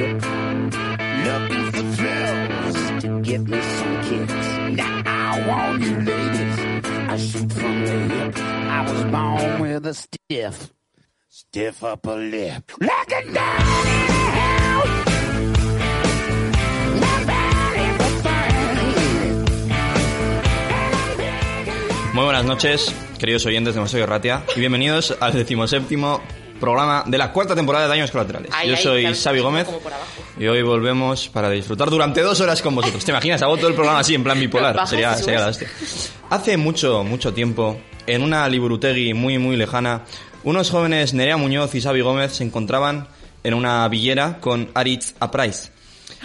Looking for thrills to give me some kicks. Now, all you ladies, I shoot from the hip. I was born with a stiff, stiff upper lip. Down. Nobody but fun. Muy buenas noches, queridos oyentes de Masoyo Ratia, y bienvenidos al decimoséptimo programa de la cuarta temporada de Daños Colaterales. Ay, Yo ay, soy claro, Xavi Gómez y hoy volvemos para disfrutar durante dos horas con vosotros. ¿Te imaginas? Hago todo el programa así, en plan bipolar. Bajas Sería, sería la hostia. Hace mucho, mucho tiempo, en una Liburutegui muy, muy lejana, unos jóvenes Nerea Muñoz y Xavi Gómez se encontraban en una villera con Aritz Aprais.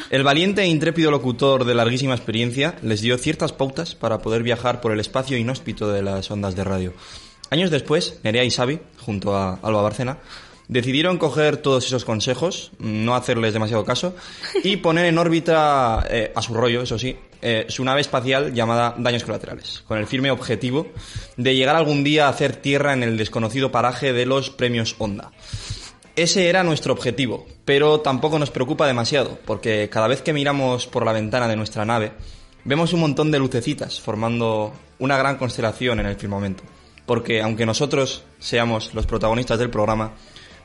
El valiente e intrépido locutor de larguísima experiencia les dio ciertas pautas para poder viajar por el espacio inhóspito de las ondas de radio. Años después, Nerea y Xavi, junto a Alba Bárcena, decidieron coger todos esos consejos, no hacerles demasiado caso, y poner en órbita, eh, a su rollo, eso sí, eh, su nave espacial llamada Daños Colaterales, con el firme objetivo de llegar algún día a hacer tierra en el desconocido paraje de los premios Onda. Ese era nuestro objetivo, pero tampoco nos preocupa demasiado, porque cada vez que miramos por la ventana de nuestra nave, vemos un montón de lucecitas formando una gran constelación en el firmamento. Porque aunque nosotros seamos los protagonistas del programa,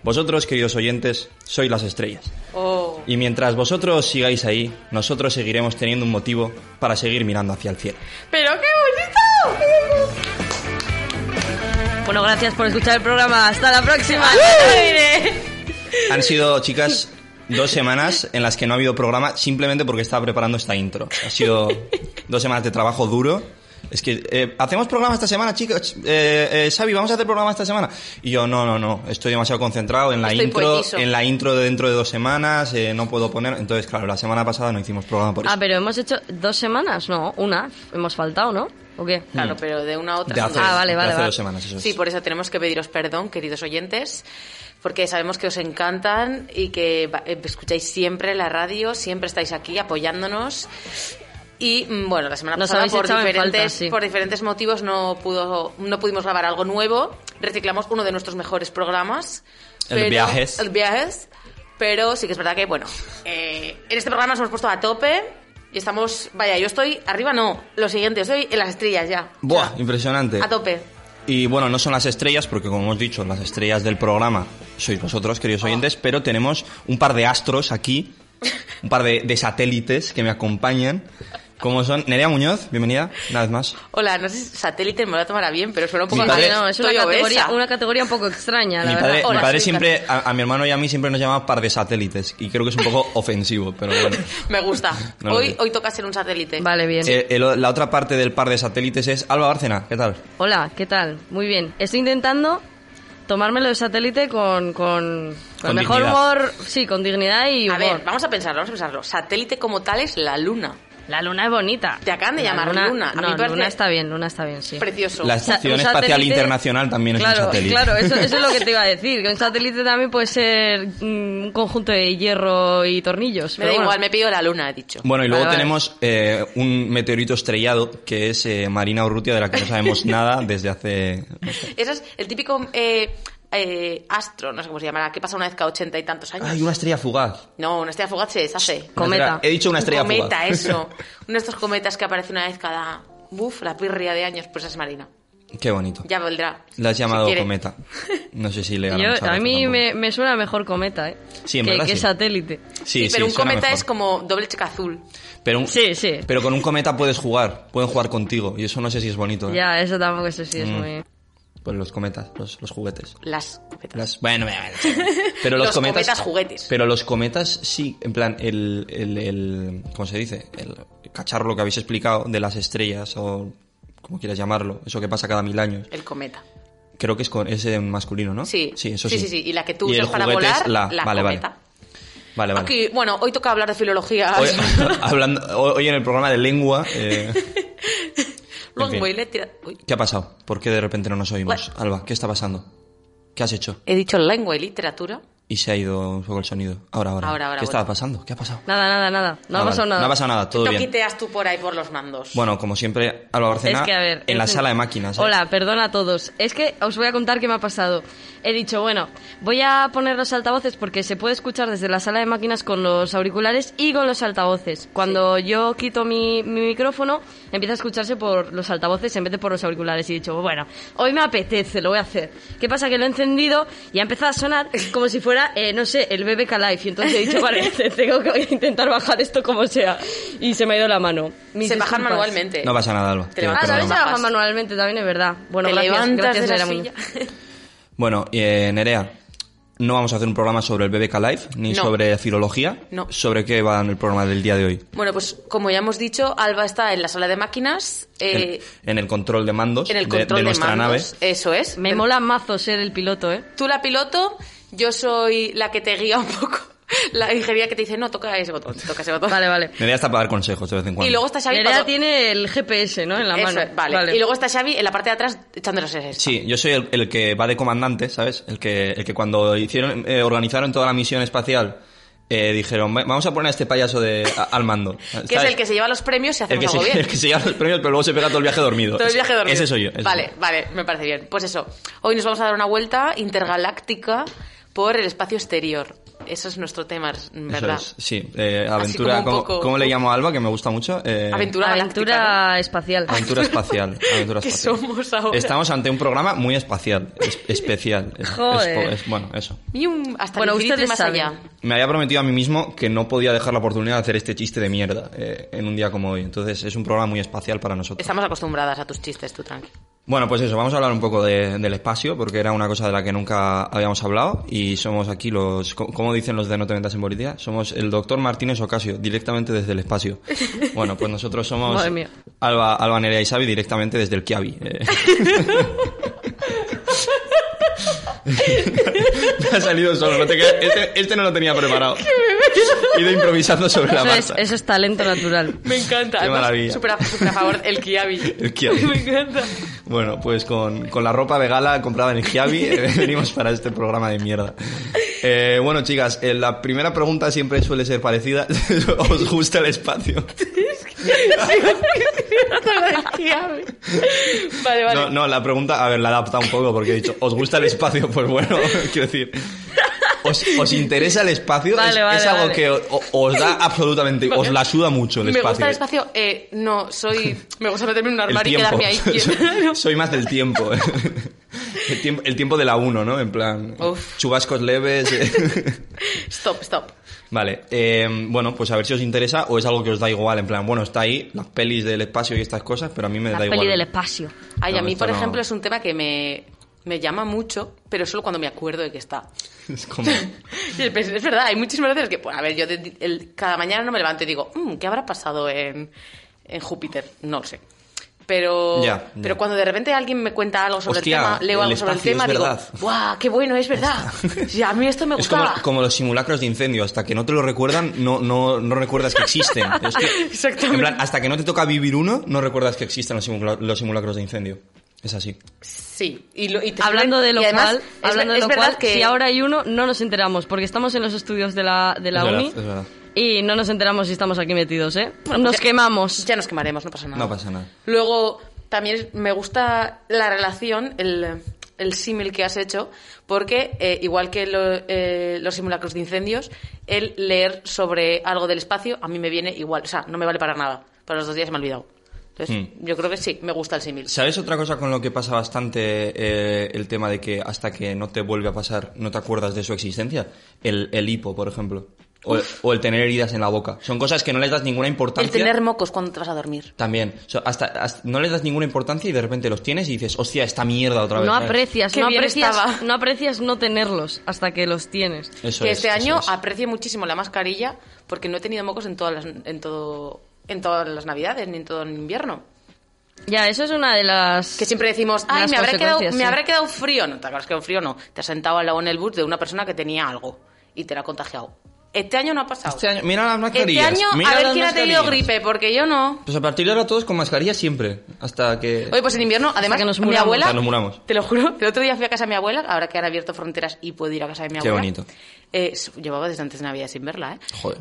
vosotros, queridos oyentes, sois las estrellas. Oh. Y mientras vosotros sigáis ahí, nosotros seguiremos teniendo un motivo para seguir mirando hacia el cielo. ¡Pero qué bonito! Bueno, gracias por escuchar el programa. Hasta la próxima. Han sido, chicas, dos semanas en las que no ha habido programa simplemente porque estaba preparando esta intro. Ha sido dos semanas de trabajo duro. Es que, eh, ¿hacemos programa esta semana, chicos? Eh, eh, Xavi, ¿vamos a hacer programa esta semana? Y yo, no, no, no, estoy demasiado concentrado en la Estoy intro, poetizo. en la intro de dentro de dos semanas, eh, no puedo poner... Entonces, claro, la semana pasada no hicimos programa por eso. Ah, pero hemos hecho dos semanas, no, una. Hemos faltado, ¿no? ¿O qué? Claro, pero de una a otra. de hace, dos. Ah, vale, de vale, hace vale. dos semanas, eso es. Sí, por eso tenemos que pediros perdón, queridos oyentes, porque sabemos que os encantan y que va- eh, escucháis siempre la radio, siempre estáis aquí apoyándonos. Y mm, bueno, la semana Nos pasada por diferentes, falta, sí. por diferentes motivos no pudo no pudimos grabar algo nuevo. Reciclamos uno de nuestros mejores programas. El Viajes. El viajes. Pero sí que es verdad que, bueno, eh, en este programa nos hemos puesto a tope y estamos, vaya, yo estoy arriba, no, lo siguiente, estoy en las estrellas ya. Buah, O sea, impresionante. A tope. Y bueno, no son las estrellas, porque como hemos dicho, las estrellas del programa sois vosotros, queridos oyentes, pero tenemos un par de astros aquí, un par de, de satélites que me acompañan, como son Nerea Muñoz, bienvenida, una vez más. Hola, no sé si satélite me lo tomará bien, pero suena un poco Mi padre- no, es una categoría, una categoría un poco extraña, la Mi verdad. padre, mi Hola, padre siempre, a, a mi hermano y a mí siempre nos llama par de satélites, y creo que es un poco ofensivo, pero bueno. Me gusta. No hoy, hoy toca ser un satélite. Vale, bien. Eh, el- la otra parte del par de satélites es Alba Bárcena, ¿qué tal? Hola, ¿qué tal? Muy bien. Estoy intentando tomármelo de satélite con, con, con mejor dignidad. humor, sí, con dignidad y A humor. ver, vamos a pensarlo, vamos a pensarlo. Satélite como tal es la luna. La luna es bonita. Te acaban de La llamar Luna. A mí No, me parece- luna está bien, luna está bien, sí. Precioso. La O sea, Estación Espacial satélite- Internacional también es un satélite. Claro, eso, eso es lo que te iba a decir. Que un satélite también puede ser mm, un conjunto de hierro y tornillos. Me da bueno. igual, me pido la luna, he dicho. Bueno, y luego Vale, vale. tenemos eh, un meteorito estrellado que es eh, Marina Urrutia, de la que no sabemos nada desde hace... Eso es el típico eh, eh, astro, no sé cómo se llamará, que pasa una vez cada ochenta y tantos años. ¡Ay, una estrella fugaz! No, una estrella fugaz se deshace. Cometa. He dicho una estrella un cometa, fugaz. eso. Uno de estos cometas que aparece una vez cada... Buf, la pirria de años, pues es Marina. Qué bonito. Ya vendrá. La has llamado cometa. No sé si le Yo- a mí me, me suena mejor cometa, ¿eh? Sí, en que, verdad que sí. satélite. Sí, Sí, pero sí, un cometa mejor. es como doble cheque azul. Pero, un- Sí, sí. pero con un cometa puedes jugar, pueden jugar contigo. Y eso no sé si es bonito. ¿eh? Ya, eso tampoco sé si es Mm. muy... Pues los cometas, los, los juguetes. Las cometas. Las- bueno, bueno, bueno. pero los, Los cometas juguetes. Pero los cometas sí, en plan, el, el, el- ¿cómo se dice? El cacharro que habéis explicado de las estrellas o como quieras llamarlo, eso que pasa cada mil años. El cometa. Creo que es, con, es en masculino, ¿no? Sí. Sí, eso sí. Sí, sí, sí. Y la que tú Y usas el para volar, es la, la vale, cometa. vale. Vale, vale. Aquí, bueno, hoy toca hablar de filología. Hoy, hablando, hoy en el programa de lengua, eh, Luego en fin. voy, le tira- Uy. ¿qué ha pasado? ¿Por qué de repente no nos oímos? Alba, ¿qué está pasando? ¿Qué has hecho? He dicho lengua y literatura. Y se ha ido un poco el sonido. Ahora, ahora. Ahora, ahora, ¿Qué estaba pasando? ¿Qué ha pasado? Nada, nada, nada. No Ah, ha vale. pasado nada. No ha pasado nada, todo ¿Qué bien. toquiteas tú por ahí por los mandos? Bueno, como siempre, Alba Barcena Es que, a ver, en la un- sala de máquinas. Hola, perdona a todos. Es que os voy a contar qué me ha pasado. He dicho, bueno, voy a poner los altavoces porque se puede escuchar desde la sala de máquinas con los auriculares y con los altavoces. Cuando yo quito mi, mi micrófono, empieza a escucharse por los altavoces en vez de por los auriculares. Y he dicho, bueno, hoy me apetece, lo voy a hacer. ¿Qué pasa? Que lo he encendido y ha empezado a sonar como si fuera, eh, no sé, el BBK Live. Y entonces he dicho, vale, tengo que intentar bajar esto como sea. Y se me ha ido la mano. Mis Se bajan disculpas. manualmente. No pasa nada, Alba. Te Ah, también se perdono. bajas. baja manualmente, también es verdad. Bueno, Te gracias, levantas gracias, de la silla. Bueno, eh, Nerea, no vamos a hacer un programa sobre el BBK Live, ni No. sobre filología. No. ¿Sobre qué va en el programa del día de hoy? Bueno, pues como ya hemos dicho, Alba está en la sala de máquinas, eh, en, en el control de mandos en el de- control de, de, nuestra mandos. nave. Eso es. Me mola mazo ser el piloto, ¿eh? Tú la piloto, yo soy la que te guía un poco. La ingeniería que te dice, no, toca ese botón, toca ese botón. Vale, vale. Nerea está para dar consejos de vez en cuando. Y luego está Xavi... Nerea cuando- tiene el GPS, ¿no? En la Eso mano. es, vale. Y luego está Xavi en la parte de atrás echándole los S. Sí, yo soy el, el que va de comandante, ¿sabes? El que, el que cuando hicieron, eh, organizaron toda la misión espacial, eh, dijeron, "Va- vamos a poner a este payaso de, a- al mando. Que es el que se lleva los premios y el que, hacemos se, algo bien. el que se lleva los premios, pero luego se pega todo el viaje dormido. Todo el viaje dormido. Ese soy yo. ese Vale, soy yo. vale, me parece bien. Pues eso, hoy nos vamos a dar una vuelta intergaláctica por el espacio exterior. Eso es nuestro tema, Eso ¿verdad? es, sí, eh, aventura, como ¿cómo, poco- cómo le llamo a Alba? Que me gusta mucho. Eh, Aventura Aventura espacial. Aventura espacial. Aventura ¿Qué espacial. somos ahora? Estamos ante un programa muy espacial, es- especial. Es- Joder. es- es- bueno, eso. Y un- hasta Bueno, el infinito y ustedes más saben. allá. Me había prometido a mí mismo que no podía dejar la oportunidad de hacer este chiste de mierda eh, en un día como hoy. Entonces es un programa muy espacial para nosotros. Estamos acostumbradas a tus chistes, tú tranqui. Bueno, pues eso, vamos a hablar un poco de- del espacio, porque era una cosa de la que nunca habíamos hablado y somos aquí los, como dicen los de No te metas en política, somos el doctor Martínez Ocasio, directamente desde el espacio. Bueno, pues nosotros somos. Alba, Alba Nerea y Xavi directamente desde el Kiavi. eh. Ha salido solo, no te quedas- este, este no lo tenía preparado. He ido improvisando sobre la es, marcha. eso es talento natural. Me encanta. Qué Además, maravilla. Súper a, favor el Kiavi. El Kiavi. Me encanta. Bueno, pues con, con la ropa de gala comprada en el Kiavi eh, venimos para este programa de mierda. Eh, bueno, chicas, eh, la primera pregunta siempre suele ser parecida. ¿Os gusta el espacio? Vale, vale. No, no, la pregunta, a ver, la he adaptado un poco porque he dicho, ¿os gusta el espacio? Pues bueno, quiero decir, ¿os, os interesa el espacio? Vale, es, vale, es algo vale. que o- o- os da absolutamente, os la suda mucho el me espacio. gusta el espacio. Eh, no, soy. Me gusta meterme en un armario y quedarme ahí soy más del tiempo. El tiempo, el tiempo de la 1, ¿no? En plan, Uf. chubascos leves. eh. Stop, stop. Vale, eh, bueno, pues a ver si os interesa o es algo que os da igual, en plan, bueno, está ahí, las pelis del espacio y estas cosas, pero a mí me La da peli igual. del espacio. Ay, a mí, por no. ejemplo, es un tema que me, me llama mucho, pero solo cuando me acuerdo de que está. Es como... Es verdad, hay muchísimas veces que, pues, a ver, yo de- el- cada mañana no me levanto y digo, "Mm, ¿qué habrá pasado en, en Júpiter? No lo sé. Pero, Ya, ya. pero cuando de repente alguien me cuenta algo sobre Hostia, el tema, leo el algo sobre el tema, es digo, verdad. ¡guau! ¡Qué bueno, es verdad! Sí, a mí esto me Es como, gustaba. como los simulacros de incendio, hasta que no te lo recuerdan, no, no, no recuerdas que existen. Es que, Exactamente. En plan, hasta que no te toca vivir uno, no recuerdas que existen los, simula- los simulacros de incendio. Es así. Sí. Y lo- y te Hablando de lo y además, cual, es, hablando de lo verdad cual, que si ahora hay uno, no nos enteramos, porque estamos en los estudios de la, de la Es verdad, uni es verdad. Y no nos enteramos si estamos aquí metidos, ¿eh? Bueno, nos ya- quemamos. Ya nos quemaremos, no pasa nada. No pasa nada. Luego, también me gusta la relación, el, el símil que has hecho, porque eh, igual que lo- eh, los simulacros de incendios, el leer sobre algo del espacio a mí me viene igual. O sea, no me vale para nada. Para los dos días se me ha olvidado. Entonces, Hmm. yo creo que sí, me gusta el símil. ¿Sabes otra cosa con lo que pasa bastante eh, el tema de que hasta que no te vuelve a pasar no te acuerdas de su existencia? El, el hipo, por ejemplo. O, o el tener heridas en la boca. Son cosas que no les das ninguna El importancia. tener mocos cuando te vas a dormir. También. O sea, hasta, hasta- no les das ninguna importancia y de repente los tienes y dices, hostia, esta mierda otra vez. No aprecias, no aprecias, estaba. no aprecias no tenerlos hasta que los tienes. Eso que es, este eso año es. aprecie muchísimo la mascarilla porque no he tenido mocos en todas las, en todo, en todas las navidades ni en todo el invierno. Ya, eso es una de las... Que siempre decimos, ay, me habrá, quedado, consecuencias, me sí. habrá quedado frío. No te habrás quedado frío, no. Te has sentado al lado en el bus de una persona que tenía algo y te la ha contagiado. Este año no ha pasado. Este año, mira las Este mascarillas. año, mira a ver quién ha tenido gripe, porque yo no. Pues a partir de ahora todos con mascarilla siempre. Hasta que. Oye, pues en invierno, además, que nos mi muramos. abuela... Hasta nos muramos. Te lo juro, el otro día fui a casa de mi abuela, ahora que han abierto fronteras y puedo ir a casa de mi Qué abuela. bonito. Eh, llevaba desde antes de Navidad sin verla, ¿eh? Joder.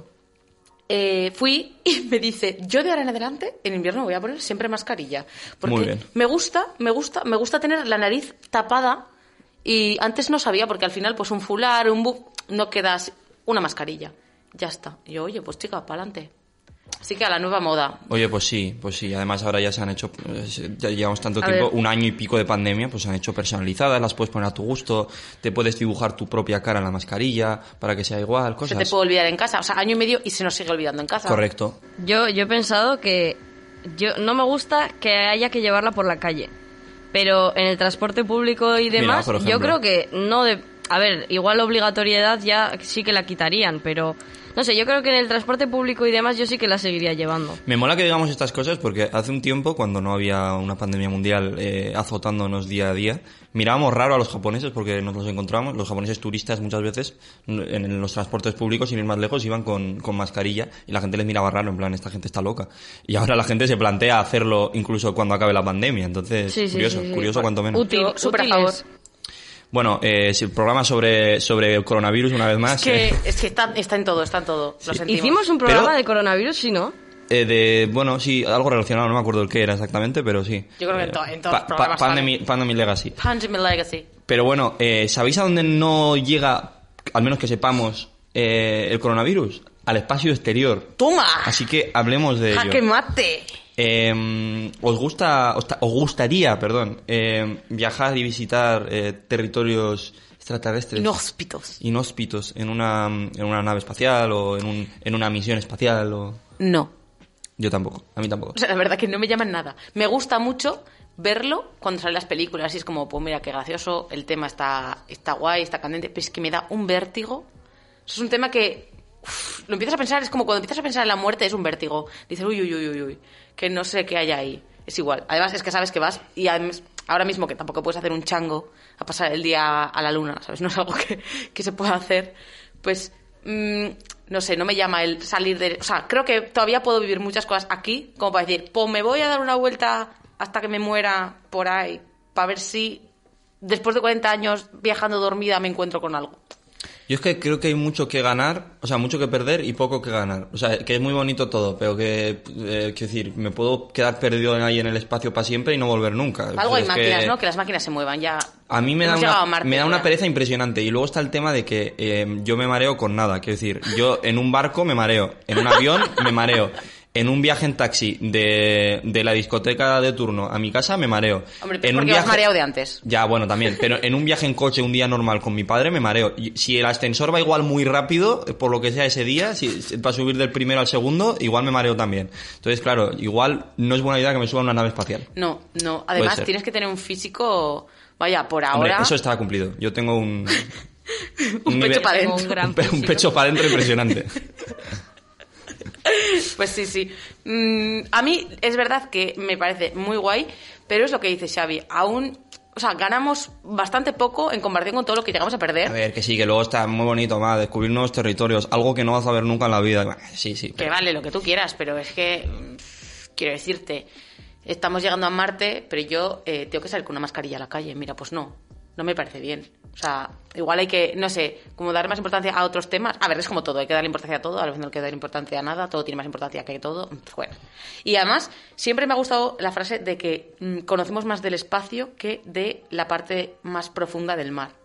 Eh, fui y me dice, yo de ahora en adelante, en invierno voy a poner siempre mascarilla. Porque Muy bien. me gusta, me gusta, me gusta tener la nariz tapada y antes no sabía porque al final pues un fular, un bu no quedas una mascarilla. Ya está. Y yo, oye, pues chica, para adelante. Así que a la nueva moda. Oye, pues sí, pues sí. Además ahora ya se han hecho, ya llevamos tanto A tiempo, ver. un año y pico de pandemia, pues se han hecho personalizadas, las puedes poner a tu gusto, te puedes dibujar tu propia cara en la mascarilla para que sea igual, Se cosas. te puede olvidar en casa. O sea, año y medio y se nos sigue olvidando en casa. Correcto. Yo, yo he pensado que yo no me gusta que haya que llevarla por la calle. Pero en el transporte público y demás, yo creo que no de... A ver, igual la obligatoriedad ya sí que la quitarían, pero... No sé, yo creo que en el transporte público y demás yo sí que la seguiría llevando. Me mola que digamos estas cosas porque hace un tiempo, cuando no había una pandemia mundial eh, azotándonos día a día, mirábamos raro a los japoneses porque nos los encontramos. Los japoneses turistas muchas veces en, los transportes públicos, sin ir más lejos, iban con, con mascarilla y la gente les miraba raro, en plan, esta gente está loca. Y ahora la gente se plantea hacerlo incluso cuando acabe la pandemia. Entonces, Sí, sí, curioso, sí, sí. curioso cuanto menos. Útil, súper a favor. Bueno, eh, si el programa sobre, sobre el coronavirus una vez más. Es que, eh, es que está, está en todo, está en todo. Lo sentimos. Hicimos un programa Pero- de coronavirus, ¿sí no? eh, de, bueno, sí, algo relacionado, no me acuerdo el qué era exactamente, pero sí. Yo creo que en Eh, to- en todos los pa- programas. Pandemic, Pandemic Legacy. Pandemic Legacy. Pero bueno, eh, ¿sabéis a dónde no llega, al menos que sepamos, eh, el coronavirus? Al espacio exterior. ¡Toma! Así que hablemos de ello. ¡Jaque mate! Eh, ¿Os gusta, os, os gustaría, perdón, eh, viajar y visitar eh, territorios extraterrestres? Inhóspitos. inhóspitos en una, en una nave espacial o en, un, en una misión espacial o... No. Yo tampoco, a mí tampoco. O sea, la verdad que no me llaman nada. Me gusta mucho verlo cuando salen las películas y es como, pues mira, qué gracioso, el tema está, está guay, está candente, pero es que me da un vértigo. Eso es un tema que uf, lo empiezas a pensar, es como cuando empiezas a pensar en la muerte, es un vértigo. Dices, uy, uy, uy, uy, uy, que no sé qué hay ahí. Es igual. Además, es que sabes que vas y además, ahora mismo que tampoco puedes hacer un chango a pasar el día a la luna, ¿sabes? No es algo que, que se pueda hacer. Pues, mm, no sé, no me llama el salir de... O sea, creo que todavía puedo vivir muchas cosas aquí, como para decir, pues me voy a dar una vuelta hasta que me muera por ahí, para ver si después de 40 años viajando dormida me encuentro con algo. Yo es que creo que hay mucho que ganar, o sea, mucho que perder y poco que ganar. O sea, que es muy bonito todo, pero que, eh, quiero decir, me puedo quedar perdido ahí en el espacio para siempre y no volver nunca. Algo hay máquinas, que- ¿no? Que las máquinas se muevan ya. A mí me da, llegado a una, Marte, me da una pereza impresionante. Y luego está el tema de que eh, yo me mareo con nada. Quiero decir, yo en un barco me mareo, en un avión me mareo, en un viaje en taxi de, de la discoteca de turno a mi casa me mareo. Hombre, pero en porque vas mareado de antes. Ya, bueno, también. Pero en un viaje en coche un día normal con mi padre me mareo. Y si el ascensor va igual muy rápido, eh, por lo que sea ese día, si para subir del primero al segundo, igual me mareo también. Entonces, claro, igual no es buena idea que me suba a una nave espacial. No, no. Además, tienes que tener un físico. Vaya, por Hombre, ahora. eso está cumplido. Yo tengo un... Un pecho para adentro. un un un pecho para adentro impresionante. Pues sí, sí. Mm, a mí es verdad que me parece muy guay, pero es lo que dice Xavi. Aún, o sea, ganamos bastante poco en comparación con todo lo que llegamos a perder. A ver, que sí, que luego está muy bonito, más descubrir nuevos territorios, algo que no vas a ver nunca en la vida. Sí, sí. Que vale, lo que tú quieras, pero es que, mm, quiero decirte, estamos llegando a Marte, pero yo eh, tengo que salir con una mascarilla a la calle. Mira, pues no, no me parece bien. O sea, igual hay que, no sé, como darle más importancia a otros temas. A ver, es como todo, hay que darle importancia a todo, a vez no hay que darle importancia a nada, todo tiene más importancia que todo. Bueno. Y además, siempre me ha gustado la frase de que mm, conocemos más del espacio que de la parte más profunda del mar.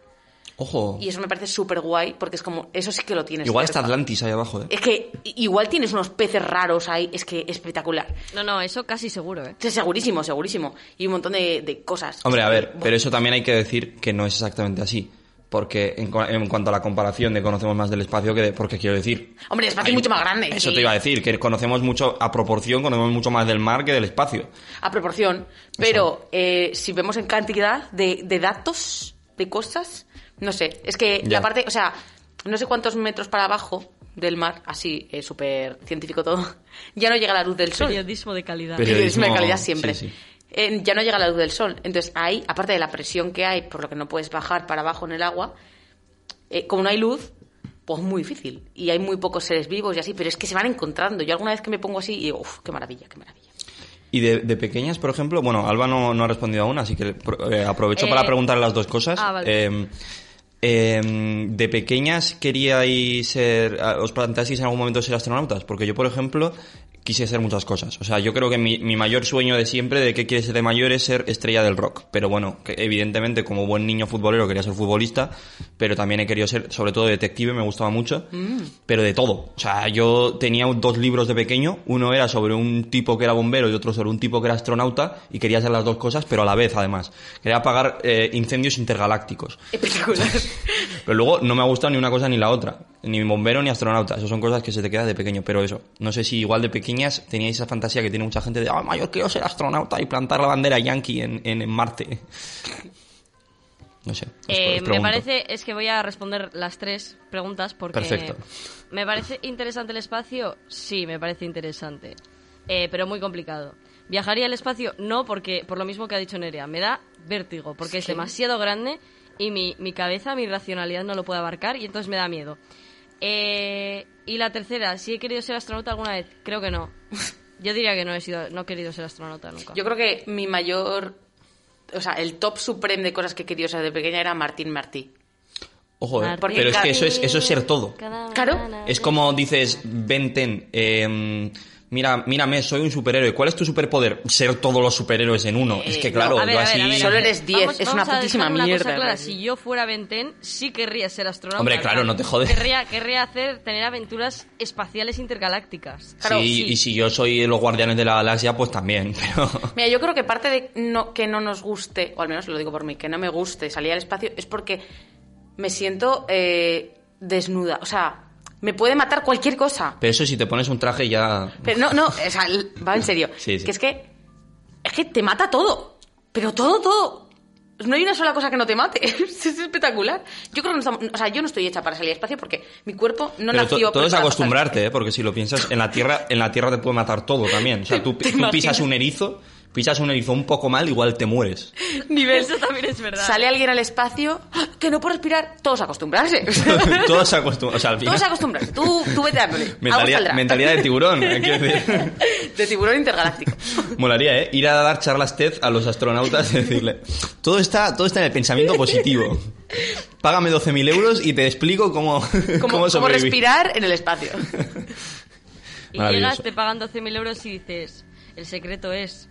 Ojo. Y eso me parece súper guay, porque es como, eso sí que lo tienes. Igual está. Atlantis ahí abajo, ¿eh? Es que igual tienes unos peces raros ahí, es que espectacular. No, no, eso casi seguro, ¿eh? Sí, Segurísimo, segurísimo. Y un montón de, de cosas. Hombre, a ver, pero eso también hay que decir que no es exactamente así. Porque en, cua- en cuanto a la comparación de conocemos más del espacio que de... Porque quiero decir... Hombre, el espacio hay- es mucho más grande. Eso sí. te iba a decir, que conocemos mucho, a proporción, conocemos mucho más del mar que del espacio. A proporción. Pero eh, si vemos en cantidad de, de datos, de cosas, no sé. Es que Ya. la parte, o sea, no sé cuántos metros para abajo del mar, así, eh, súper científico todo, ya no llega la luz del sol. Periodismo de calidad. Pero- Periodismo de Periodismo, calidad siempre. sí, sí. Eh, ya no llega la luz del sol. Entonces ahí, aparte de la presión que hay, por lo que no puedes bajar para abajo en el agua, eh, como no hay luz, pues muy difícil. Y hay muy pocos seres vivos y así, pero es que se van encontrando. Yo alguna vez que me pongo así, y digo, uff, qué maravilla, qué maravilla. Y de, de pequeñas, por ejemplo, bueno, Alba no, no ha respondido aún, así que eh, aprovecho Eh, para preguntarle las dos cosas. ah, vale. Eh, eh, de pequeñas queríais ser, os planteasteis en algún momento ser astronautas, porque yo, por ejemplo, quise hacer muchas cosas. O sea, yo creo que mi, mi mayor sueño de siempre, de qué quieres ser de mayor, es ser estrella del rock. Pero bueno, que evidentemente como buen niño futbolero quería ser futbolista, pero también he querido ser, sobre todo detective, me gustaba mucho, pero de todo. O sea, yo tenía dos libros de pequeño, uno era sobre un tipo que era bombero y otro sobre un tipo que era astronauta, y quería hacer las dos cosas, pero a la vez, además. Quería apagar eh, incendios intergalácticos. Espectacular. Pero luego no me ha gustado ni una cosa ni la otra. Ni bombero ni astronauta. Esas son cosas que se te quedan de pequeño. Pero eso, no sé si igual de pequeñas teníais esa fantasía que tiene mucha gente de, ah, mayor quiero ser astronauta y plantar la bandera yankee en, en, en Marte. No sé. os- Eh, os me parece, es que voy a responder las tres preguntas porque... Perfecto. ¿Me parece interesante el espacio? Sí, me parece interesante. Eh, pero muy complicado. ¿Viajaría al espacio? No, porque por lo mismo que ha dicho Nerea, me da vértigo, porque es demasiado grande y mi, mi cabeza, mi racionalidad no lo puede abarcar y entonces me da miedo. Eh, y la tercera, si he querido ser astronauta alguna vez, creo que no. Yo diría que no he sido, no he querido ser astronauta nunca. Yo creo que mi mayor. O sea, el top supremo de cosas que he querido ser de pequeña era Martín Martí. Ojo, eh. Martín pero es que eso es, eso es ser todo. Cada Claro. Es como dices, venten, eh, mira, mírame, soy un superhéroe. ¿Cuál es tu superpoder? Ser todos los superhéroes en uno. es que Eh, claro, no, A ver, yo a ver, así... a ver, a Solo eres 10, Vamos- es vamos una putísima dejar una cosa mierda, clara, ¿no? Si yo fuera Benten, sí querría ser astronauta. Hombre, claro, no te jode. Querría, querría hacer, tener aventuras espaciales intergalácticas. Claro, sí, sí. y si yo soy los guardianes de la galaxia, pues también, pero... Mira, yo creo que parte de no, que no nos guste, o al menos lo digo por mí, que no me guste salir al espacio es porque me siento eh, desnuda. O sea, me puede matar cualquier cosa. Pero eso si te pones un traje ya... Pero no, no, o sea, va en serio. Sí, sí. Que es que. Es que te mata todo. Pero todo, todo. No hay una sola cosa que no te mate. es espectacular. Yo creo que no estamos- O sea, yo no estoy hecha para salir al espacio porque mi cuerpo no Pero to- nació. todo es acostumbrarte, ¿eh? porque si lo piensas, en la Tierra en la tierra te puede matar todo también. O sea, tú, ¿Te tú pisas un erizo, pisas un erizo un poco mal, igual te mueres. Nivel. Eso también es verdad. Sale alguien al espacio, ¡ah! que no puedo respirar. Todos acostumbrarse. Todos se acostumbran. O sea, al final... Todos acostumbrarse. Tú, tú vete dándole. Mentalidad, mentalidad de tiburón, eh, decir. De tiburón intergaláctico. Molaría, ¿eh? Ir a dar charlas TED a los astronautas y decirle, todo está, todo está en el pensamiento positivo. Págame 12.000 euros y te explico cómo, cómo sobrevivir. respirar en el espacio. Y llegas, te pagan 12.000 euros y dices, el secreto es,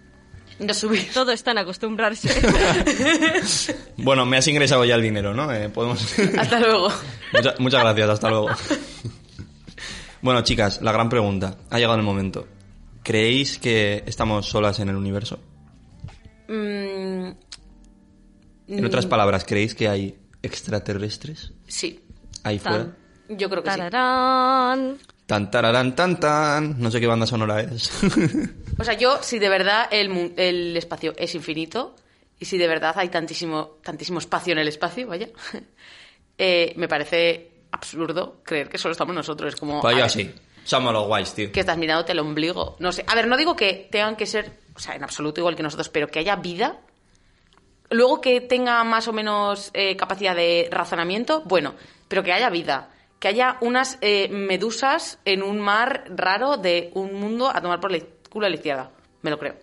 No subir. todo está en acostumbrarse. Bueno, me has ingresado ya el dinero, ¿no? Eh, podemos... Hasta luego. Mucha- muchas gracias, hasta luego. Bueno, chicas, la gran pregunta. Ha llegado el momento. ¿Creéis que estamos solas en el universo? Mm, En otras palabras, ¿creéis que hay extraterrestres sí. ahí Tan. fuera? Yo creo que sí. Tararán. Tan tararán, tan tan. No sé qué banda sonora es. O sea, yo, si de verdad el, el espacio es infinito y si de verdad hay tantísimo, tantísimo espacio en el espacio, vaya, eh, me parece absurdo creer que solo estamos nosotros. Es como. pues yo así. Somos los guays, tío. Que estás mirándote el ombligo. No sé. A ver, no digo que tengan que ser, o sea, en absoluto igual que nosotros, pero que haya vida. Luego que tenga más o menos eh, capacidad de razonamiento, bueno, pero que haya vida. Que haya unas eh, medusas en un mar raro de un mundo a tomar por culo a la izquierda. Me lo creo.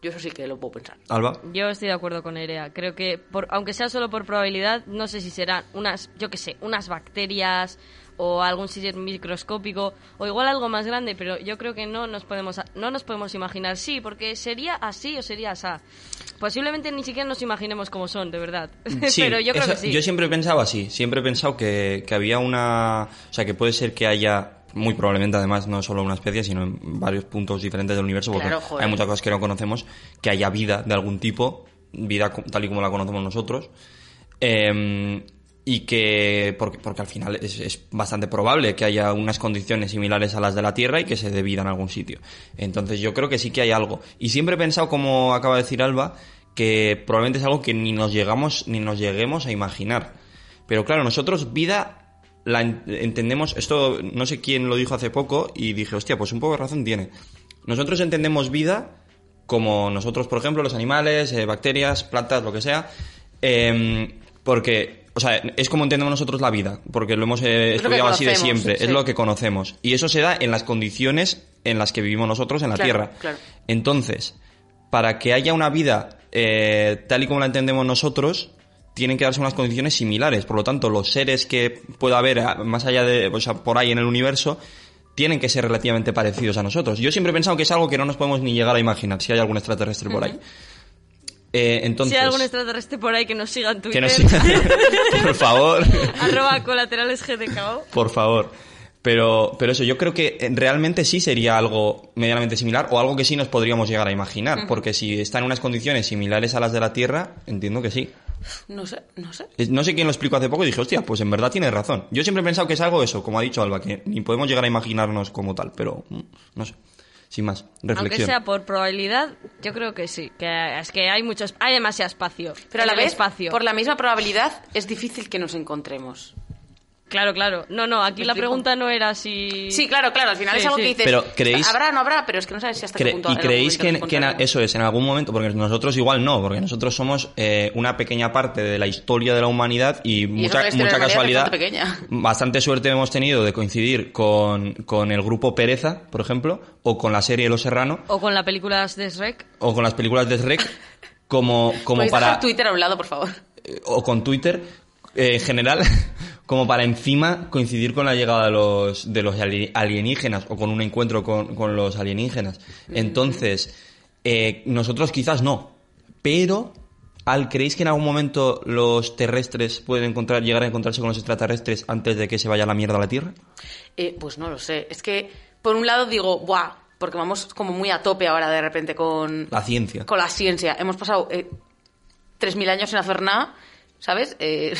Yo eso sí que lo puedo pensar. Alba. Yo estoy de acuerdo con Erea. Creo que, por, aunque sea solo por probabilidad, no sé si serán unas, yo qué sé, unas bacterias o algún sitio microscópico o igual algo más grande, pero yo creo que no nos podemos, no nos podemos imaginar. Sí, porque sería así o sería así. Posiblemente ni siquiera nos imaginemos cómo son, de verdad. Sí, pero yo creo eso- que sí. Yo siempre he pensado así. Siempre he pensado que, que había una. O sea, que puede ser que haya. Muy probablemente, además, no solo una especie, sino en varios puntos diferentes del universo, porque Claro, hay muchas cosas que no conocemos, que haya vida de algún tipo, vida tal y como la conocemos nosotros, eh, y que, porque, porque al final es, es bastante probable que haya unas condiciones similares a las de la Tierra y que se dé vida en algún sitio. Entonces yo creo que sí que hay algo. Y siempre he pensado, como acaba de decir Alba, que probablemente es algo que ni nos llegamos, ni nos lleguemos a imaginar. Pero claro, nosotros vida la en- entendemos, esto no sé quién lo dijo hace poco y dije, hostia, pues un poco de razón tiene. Nosotros entendemos vida como nosotros, por ejemplo, los animales, eh, bacterias, plantas, lo que sea, em, porque, O sea, es como entendemos nosotros la vida, porque lo hemos eh, lo estudiado así de siempre, sí. es lo que conocemos. Y eso se da en las condiciones en las que vivimos nosotros en la Claro, Tierra. claro. Entonces, para que haya una vida eh, tal y como la entendemos nosotros, tienen que darse unas condiciones similares. Por lo tanto, los seres que pueda haber a- más allá de, o sea, por ahí en el universo, tienen que ser relativamente parecidos a nosotros. Yo siempre he pensado que es algo que no nos podemos ni llegar a imaginar si hay algún extraterrestre por ahí. Eh, entonces, Si hay algún extraterrestre por ahí que nos siga en que Twitter, nos sigan, por favor. arroba colaterales GDKO. Por favor. Pero, pero eso, yo creo que eh, realmente sí sería algo medianamente similar o algo que sí nos podríamos llegar a imaginar. Porque si está en unas condiciones similares a las de la Tierra, entiendo que sí. No sé, no sé. No sé quién lo explicó hace poco y dije, hostia, pues en verdad tiene razón. Yo siempre he pensado que es algo eso, como ha dicho Alba, que ni podemos llegar a imaginarnos como tal, pero mm, no sé. Sin más, Aunque reflexión. sea por probabilidad, yo creo que sí. Que es que hay muchos, hay demasiado espacio. Pero a la vez, espacio. por la misma probabilidad, es difícil que nos encontremos. Claro, claro. No, no, aquí ¿Me la explico? pregunta no era si... Sí, claro, claro. Al final Sí, es algo sí. que dices. Pero, ¿creéis- Habrá, no habrá, pero es que no sabes si hasta qué punto. ¿Y creéis que, en- eso es, en algún momento, porque nosotros igual no, porque nosotros somos eh, una pequeña parte de la historia de la humanidad y, mucha, mucha casualidad, bastante pequeña. bastante suerte hemos tenido de coincidir con, con el grupo Pereza, por ejemplo, o con la serie Los Serrano, O con la película de Shrek. o con las películas de Shrek, como, como ¿Podéis para... dejar Twitter a un lado, por favor? eh, o con Twitter eh, en general como para encima coincidir con la llegada de los de los ali- alienígenas o con un encuentro con, con los alienígenas entonces eh, nosotros quizás no pero al creéis que en algún momento los terrestres pueden encontrar llegar a encontrarse con los extraterrestres antes de que se vaya la mierda a la Tierra Eh, pues no lo sé. Es que, por un lado, digo, ¡buah! Porque vamos como muy a tope ahora de repente con, la ciencia con la ciencia. Hemos pasado eh, 3.000 años sin hacer nada, ¿sabes? Eh,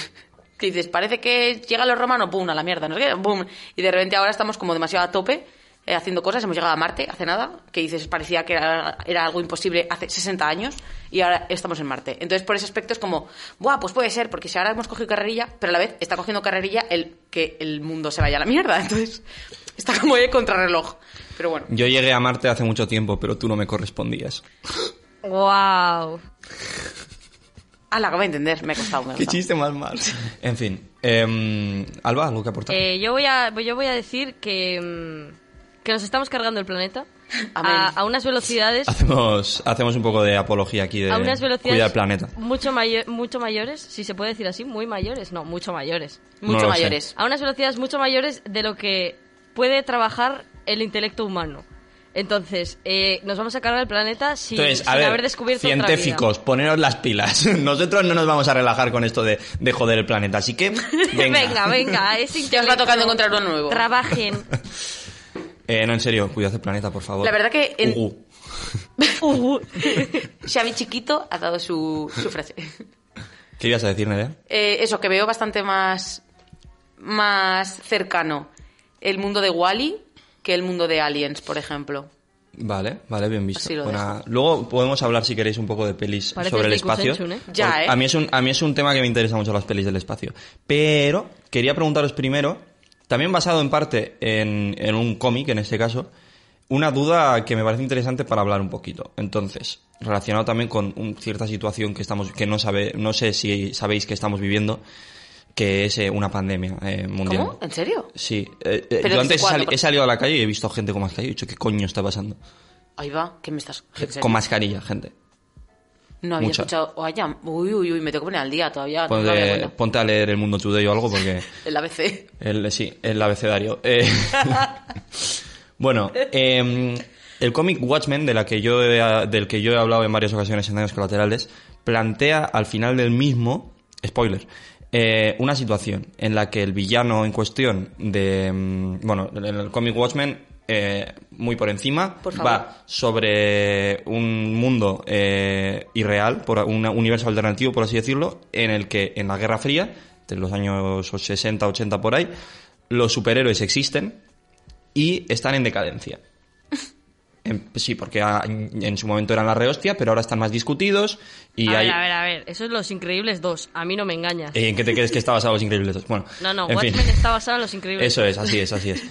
que dices, parece que llegan los romanos, ¡pum! a la mierda, no sé qué, ¡pum! Y de repente ahora estamos como demasiado a tope eh, haciendo cosas. Hemos llegado a Marte hace nada, que dices, parecía que era, era algo imposible hace 60 años y ahora estamos en Marte. Entonces, por ese aspecto es como, ¡buah! Pues puede ser, porque si ahora hemos cogido carrerilla, pero a la vez está cogiendo carrerilla el que el mundo se vaya a la mierda. Entonces, está como de contrarreloj. Pero bueno. yo llegué a Marte hace mucho tiempo pero tú no me correspondías ¡Wow! Ah, la acabo de entender, me ha costado. Me ha qué costado. chiste más mal en fin eh, Alba algo que aportar Eh, yo, voy a, yo voy a decir que, mm, que nos estamos cargando el planeta a, a unas velocidades... Hacemos, hacemos un poco de apología aquí de a unas cuidar velocidades el planeta. mucho, mayo- mucho mayores, si se puede decir así, muy mayores, no, mucho mayores. No Mucho sé. mayores. A unas velocidades mucho mayores de lo que puede trabajar el intelecto humano. Entonces, eh, nos vamos a cargar el planeta sin, Entonces, sin a ver, haber descubierto otra vida. científicos, poneros las pilas. Nosotros no nos vamos a relajar con esto de, de joder el planeta, así que venga. venga, venga, ese Ya os va tocando encontrar uno nuevo. Trabajen. Eh, no, en serio, cuidad el planeta, por favor. La verdad que en- Ujú. Uh, Xavi Chiquito ha dado su, su frase. ¿Qué ibas a decir, Nerea? Eh, eso, que veo bastante más, más cercano el mundo de Wally que el mundo de Aliens, por ejemplo. Vale, vale, bien visto. Así lo Buena- Luego podemos hablar, si queréis, un poco de pelis Parece sobre el espacio. ¿eh? Ya, ¿eh? A mí, es un, a mí es un tema que me interesa mucho las pelis del espacio. Pero quería preguntaros primero, también basado en parte en, en un cómic, en este caso, una duda que me parece interesante para hablar un poquito. Entonces, relacionado también con un- cierta situación que estamos, que no sabe, no sé si sabéis que estamos viviendo, que es eh, una pandemia eh, mundial. ¿Cómo? ¿En serio? Sí, eh, eh, ¿Pero yo desde antes he, cuándo? sali- he salido a la calle y he visto gente con mascarilla y he dicho, ¿qué coño está pasando? Ahí va, ¿qué me estás...? Con mascarilla, gente. No había mucha. escuchado... Vaya, uy, uy, uy, me tengo que poner al día todavía. no Ponte, había cuenta. ponte a leer el Mundo Today o algo porque... El ABC. El, sí, el abecedario. Bueno, eh, el cómic Watchmen, de la que yo he- del que yo he hablado en varias ocasiones en Daños Colaterales, plantea al final del mismo, spoiler, eh, una situación en la que el villano en cuestión de... mm, Bueno, en el cómic Watchmen, eh, muy por encima, Por va sobre un mundo eh, irreal, por un universo alternativo, por así decirlo, en el que en la Guerra Fría, de los años 60, 80 por ahí, los superhéroes existen y están en decadencia. Sí, porque en, su momento eran la rehostia, pero ahora están más discutidos y a hay... ver, a ver, a ver. Eso es Los Increíbles 2. A mí no me engañas. ¿En qué te crees que está basado Los Increíbles? dos? Bueno, no, no, en fin. Watchmen está basado en Los Increíbles Eso es, así es, así es.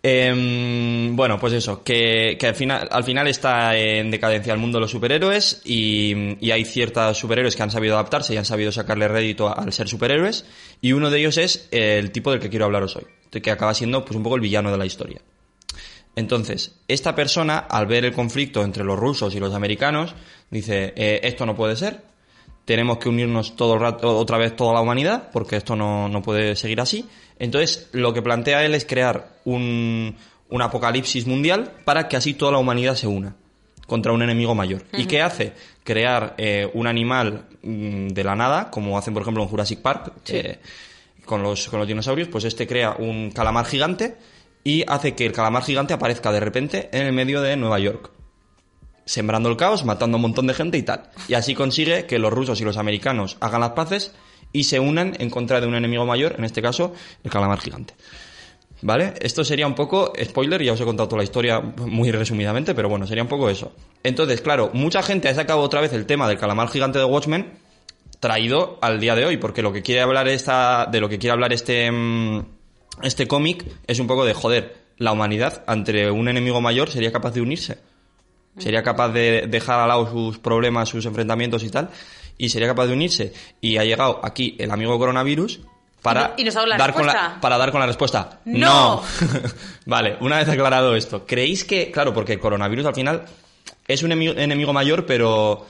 Em, bueno, pues eso, que, que al, final, al final está en decadencia el mundo de los superhéroes y, y hay ciertos superhéroes que han sabido adaptarse y han sabido sacarle rédito al ser superhéroes y uno de ellos es el tipo del que quiero hablaros hoy, que acaba siendo pues un poco el villano de la historia. Entonces, esta persona, al ver el conflicto entre los rusos y los americanos, dice, eh, esto no puede ser, tenemos que unirnos todo el rato, otra vez toda la humanidad, porque esto no, no puede seguir así. Entonces, lo que plantea él es crear un, un apocalipsis mundial para que así toda la humanidad se una contra un enemigo mayor. ¿Y qué hace? Crear eh, un animal mm, de la nada, como hacen por ejemplo en Jurassic Park, eh, con, los, con los dinosaurios, pues este crea un calamar gigante y hace que el calamar gigante aparezca de repente en el medio de Nueva York sembrando el caos, matando a un montón de gente y tal. Y así consigue que los rusos y los americanos hagan las paces y se unan en contra de un enemigo mayor, en este caso, el calamar gigante. ¿Vale? Esto sería un poco, spoiler, ya os he contado toda la historia muy resumidamente, pero bueno, sería un poco eso. Entonces, claro, mucha gente ha sacado otra vez el tema del calamar gigante de Watchmen traído al día de hoy, porque lo que quiere hablar esta, de lo que quiere hablar este, mm, este cómic es un poco de, joder, la humanidad ante un enemigo mayor sería capaz de unirse. Sería capaz de dejar al lado sus problemas, sus enfrentamientos y tal, y sería capaz de unirse. Y ha llegado aquí el amigo coronavirus para, Y nos ha dado la dar, con la, respuesta. para dar con la respuesta. ¡No! vale, una vez aclarado esto, ¿creéis que, claro, porque el coronavirus al final es un enemigo mayor, pero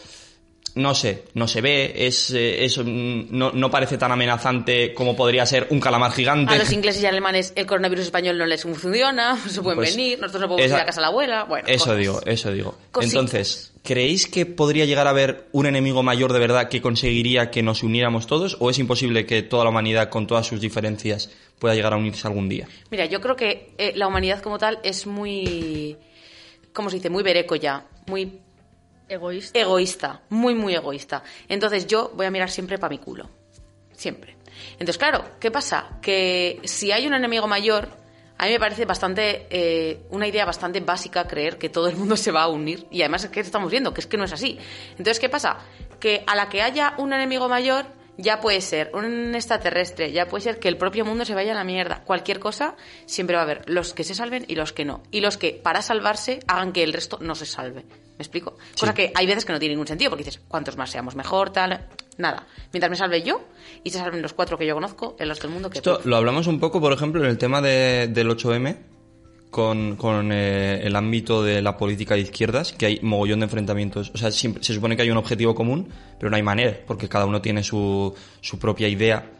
no sé, no se ve, es, eh, es, mm, no, no parece tan amenazante como podría ser un calamar gigante. A los ingleses y alemanes el coronavirus español no les funciona, no se pueden Pues, venir, nosotros no podemos esa- ir a casa de la abuela. Bueno, Eso cosas. digo, eso digo. Cositas. Entonces, ¿creéis que podría llegar a haber un enemigo mayor de verdad que conseguiría que nos uniéramos todos? ¿O es imposible que toda la humanidad, con todas sus diferencias, pueda llegar a unirse algún día? Mira, yo creo que eh, la humanidad como tal es muy, ¿cómo se dice? Muy bereco ya, muy Egoísta. egoísta, muy, muy egoísta. Entonces yo voy a mirar siempre para mi culo. Siempre. Entonces, claro, ¿qué pasa? Que si hay un enemigo mayor, a mí me parece bastante, eh, una idea bastante básica creer que todo el mundo se va a unir. Y además es que estamos viendo que es que no es así. Entonces, ¿qué pasa? Que a la que haya un enemigo mayor, ya puede ser un extraterrestre, ya puede ser que el propio mundo se vaya a la mierda. Cualquier cosa, siempre va a haber los que se salven y los que no. Y los que, para salvarse, hagan que el resto no se salve. ¿Me explico? Cosa que hay veces que no tiene ningún sentido, porque dices, cuantos más seamos mejor, tal. Nada. Mientras me salve yo y se salven los cuatro que yo conozco, el resto del mundo que. Esto lo hablamos un poco, por ejemplo, en el tema de- del 8M, con, con, eh, el ámbito de la política de izquierdas, que hay mogollón de enfrentamientos. O sea, siempre- se supone que hay un objetivo común, pero no hay manera, porque cada uno tiene su, su propia idea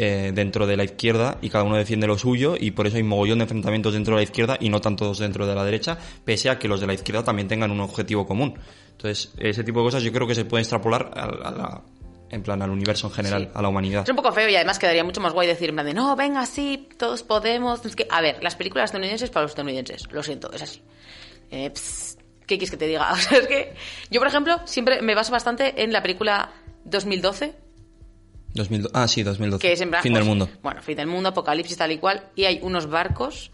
eh, dentro de la izquierda y cada uno defiende lo suyo y por eso hay mogollón de enfrentamientos dentro de la izquierda y no tantos dentro de la derecha, pese a que los de la izquierda también tengan un objetivo común. Entonces, ese tipo de cosas yo creo que se puede extrapolar a, a la- en plan al universo en general, Sí. a la humanidad. Es un poco feo y además quedaría mucho más guay decir en plan de no, venga, sí, todos podemos. Es que, a ver, las películas estadounidenses para los estadounidenses, lo siento, es así. Eh, ps, ¿Qué quieres que te diga? O sea, es que yo, por ejemplo, siempre me baso bastante en la película 2012, 2000 ah, sí, 2012. que es en plan, fin del pues, mundo. Bueno, fin del mundo, apocalipsis, tal y cual. Y hay unos barcos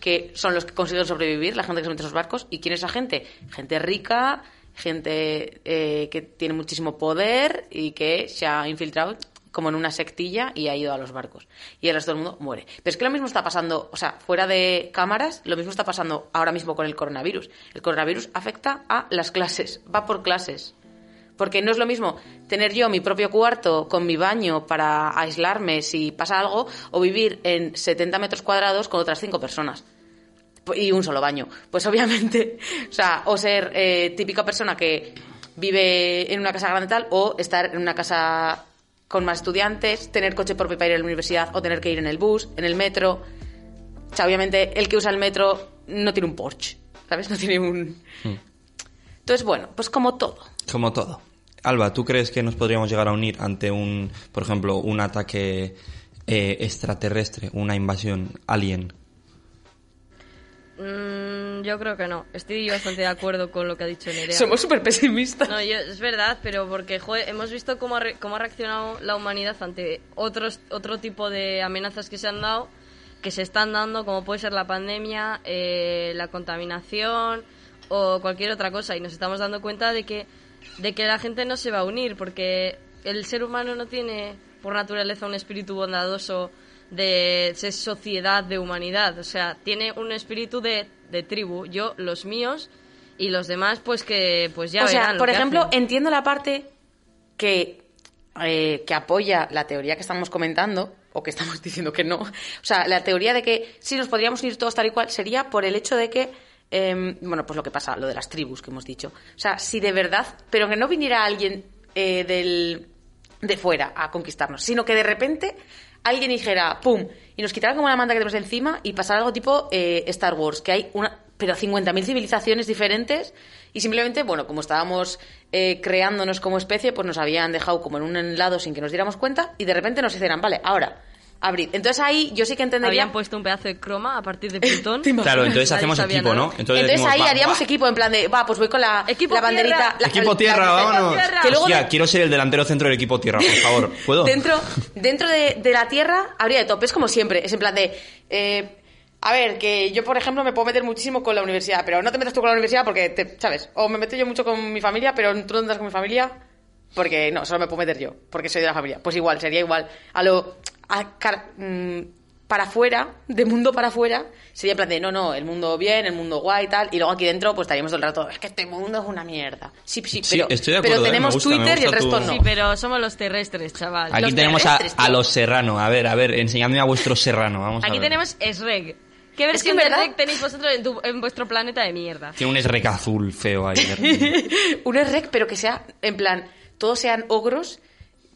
que son los que consiguen sobrevivir, la gente que se mete en esos barcos. ¿Y quién es esa gente? Gente rica, gente eh, que tiene muchísimo poder y que se ha infiltrado como en una sectilla y ha ido a los barcos. Y el resto del mundo muere. Pero es que lo mismo está pasando, o sea, fuera de cámaras, lo mismo está pasando ahora mismo con el coronavirus. El coronavirus afecta a las clases, va por clases. Porque no es lo mismo tener yo mi propio cuarto con mi baño para aislarme si pasa algo o vivir en 70 metros cuadrados con otras cinco personas. Y un solo baño. Pues obviamente, o sea, o ser eh, típica persona que vive en una casa grande tal o estar en una casa con más estudiantes, tener coche propio para ir a la universidad o tener que ir en el bus, en el metro. O sea, obviamente el que usa el metro no tiene un Porsche, ¿sabes? No tiene un... Entonces, bueno, pues como todo. Como todo. Alba, ¿tú crees que nos podríamos llegar a unir ante un, por ejemplo, un ataque eh, extraterrestre, una invasión alien? Mm, yo creo que no. Estoy bastante de acuerdo con lo que ha dicho Nerea. Somos súper pesimistas. No, yo- es verdad, pero porque joder, hemos visto cómo ha, re- cómo ha reaccionado la humanidad ante otros otro tipo de amenazas que se han dado, que se están dando, como puede ser la pandemia, eh, la contaminación o cualquier otra cosa, y nos estamos dando cuenta de que de que la gente no se va a unir, porque el ser humano no tiene por naturaleza un espíritu bondadoso de sociedad de humanidad. O sea, tiene un espíritu de, de tribu. Yo, los míos y los demás, pues que pues ya o sea, verán por ejemplo, hacen. entiendo la parte que, eh, que apoya la teoría que estamos comentando, o que estamos diciendo que no. O sea, la teoría de que sí nos podríamos ir todos tal y cual sería por el hecho de que, eh, bueno, pues lo que pasa, lo de las tribus que hemos dicho. O sea, si de verdad, pero que no viniera alguien eh, del, de fuera a conquistarnos, sino que de repente alguien dijera, ¡pum! Y nos quitara como la manta que tenemos encima y pasara algo tipo eh, Star Wars, que hay una, pero 50.000 civilizaciones diferentes y simplemente, bueno, como estábamos eh, creándonos como especie, pues nos habían dejado como en un lado sin que nos diéramos cuenta y de repente nos hicieran, vale, ahora, abrid. Entonces ahí yo sí que entendería... Habían puesto un pedazo de croma a partir de Plutón. Claro, entonces hacemos equipo, nada. ¿no? Entonces, decimos, ahí va, haríamos va. equipo en plan de, va, pues voy con la, Equipo la banderita... tierra. la- Equipo la- tierra, la- vámonos. tierra. Que luego Hostia, de- quiero ser el delantero centro del equipo tierra, por favor. ¿Puedo? Dentro, dentro de, de la Tierra habría de topes como siempre. Es en plan de... eh, a ver, que yo, por ejemplo, me puedo meter muchísimo con la universidad, pero no te metas tú con la universidad porque, te, ¿sabes? O me meto yo mucho con mi familia, pero tú no entras con mi familia porque no, solo me puedo meter yo, porque soy de la familia. Pues igual, sería igual. A lo... a car- mm, para afuera, de mundo para afuera, sería en plan de, no, no, el mundo bien, el mundo guay y tal, y luego aquí dentro pues estaríamos todo el rato, es que este mundo es una mierda. Sí, sí, Sí, pero, estoy de pero acuerdo, ¿eh? tenemos gusta, Twitter y el resto tu- no. Sí, pero somos los terrestres, chaval. Aquí Los tenemos a, los serrano. A ver, a ver, enseñadme a vuestro serrano. Vamos a Aquí ver. tenemos SREG. ¿Qué que versión de verdad- SREG tenéis vosotros en, tu- en vuestro planeta de mierda? Tiene un esrec azul feo ahí. un rec, pero que sea, en plan, todos sean ogros,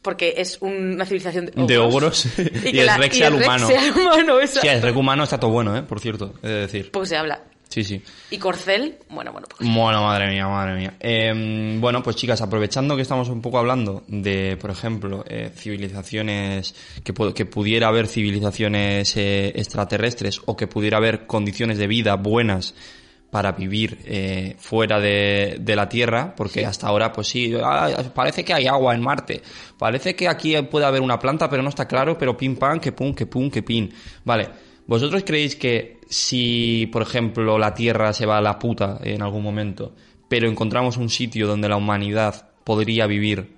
porque es una civilización de ogros. De ogros. Y que el sea el humano. sea humano, exacto. Sí, el esrec humano está todo bueno, ¿eh? Por cierto, he de decir. Pues se habla. Sí, sí. Y Corcel, bueno, bueno, pues. Bueno, madre mía, madre mía. Eh, bueno, pues chicas, aprovechando que estamos un poco hablando de, por ejemplo, eh, civilizaciones, que, que pudiera haber civilizaciones eh, extraterrestres o que pudiera haber condiciones de vida buenas para vivir eh, fuera de, de la Tierra, porque hasta ahora, pues sí, ah, parece que hay agua en Marte, parece que aquí puede haber una planta, pero no está claro, pero pim pam, que pum, que pum, que pin. Vale, ¿vosotros creéis que si, por ejemplo, la Tierra se va a la puta en algún momento, pero encontramos un sitio donde la humanidad podría vivir,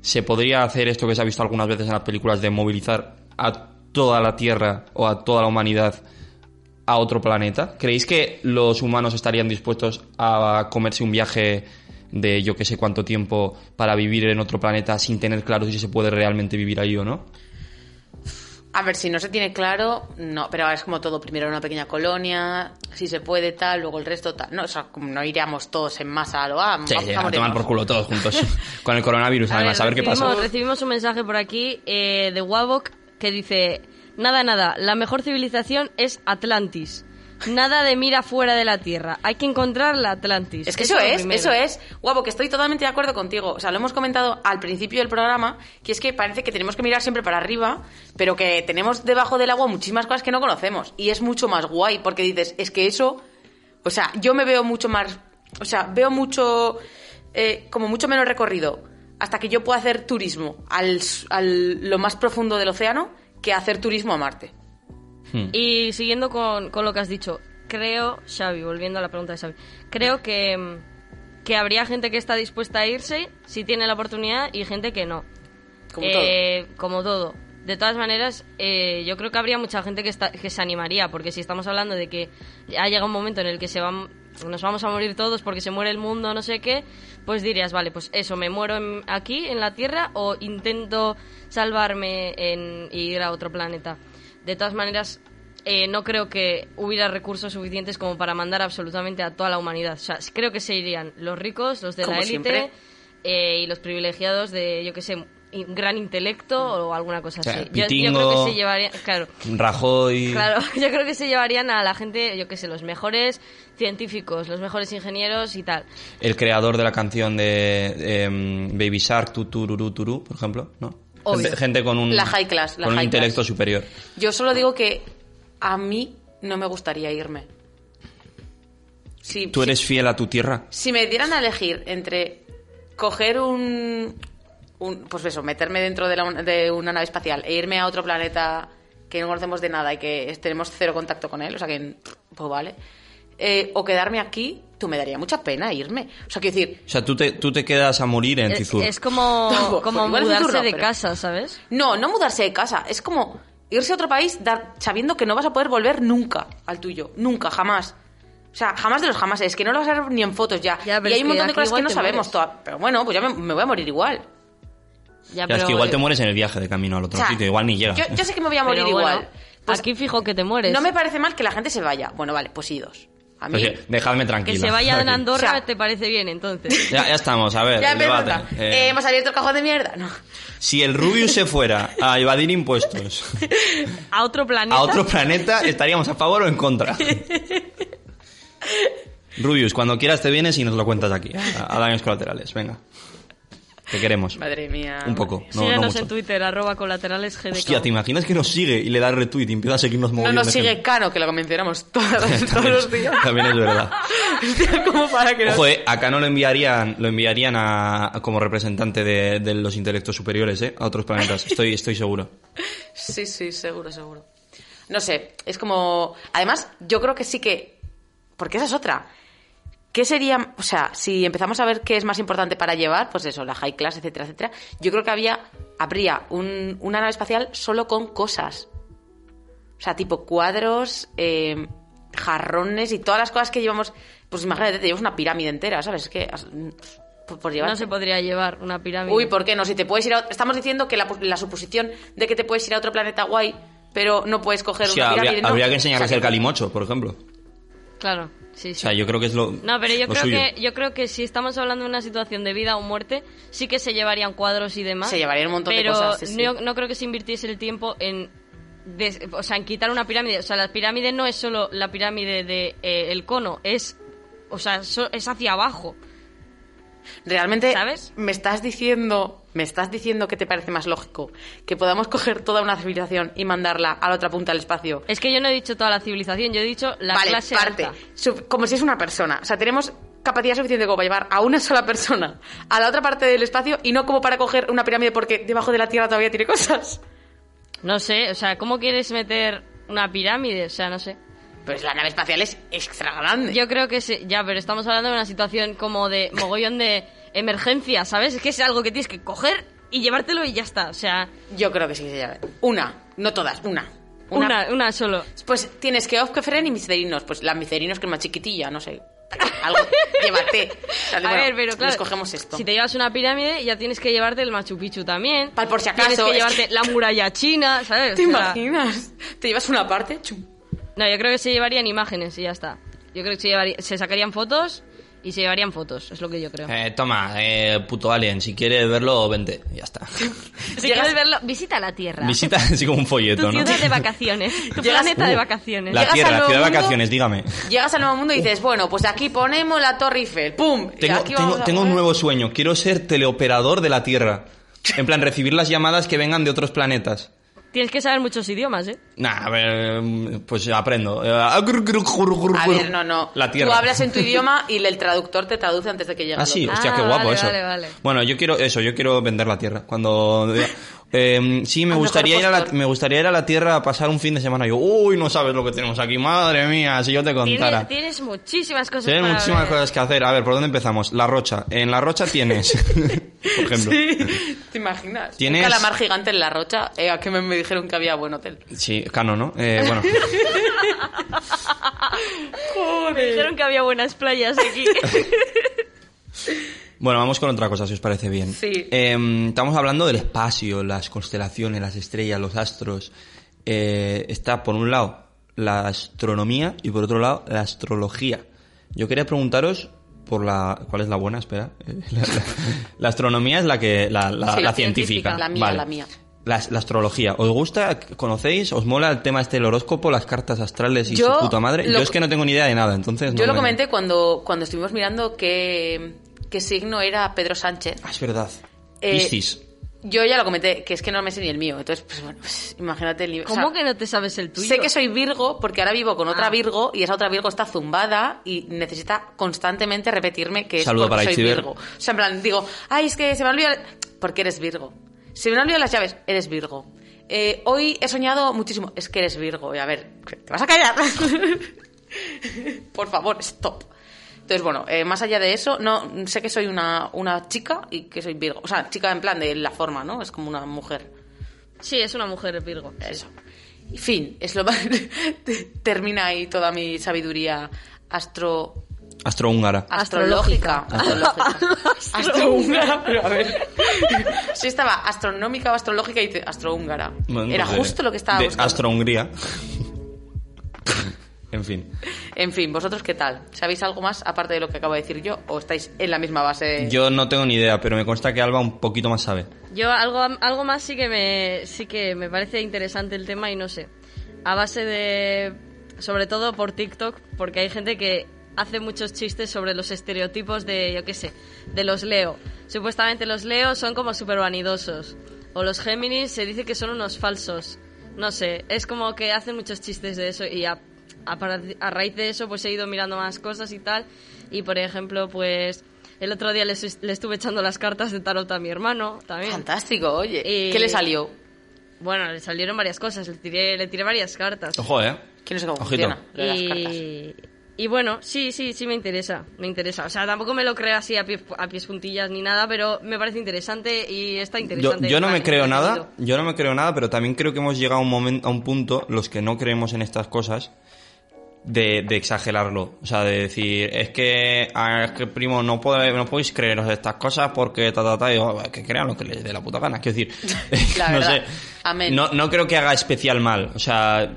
se podría hacer esto que se ha visto algunas veces en las películas de movilizar a toda la Tierra o a toda la humanidad a otro planeta? ¿Creéis que los humanos estarían dispuestos a comerse un viaje de yo que sé cuánto tiempo para vivir en otro planeta sin tener claro si se puede realmente vivir ahí o no? A ver, si no se tiene claro, no, pero es como todo, primero una pequeña colonia, si se puede tal, luego el resto tal. No, o sea, como no iríamos todos en masa a lo ah, Sí, vamos sí, a a tomar por culo todos juntos con el coronavirus, además, a ver qué pasa. recibimos un mensaje por aquí eh, de Wabok que dice: Nada, nada, la mejor civilización es Atlantis. Nada de mira fuera de la Tierra. Hay que encontrar la Atlantis. Es que eso es, primero. eso es. Guapo, que estoy totalmente de acuerdo contigo. O sea, lo hemos comentado al principio del programa, que es que parece que tenemos que mirar siempre para arriba, pero que tenemos debajo del agua muchísimas cosas que no conocemos. Y es mucho más guay, porque dices, es que eso. O sea, yo me veo mucho más. O sea, veo mucho. eh, como mucho menos recorrido hasta que yo pueda hacer turismo al, al lo más profundo del océano que hacer turismo a Marte. Hmm. Y siguiendo con, con lo que has dicho, creo, Xavi, volviendo a la pregunta de Xavi, creo que, que habría gente que está dispuesta a irse si tiene la oportunidad y gente que no. Como Eh, Como todo. De todas maneras, eh, yo creo que habría mucha gente que, está, que se animaría, porque si estamos hablando de que ha llegado un momento en el que se van, nos vamos a morir todos porque se muere el mundo, no sé qué, pues dirías, vale, pues eso, me muero en- aquí, en la Tierra, o intento salvarme en, y ir a otro planeta. De todas maneras, eh, no creo que hubiera recursos suficientes como para mandar absolutamente a toda la humanidad. O sea, creo que se irían los ricos, los de Como la élite eh, y los privilegiados de, yo que sé, gran intelecto o alguna cosa O sea, así. Yo, creo que se llevarían, claro, Rajoy. claro, yo creo que se llevarían a la gente, yo que sé, los mejores científicos, los mejores ingenieros y tal. El creador de la canción de em, Baby Shark, tu, tururú, turú, por ejemplo, ¿no? Obvio. Gente, gente con un, La high class, la con un intelecto class. superior. Yo solo digo que a mí no me gustaría irme. Si, ¿Tú eres fiel a tu tierra? si me dieran a elegir entre coger un, un- pues eso, meterme dentro de, la- de una nave espacial e irme a otro planeta que no conocemos de nada y que tenemos cero contacto con él, o sea que, pues vale, eh, o quedarme aquí, tú me daría mucha pena irme. O sea, quiero decir, O sea, tú te, tú te quedas a morir en Es, Cizur. es como, No, como igual es mudarse zurro, de pero- casa, ¿sabes? No, no mudarse de casa. Es como irse a otro país dar- sabiendo que no vas a poder volver nunca al tuyo. Nunca, jamás. O sea, jamás de los jamás. Es que no lo vas a ver ni en fotos ya. Ya, y hay es un montón de cosas que no sabemos todavía. Pero bueno, pues ya me, me voy a morir igual. Ya, Ya, es pero- que igual te mueres en el viaje de camino al otro O sea, sitio, igual ni llegas. Yo, yo sé que me voy a pero morir bueno, igual. Pues aquí fijo que te mueres. no me parece mal que la gente se vaya. Bueno, vale, pues idos. A mí. Pues sí, dejadme que tranquila. se vaya en Andorra O sea- te parece bien, entonces. Ya, ya estamos, a ver, ya debate. Eh, Eh, hemos abierto el cajón de mierda. No. Si el Rubius se fuera a evadir impuestos A otro planeta. a otro planeta, ¿estaríamos a favor o en contra? Rubius, cuando quieras te vienes y nos lo cuentas aquí, a, a daños colaterales. Venga. Te queremos. Madre mía. Un poco. No, no Síguenos mucho. en Twitter, arroba colaterales GDK. Hostia, ¿te imaginas que nos sigue y le da retweet y empieza a seguirnos No moviendo? nos sigue Cano, que lo mencionamos todos, todos los días. También es verdad. Hostia, como para que nos... Ojo, eh, acá no lo enviarían, lo enviarían a, a- como representante de, de los intelectos superiores, ¿eh? A otros planetas. Estoy, estoy seguro. Sí, sí, seguro, seguro. No sé, es como... Además, yo creo que sí que... Porque esa es otra. ¿Qué sería, o sea, si empezamos a ver qué es más importante para llevar, pues eso, la high class, etcétera, etcétera, yo creo que había, habría un- una nave espacial solo con cosas. O sea, tipo cuadros, eh, jarrones y todas las cosas que llevamos. Pues imagínate, te llevas una pirámide entera, ¿sabes? Es que as- por, por llevar. No se podría llevar una pirámide. Uy, ¿por qué no? Si te puedes ir a... Estamos diciendo que la, la suposición de que te puedes ir a otro planeta guay, pero no puedes coger O una sea, pirámide, habría, no. habría que enseñarles O sea, el calimocho, por ejemplo. Claro, sí, O sí. sea, yo creo que es lo No, pero yo lo creo suyo. que yo creo que si estamos hablando de una situación de vida o muerte, sí que se llevarían cuadros y demás. Se llevarían un montón de pero cosas, sí, sí. No, no creo que se invirtiese el tiempo en o sea, en quitar una pirámide, o sea, la pirámide no es solo la pirámide de eh, el cono, es o sea, so- es hacia abajo. Realmente, ¿Sabes? me estás diciendo, me estás diciendo que te parece más lógico que podamos coger toda una civilización y mandarla a la otra punta del espacio. Es que yo no he dicho toda la civilización, yo he dicho la vale, clase parte. alta. Como si es una persona. O sea, tenemos capacidad suficiente como para llevar a una sola persona a la otra parte del espacio y no como para coger una pirámide porque debajo de la Tierra todavía tiene cosas. No sé, o sea, ¿cómo quieres meter una pirámide? O sea, no sé. Pues la nave espacial es extra grande. Yo creo que sí, ya, pero estamos hablando de una situación como de mogollón de emergencia, ¿sabes? Es que es algo que tienes que coger y llevártelo y ya está. O sea, Yo creo que sí se llama. Una, no todas, una. una, una, solo. Pues tienes que Ofkefren y Micerinos. Pues la Micerinos que es más chiquitilla, no sé. Algo, llévate. O sea, A bueno, ver, pero claro, Nos cogemos esto. si te llevas una pirámide, ya tienes que llevarte el Machu Picchu también. Pal, por si acaso, Tienes que llevarte la muralla china, ¿sabes? ¿Te O sea, imaginas? Te llevas una parte, chum. no, yo creo que se llevarían imágenes y ya está. Yo creo que se, llevaría- se sacarían fotos y se llevarían fotos, es lo que yo creo. Eh, toma, eh, puto alien, si quieres verlo, vente, ya está. si llegas- quieres verlo, visita la Tierra. Visita así como un tu folleto, ¿no? ciudad de vacaciones. Tu Llegas- planeta de Uh, vacaciones. La Llegas Tierra, al la nuevo ciudad de mundo. vacaciones, dígame. Llegas al nuevo mundo y dices, bueno, pues aquí ponemos la Torre Eiffel. ¡Pum! Y Tengo, aquí vamos tengo, a tengo un poner- nuevo sueño, quiero ser teleoperador de la Tierra. En plan, recibir las llamadas que vengan de otros planetas. Tienes que saber muchos idiomas, ¿eh? Nah, a ver, pues aprendo. Eh, A ver, no, no. La Tierra. Tú hablas en tu idioma y el traductor te traduce antes de que llegue Ah, sí, hostia, qué Ah, guapo vale, eso. vale, vale. Bueno, yo quiero eso, yo quiero vender la Tierra. Cuando eh, sí, me gustaría ir a la, me gustaría ir a la Tierra a pasar un fin de semana. Yo, uy, no sabes lo que tenemos aquí, madre mía, si yo te contara. Tienes, tienes muchísimas cosas Tienes para muchísimas ver. cosas que hacer. A ver, ¿por dónde empezamos? La Rocha. En La Rocha tienes, por ejemplo. Sí, ¿te imaginas? Tienes- Un calamar gigante en la rocha. Eh, a que me, me dijeron que había buen hotel. Sí, Cano, ¿no? Eh, bueno, Me dijeron que había buenas playas aquí. bueno, vamos con otra cosa, si os parece bien. Sí. Eh, estamos hablando del espacio, las constelaciones, las estrellas, los astros. Eh, está, por un lado, la astronomía y por otro lado, la astrología. Yo quería preguntaros por la... ¿Cuál es la buena? Espera. Eh, La, la- la astronomía es la que... La, la- Sí, científica. científica, la mía, Vale. la mía. La, astrología. ¿Os gusta? ¿Conocéis? ¿Os mola el tema este del horóscopo, las cartas astrales y Yo su puta madre? Yo es que no tengo ni idea de nada, entonces... Yo no lo me- comenté cuando, cuando estuvimos mirando qué, qué signo era Pedro Sánchez. Ah, es verdad. Eh, Piscis. Yo ya lo comenté, que es que no me sé ni el mío. Entonces, pues bueno, pues, imagínate el nivel. ¿Cómo o sea, que no te sabes el tuyo? Sé que soy Virgo porque ahora vivo con otra Ah. Virgo y esa otra Virgo está zumbada y necesita constantemente repetirme que es Saludo porque para soy. Virgo. O sea, en plan, digo, ay, es que se me ha olvidado... Porque eres Virgo. Se me han olvidado las llaves, eres Virgo. Eh, hoy he soñado muchísimo, es que eres Virgo. Y a ver, ¿te vas a callar? Por favor, stop. Entonces, bueno, eh, más allá de eso, no sé que soy una, una chica y que soy Virgo. O sea, chica en plan de la forma, ¿no? Es como una mujer. Sí, es una mujer Virgo. Eso. Fin, es lo más... Termina ahí toda mi sabiduría astro... Astrohúngara. Astrológica. Astrológica. Astrohúngara, pero a ver. Sí estaba astronómica o astrológica y dice astrohúngara. Bueno, Era justo lo que estaba de buscando. Astrohungría. En fin. En fin, ¿vosotros qué tal? ¿Sabéis algo más aparte de lo que acabo de decir yo? ¿O estáis en la misma base? Yo no tengo ni idea, pero me consta que Alba un poquito más sabe. Yo algo, algo más sí que me sí que me parece interesante el tema y no sé. A base de sobre todo por TikTok, porque hay gente que hace muchos chistes sobre los estereotipos de yo qué sé, de los Leo. Supuestamente los Leo son como súper vanidosos o los Géminis se dice que son unos falsos. No sé, es como que hacen muchos chistes de eso y a, a raíz de eso pues he ido mirando más cosas y tal y por ejemplo pues el otro día le estuve echando las cartas de tarot a mi hermano también. Fantástico, oye. Y- ¿Qué le salió? Bueno, le salieron varias cosas, le tiré, le tiré varias cartas. Ojo, ¿eh? Que no cómo Ojito. funciona lo de las cartas. Y, y bueno, sí, sí, sí me interesa, me interesa. O sea, tampoco me lo creo así a, pie- a pies puntillas ni nada, pero me parece interesante y está Yo, interesante. yo no me creo nada, yo no me creo nada, pero también creo que hemos llegado a un momento, a un punto, los que no creemos en estas cosas, de, de exagerarlo. O sea, de decir, es que, es que primo, no, puede, no podéis creeros estas cosas porque ta, ta, ta, y yo, que crean lo que les dé la puta gana. Quiero decir, La no verdad. sé. Amén. No, no creo que haga especial mal. O sea,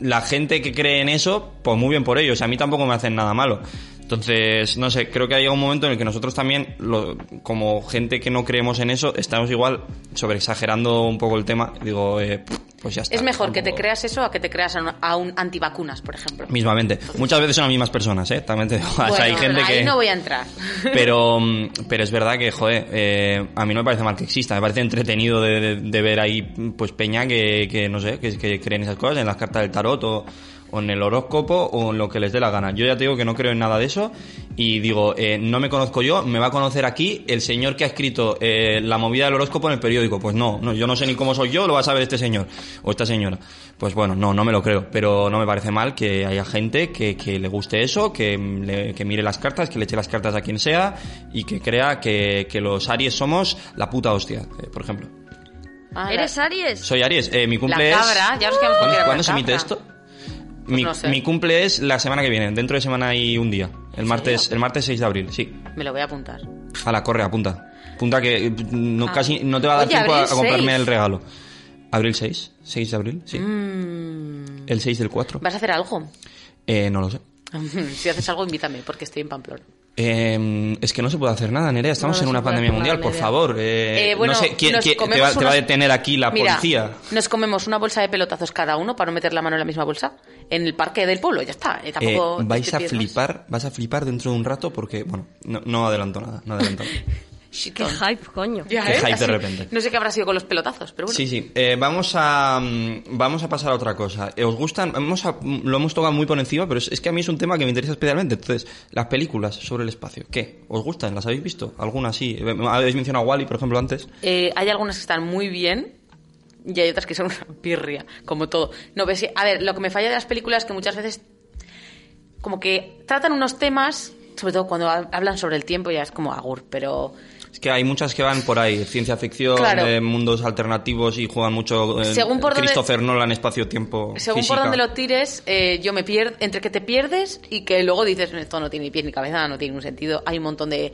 la gente que cree en eso, pues muy bien por ellos. A mí tampoco me hacen nada malo. Entonces, no sé, creo que ha llegado un momento en el que nosotros también, lo- como gente que no creemos en eso, estamos igual sobreexagerando un poco el tema. Digo, eh, pues ya está. Es mejor que te creas eso a que te creas a un, antivacunas, por ejemplo. Mismamente. Muchas veces son las mismas personas, ¿eh? También te digo. O sea, Bueno, hay gente ahí que... no voy a entrar. Pero, mm, pero es verdad que, joder, eh, a mí no me parece mal que exista. Me parece entretenido de, de- de ver ahí, pues, peña que, que no sé, que, que creen esas cosas en las cartas del tarot o, o en el horóscopo o en lo que les dé la gana. Yo ya te digo que no creo en nada de eso y digo, eh, no me conozco yo, me va a conocer aquí el señor que ha escrito eh, la movida del horóscopo en el periódico. Pues no, no, yo no sé ni cómo soy yo, lo va a saber este señor o esta señora. Pues bueno, no, no me lo creo, pero no me parece mal que haya gente que, que le guste eso, que, le- que mire las cartas, que le eche las cartas a quien sea y que crea que, que los Aries somos la puta hostia, eh, por ejemplo. Ah, ¿Eres la, Aries? Soy Aries, eh, mi la cumple es... cabra, ya nos quedamos ¿Cuándo, cuándo se emite cabra. Esto? Mi, no sé. mi cumple es la semana que viene, dentro de semana y un día. El martes, el martes 6 de abril, sí. Me lo voy a apuntar. A la corre, apunta. Apunta que eh, no, Ah. casi no te va a dar Oye, tiempo a, comprarme 6. el regalo. ¿Abril 6? ¿6 de abril? Sí. Mm, ¿El 6 del 4? ¿Vas a hacer algo? Eh, no lo sé. si haces algo, invítame, porque estoy en Pamplona. Eh, es que no se puede hacer nada, Nerea. Estamos No, no en una pandemia mundial, nada, por favor. Eh, Eh, bueno, no sé, ¿quién, te, va, te va a detener aquí la Mira, policía? Nos comemos una bolsa de pelotazos cada uno para no meter la mano en la misma bolsa en el parque del pueblo, ya está. Eh, Eh, tampoco vais te a flipar, vas a flipar dentro de un rato porque, bueno, no, no adelanto nada, no adelanto nada. Qué Shitón. hype, coño. Ya, Qué ¿eh? hype de repente. No sé qué habrá sido con los pelotazos, pero bueno. Sí, sí. Eh, vamos a mm, vamos a pasar a otra cosa. Eh, ¿Os gustan? Hemos a- mm, lo hemos tocado muy por encima, pero es, es que a mí es un tema que me interesa especialmente. Entonces, las películas sobre el espacio, ¿qué? ¿Os gustan? ¿Las habéis visto? ¿Algunas sí? Habéis mencionado Wally, por ejemplo, antes. Eh, hay algunas que están muy bien y hay otras que son una pirria, como todo. No, ves, a ver, lo que me falla de las películas es que muchas veces como que tratan unos temas, sobre todo cuando ha- hablan sobre el tiempo, ya es como agur, pero Es que hay muchas que van por ahí, ciencia ficción, Claro. eh, mundos alternativos y juegan mucho eh, Según por Christopher Nolan, espacio-tiempo, según física. por donde lo tires, eh, yo me pierdo, entre que te pierdes y que luego dices, esto no tiene ni pies ni cabeza, no tiene un sentido, hay un montón de,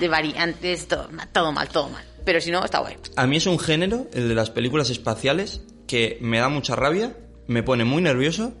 de variantes, todo, mal, todo mal, todo mal. Pero si no, está guay. A mí es un género, el de las películas espaciales, que me da mucha rabia, me pone muy nervioso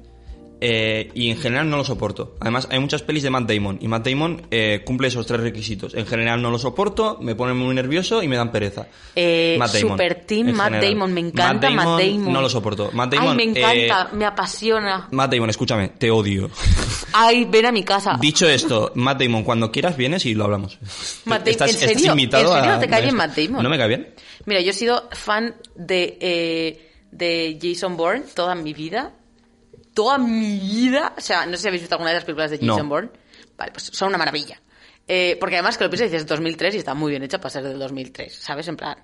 eh, y en general no lo soporto. Además, hay muchas pelis de Matt Damon y Matt Damon eh, cumple esos tres requisitos. En general no lo soporto, me pone muy nervioso y me dan pereza. Eh, Matt Damon, Super Team Matt general. Damon, me encanta Matt Damon. No lo soporto. Matt Ay, Damon, me encanta, eh, me apasiona. Matt Damon, escúchame, te odio. Ay, ven a mi casa. Dicho esto, Matt Damon, cuando quieras vienes y lo hablamos. Matt Damon, Estás- ¿en serio? invitado ¿En serio a- te cae bien. Matt Damon? ¿No me cae bien? Mira, yo he sido fan de, eh, de Jason Bourne toda mi vida. Toda mi vida. O sea, no sé si habéis visto alguna de las películas de No. Jason Bourne. Vale, pues son una maravilla. Eh, porque además que lo piensas dices 2003 y está muy bien hecha para ser del 2003. ¿Sabes? En plan.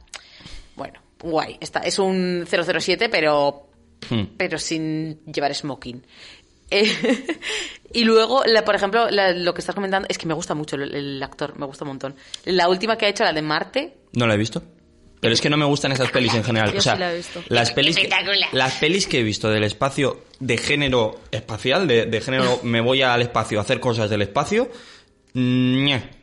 Bueno, guay. Está, es un 007, pero. Hmm. Pero sin llevar smoking. Eh, y luego, la- por ejemplo, la- lo que estás comentando es que me gusta mucho el, el actor, me gusta un montón. La última que ha hecho, la de Marte, ¿No la he visto? Pero es que no me gustan esas pelis en general. Yo o sea, sí la he visto. Las pelis, que, las pelis que he visto del espacio de género espacial, de, de género me voy al espacio a hacer cosas del espacio, ñe.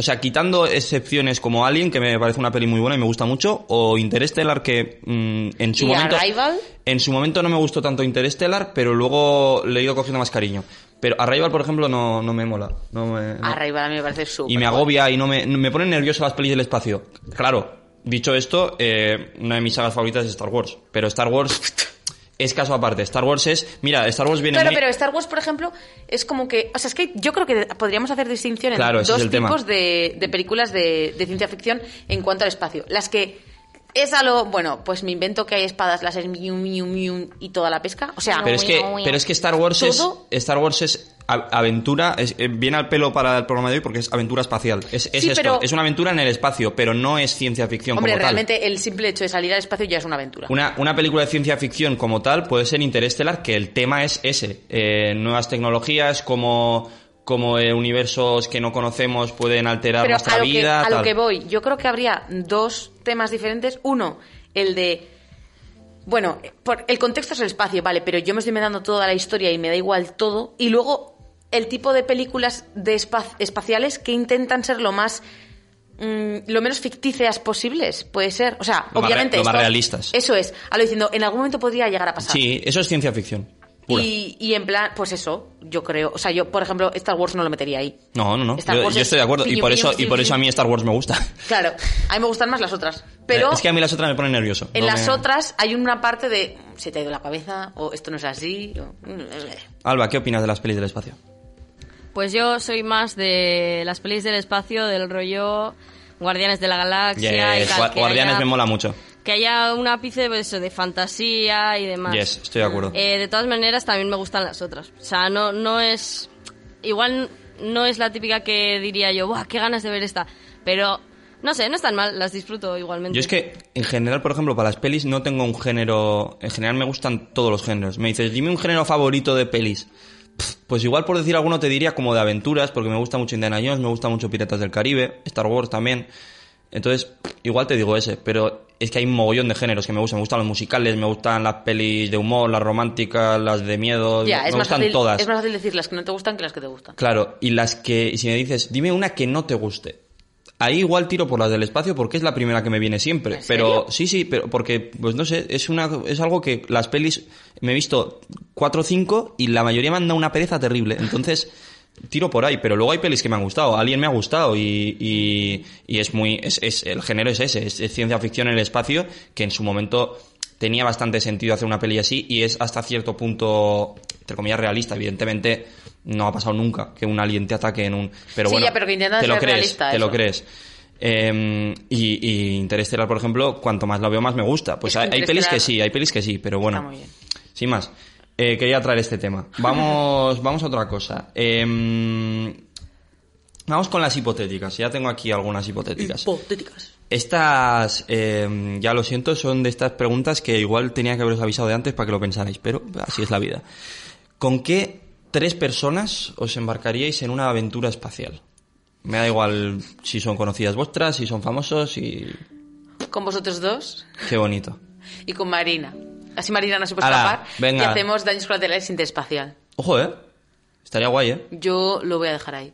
O sea, quitando excepciones como Alien, que me parece una peli muy buena y me gusta mucho, o Interstellar, que mm, en su ¿Y momento... Arrival? En su momento no me gustó tanto Interstellar, pero luego le he ido cogiendo más cariño. Pero Arrival, por ejemplo, no, no me mola. No me, no. Arriba a mí me parece súper. Y me agobia y no me, me ponen nervioso las pelis del espacio. Claro, dicho esto, eh, una de mis sagas favoritas es Star Wars. Pero Star Wars es caso aparte. Star Wars es... Mira, Star Wars viene Claro, muy- pero Star Wars, por ejemplo, es como que. O sea, es que yo creo que podríamos hacer distinción en Claro, ese dos tipos de, de películas de, de ciencia ficción en cuanto al espacio. Las que. Es a lo. Bueno, pues me invento que hay espadas láser, miu, miu, miu, y toda la pesca. O sea, Pero es que, pero es que Star Wars es... Star Wars es aventura, es- eh, viene al pelo para el programa de hoy porque es aventura espacial. Es, es Sí, esto, pero- es una aventura en el espacio, pero no es ciencia ficción hombre, como tal. realmente el simple hecho de salir al espacio ya es una aventura. Una, una película de ciencia ficción como tal puede ser Interestelar, que el tema es ese. Eh, nuevas tecnologías, como, como eh, universos que no conocemos pueden alterar Pero nuestra a lo, que, vida. a lo que voy, yo creo que habría dos temas diferentes. Uno, el de. Bueno, por, el contexto es el espacio, vale, pero yo me estoy inventando toda la historia y me da igual todo. Y luego, el tipo de películas de espa- espaciales que intentan ser lo más. mm, lo menos ficticias posibles, puede ser. O sea, Lo más re- obviamente. lo más realistas. Eso es. A lo diciendo, en algún momento podría llegar a pasar. Sí, eso es ciencia ficción. Pura. Y, y en plan, pues eso, yo creo. O sea, yo, por ejemplo, Star Wars no lo metería ahí. No, no, no. Star Yo, Wars yo es estoy de acuerdo. Y por, eso, y por eso a mí Star Wars me gusta. Claro, a mí me gustan más las otras. Pero Eh, es que a mí las otras me ponen nervioso. en No las me- otras hay una parte de se te ha ido la cabeza o esto no es así. o- Alba, ¿qué opinas de las pelis del espacio? Pues yo soy más de las pelis del espacio, del rollo Guardianes de la Galaxia y Yes, tal. Gua- que Guardianes haya- me mola mucho. Que haya un ápice pues, eso, de fantasía y demás. Yes, estoy de acuerdo. Eh, de todas maneras, también me gustan las otras. O sea, no, no es. Igual no es la típica que diría yo, ¡buah, qué ganas de ver esta! Pero, no sé, no están mal, las disfruto igualmente. Yo es que, en general, por ejemplo, para las pelis no tengo un género... En general me gustan todos los géneros. Me dices, dime un género favorito de pelis. Pues igual por decir alguno te diría como de aventuras, porque me gusta mucho Indiana Jones, me gusta mucho Piratas del Caribe, Star Wars también. Entonces, igual te digo ese, pero es que hay un mogollón de géneros que me gustan. Me gustan los musicales, me gustan las pelis de humor, las románticas, las de miedo, Ya, me es gustan fácil, todas. es más fácil decir las que no te gustan que las que te gustan. Claro, y las que, si me dices, dime una que no te guste. Ahí igual tiro por las del espacio porque es la primera que me viene siempre. ¿En Pero serio? sí, sí, pero porque, pues no sé, es una, es algo que las pelis, me he visto cuatro o cinco y la mayoría me han dado una pereza terrible. Entonces, tiro por ahí, pero luego hay pelis que me han gustado. Alguien me ha gustado y, y, y es muy, es, es, el género es ese, es, es ciencia ficción en el espacio que en su momento tenía bastante sentido hacer una peli así y es hasta cierto punto, entre comillas, realista. Evidentemente, no ha pasado nunca que un alien te ataque en un... Pero Sí, bueno, ya, pero que te lo ser crees, realista, te lo crees. Eh, y, y Interestelar, por ejemplo, cuanto más lo veo, más me gusta. Pues hay, hay pelis que sí, hay pelis que sí, pero bueno. Está muy bien. Sin más, eh, quería traer este tema. Vamos, vamos a otra cosa. Em, vamos con las hipotéticas. Ya tengo aquí algunas hipotéticas. Hipotéticas. Estas, em, ya lo siento, son de estas preguntas que igual tenía que haberos avisado de antes para que lo pensarais, pero así es la vida. ¿Con qué tres personas os embarcaríais en una aventura espacial? Me da igual si son conocidas vuestras, si son famosos y... Con vosotros dos Qué bonito. y con Marina. Así Marina no se puede Ala, escapar venga. y hacemos daños colaterales interespacial. Ojo, ¿eh? Estaría guay, ¿eh? Yo lo voy a dejar ahí.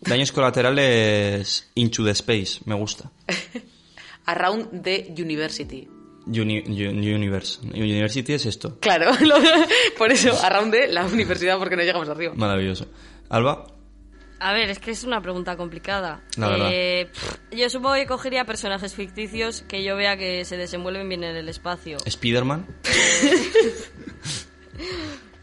Daños colaterales Into the Space, me gusta. Around the University. Uni- uni- universe. University es esto. Claro, lo- por eso, around the la universidad porque no llegamos arriba. Maravilloso. Alba, A ver, es que es una pregunta complicada. La verdad. Eh, pff, yo supongo que cogería personajes ficticios que yo vea que se desenvuelven bien en el espacio. Spiderman.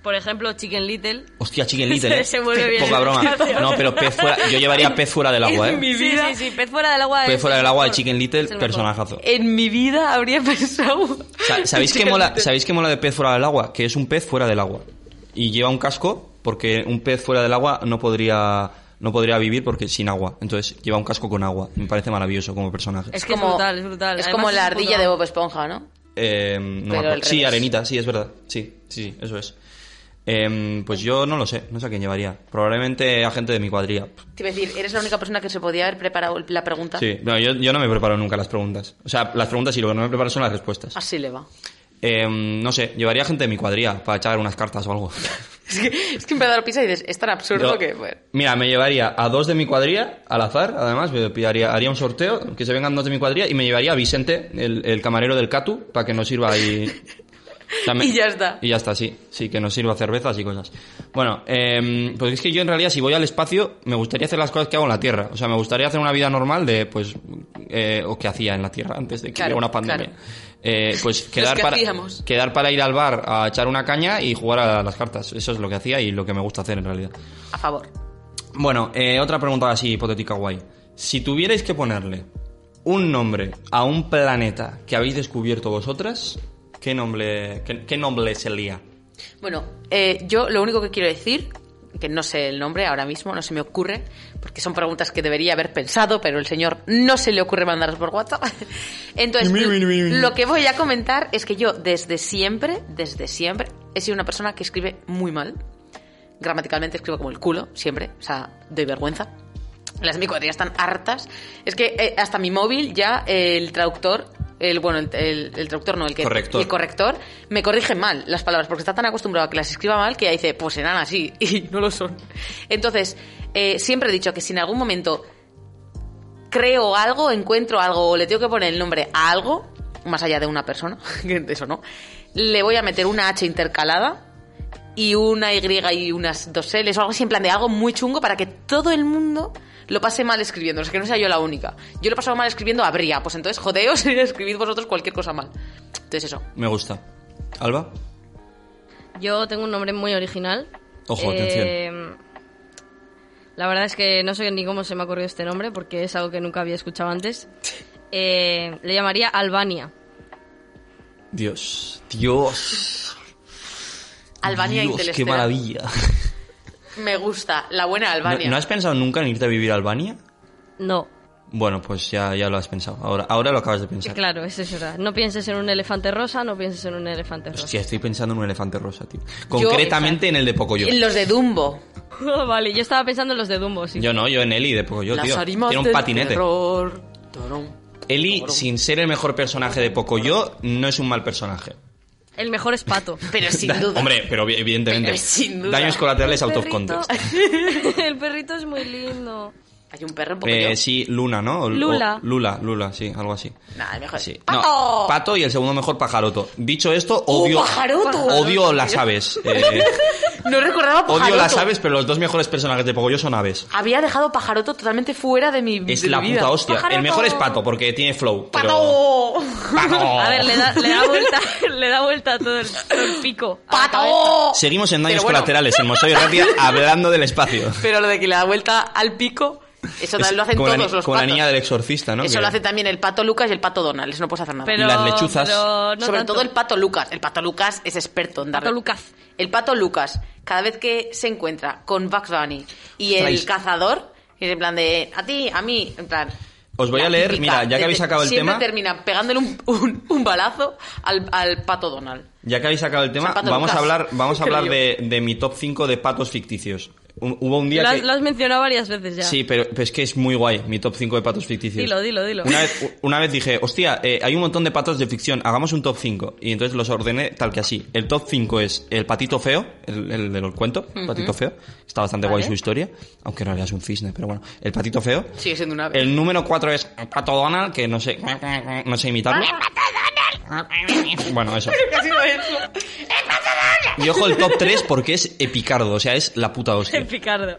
Por ejemplo, Chicken Little. Hostia, Chicken Little, ¿eh? Se mueve bien Poca broma. No, pero pez fuera. Yo llevaría pez fuera del agua, ¿eh? mi Sí, vida- sí, sí, pez fuera del agua. Pez fuera el del agua de. Chicken Little, personajazo. En mi vida habría pensado. Sa- ¿Sabéis qué mola. ¿Sabéis qué mola de pez fuera del agua? Que es un pez fuera del agua. Y lleva un casco porque un pez fuera del agua no podría no podría vivir porque sin agua. Entonces lleva un casco con agua. Me parece maravilloso como personaje. Es que es brutal, es brutal. Es Además, como la ardilla puto- de Bob Esponja, ¿no? Eh, no Pero Sí, arenita, sí, es verdad. Sí, sí, sí, eso es. Em, pues yo no lo sé, no sé a quién llevaría. Probablemente a gente de mi cuadrilla. Te iba a decir, eres la única persona que se podía haber preparado la pregunta. Sí, no, yo, yo no me preparo nunca las preguntas. O sea, las preguntas sí, lo que no me preparo son las respuestas. Así le va. Em, no sé, llevaría gente de mi cuadrilla para echar unas cartas o algo. Es que, es que la pisa y dices, es tan absurdo Yo- que... Bueno. Mira, me llevaría a dos de mi cuadrilla, al azar, además, me pillaría- haría un sorteo, que se vengan dos de mi cuadrilla, y me llevaría a Vicente, el, el camarero del Catu, para que nos sirva ahí... O sea, me- Y ya está. Y ya está, sí. Sí, que nos sirva cervezas y cosas. Bueno, eh, pues es que yo en realidad si voy al espacio me gustaría hacer las cosas que hago en la Tierra. O sea, me gustaría hacer una vida normal de, pues, eh, o que hacía en la Tierra antes de que Claro, hubiera una pandemia. claro. Eh, pues quedar que para, hacíamos. quedar para ir al bar a echar una caña y jugar a las cartas. Eso es lo que hacía y lo que me gusta hacer en realidad. A favor. Bueno, eh, otra pregunta así hipotética guay. Si tuvierais que ponerle un nombre a un planeta que habéis descubierto vosotras, ¿qué nombre, qué, qué nombre sería? Bueno, eh, yo lo único que quiero decir, que no sé el nombre ahora mismo, no se me ocurre, porque son preguntas que debería haber pensado, pero el señor no se le ocurre mandarlas por WhatsApp. Entonces, lo que voy a comentar es que yo desde siempre, desde siempre, he sido una persona que escribe muy mal. Gramaticalmente escribo como el culo, siempre, o sea, doy vergüenza. Las de mi cuadrilla están hartas. Es que eh, hasta mi móvil ya eh, el traductor, el bueno, el, el- el traductor no, el que Corrector. el corrector me corrige mal las palabras porque está tan acostumbrado a que las escriba mal que ya dice, pues serán así y no lo son. Entonces, eh, siempre he dicho que si en algún momento creo algo, encuentro algo o le tengo que poner el nombre a algo, más allá de una persona, eso no, le voy a meter una H intercalada y una Y y unas dos L's o algo así en plan de algo muy chungo para que todo el mundo lo pase mal escribiendo, o sea, que no sea yo la única. Yo lo he pasado mal escribiendo habría, pues entonces jodeos y escribid vosotros cualquier cosa mal. Entonces eso. Me gusta. ¿Alba? Yo tengo un nombre muy original. Ojo, atención. La verdad es que no sé ni cómo se me ha ocurrido este nombre porque es algo que nunca había escuchado antes. Eh, le llamaría Albania. Dios, Dios. Albania Dios, qué Interestelar. maravilla. Me gusta, la buena ¿No, Albania. no has pensado nunca en irte a vivir a Albania? No, Bueno, pues ya, ya lo has pensado. Ahora, ahora lo acabas de pensar. claro, eso es verdad. No pienses en un elefante rosa, no pienses en un elefante rosa. Hostia, estoy pensando en un elefante rosa, tío. Concretamente en el de Pocoyo. En los de Dumbo. vale, yo estaba pensando en los de Dumbo, sí. Yo no, yo en Eli de Pocoyo, Las tío. Tiene un del patinete. terror. Eli, sin ser el mejor personaje de Pocoyo, no es un mal personaje. El mejor es Pato. Pero sin duda. Hombre, pero evi- evidentemente. Pero sin duda. Daños colaterales out of context. el perrito es muy lindo. Hay un perro un poco Eh, sí, Luna, ¿no? O- Lula. o- Lula, Lula, sí, algo así. Nah, el mejor. Sí. ¡Pato! No, pato y el segundo mejor pajaroto. Dicho esto, odio. pajaroto! Odio las aves. Eh, No recordaba pajaroto. odio las aves, pero los dos mejores personajes de Pocoyo son aves. Había dejado pajaroto totalmente fuera de mi Es de la mi vida. puta hostia. ¡Pajaroto! El mejor es pato, porque tiene flow. Pero... ¡Pato! ¡Pato! A ver, le da, le da vuelta, le da vuelta todo el, todo el pico. ¡Pato! Seguimos en daños bueno. colaterales en Mosoy Ratia hablando del espacio. Pero lo de que le da vuelta al pico, eso lo hacen todos la, los como la niña del exorcista, ¿no? Eso Que- lo hace también el pato Lucas y el pato Donald. Eso no puedes hacer nada. Pero, las lechuzas. pero no Sobre tanto. todo el pato Lucas. El pato Lucas es experto en dar. Pato Lucas. El pato Lucas, cada vez que se encuentra con Bugs Bunny y el cazador, es en plan de a ti, a mí, en plan. Os voy a leer, típica mira, ya que habéis sacado el siempre tema- termina pegándole un, un, un balazo al, al pato Donald. Ya que habéis sacado el tema, vamos a Lucas, hablar, vamos a hablar de, de mi top 5 de patos ficticios. Un- hubo un día Lo has, que... lo has mencionado varias veces ya. Sí, pero, pero es que es muy guay mi top 5 de patos ficticios. Dilo, dilo, dilo. Una vez, una vez dije, hostia, eh, hay un montón de patos de ficción, hagamos un top 5. Y entonces los ordené tal que así. El top 5 es el patito feo, el, el de los cuentos, patito feo. Está bastante guay su historia, aunque en realidad es un cisne, pero bueno. El patito feo. Sigue siendo una ave. El número 4 es el pato Donald, que no sé, no sé imitarlo. Bueno, eso. Y ojo el top 3 porque es epicardo, o sea, es la puta El hostia. picardo.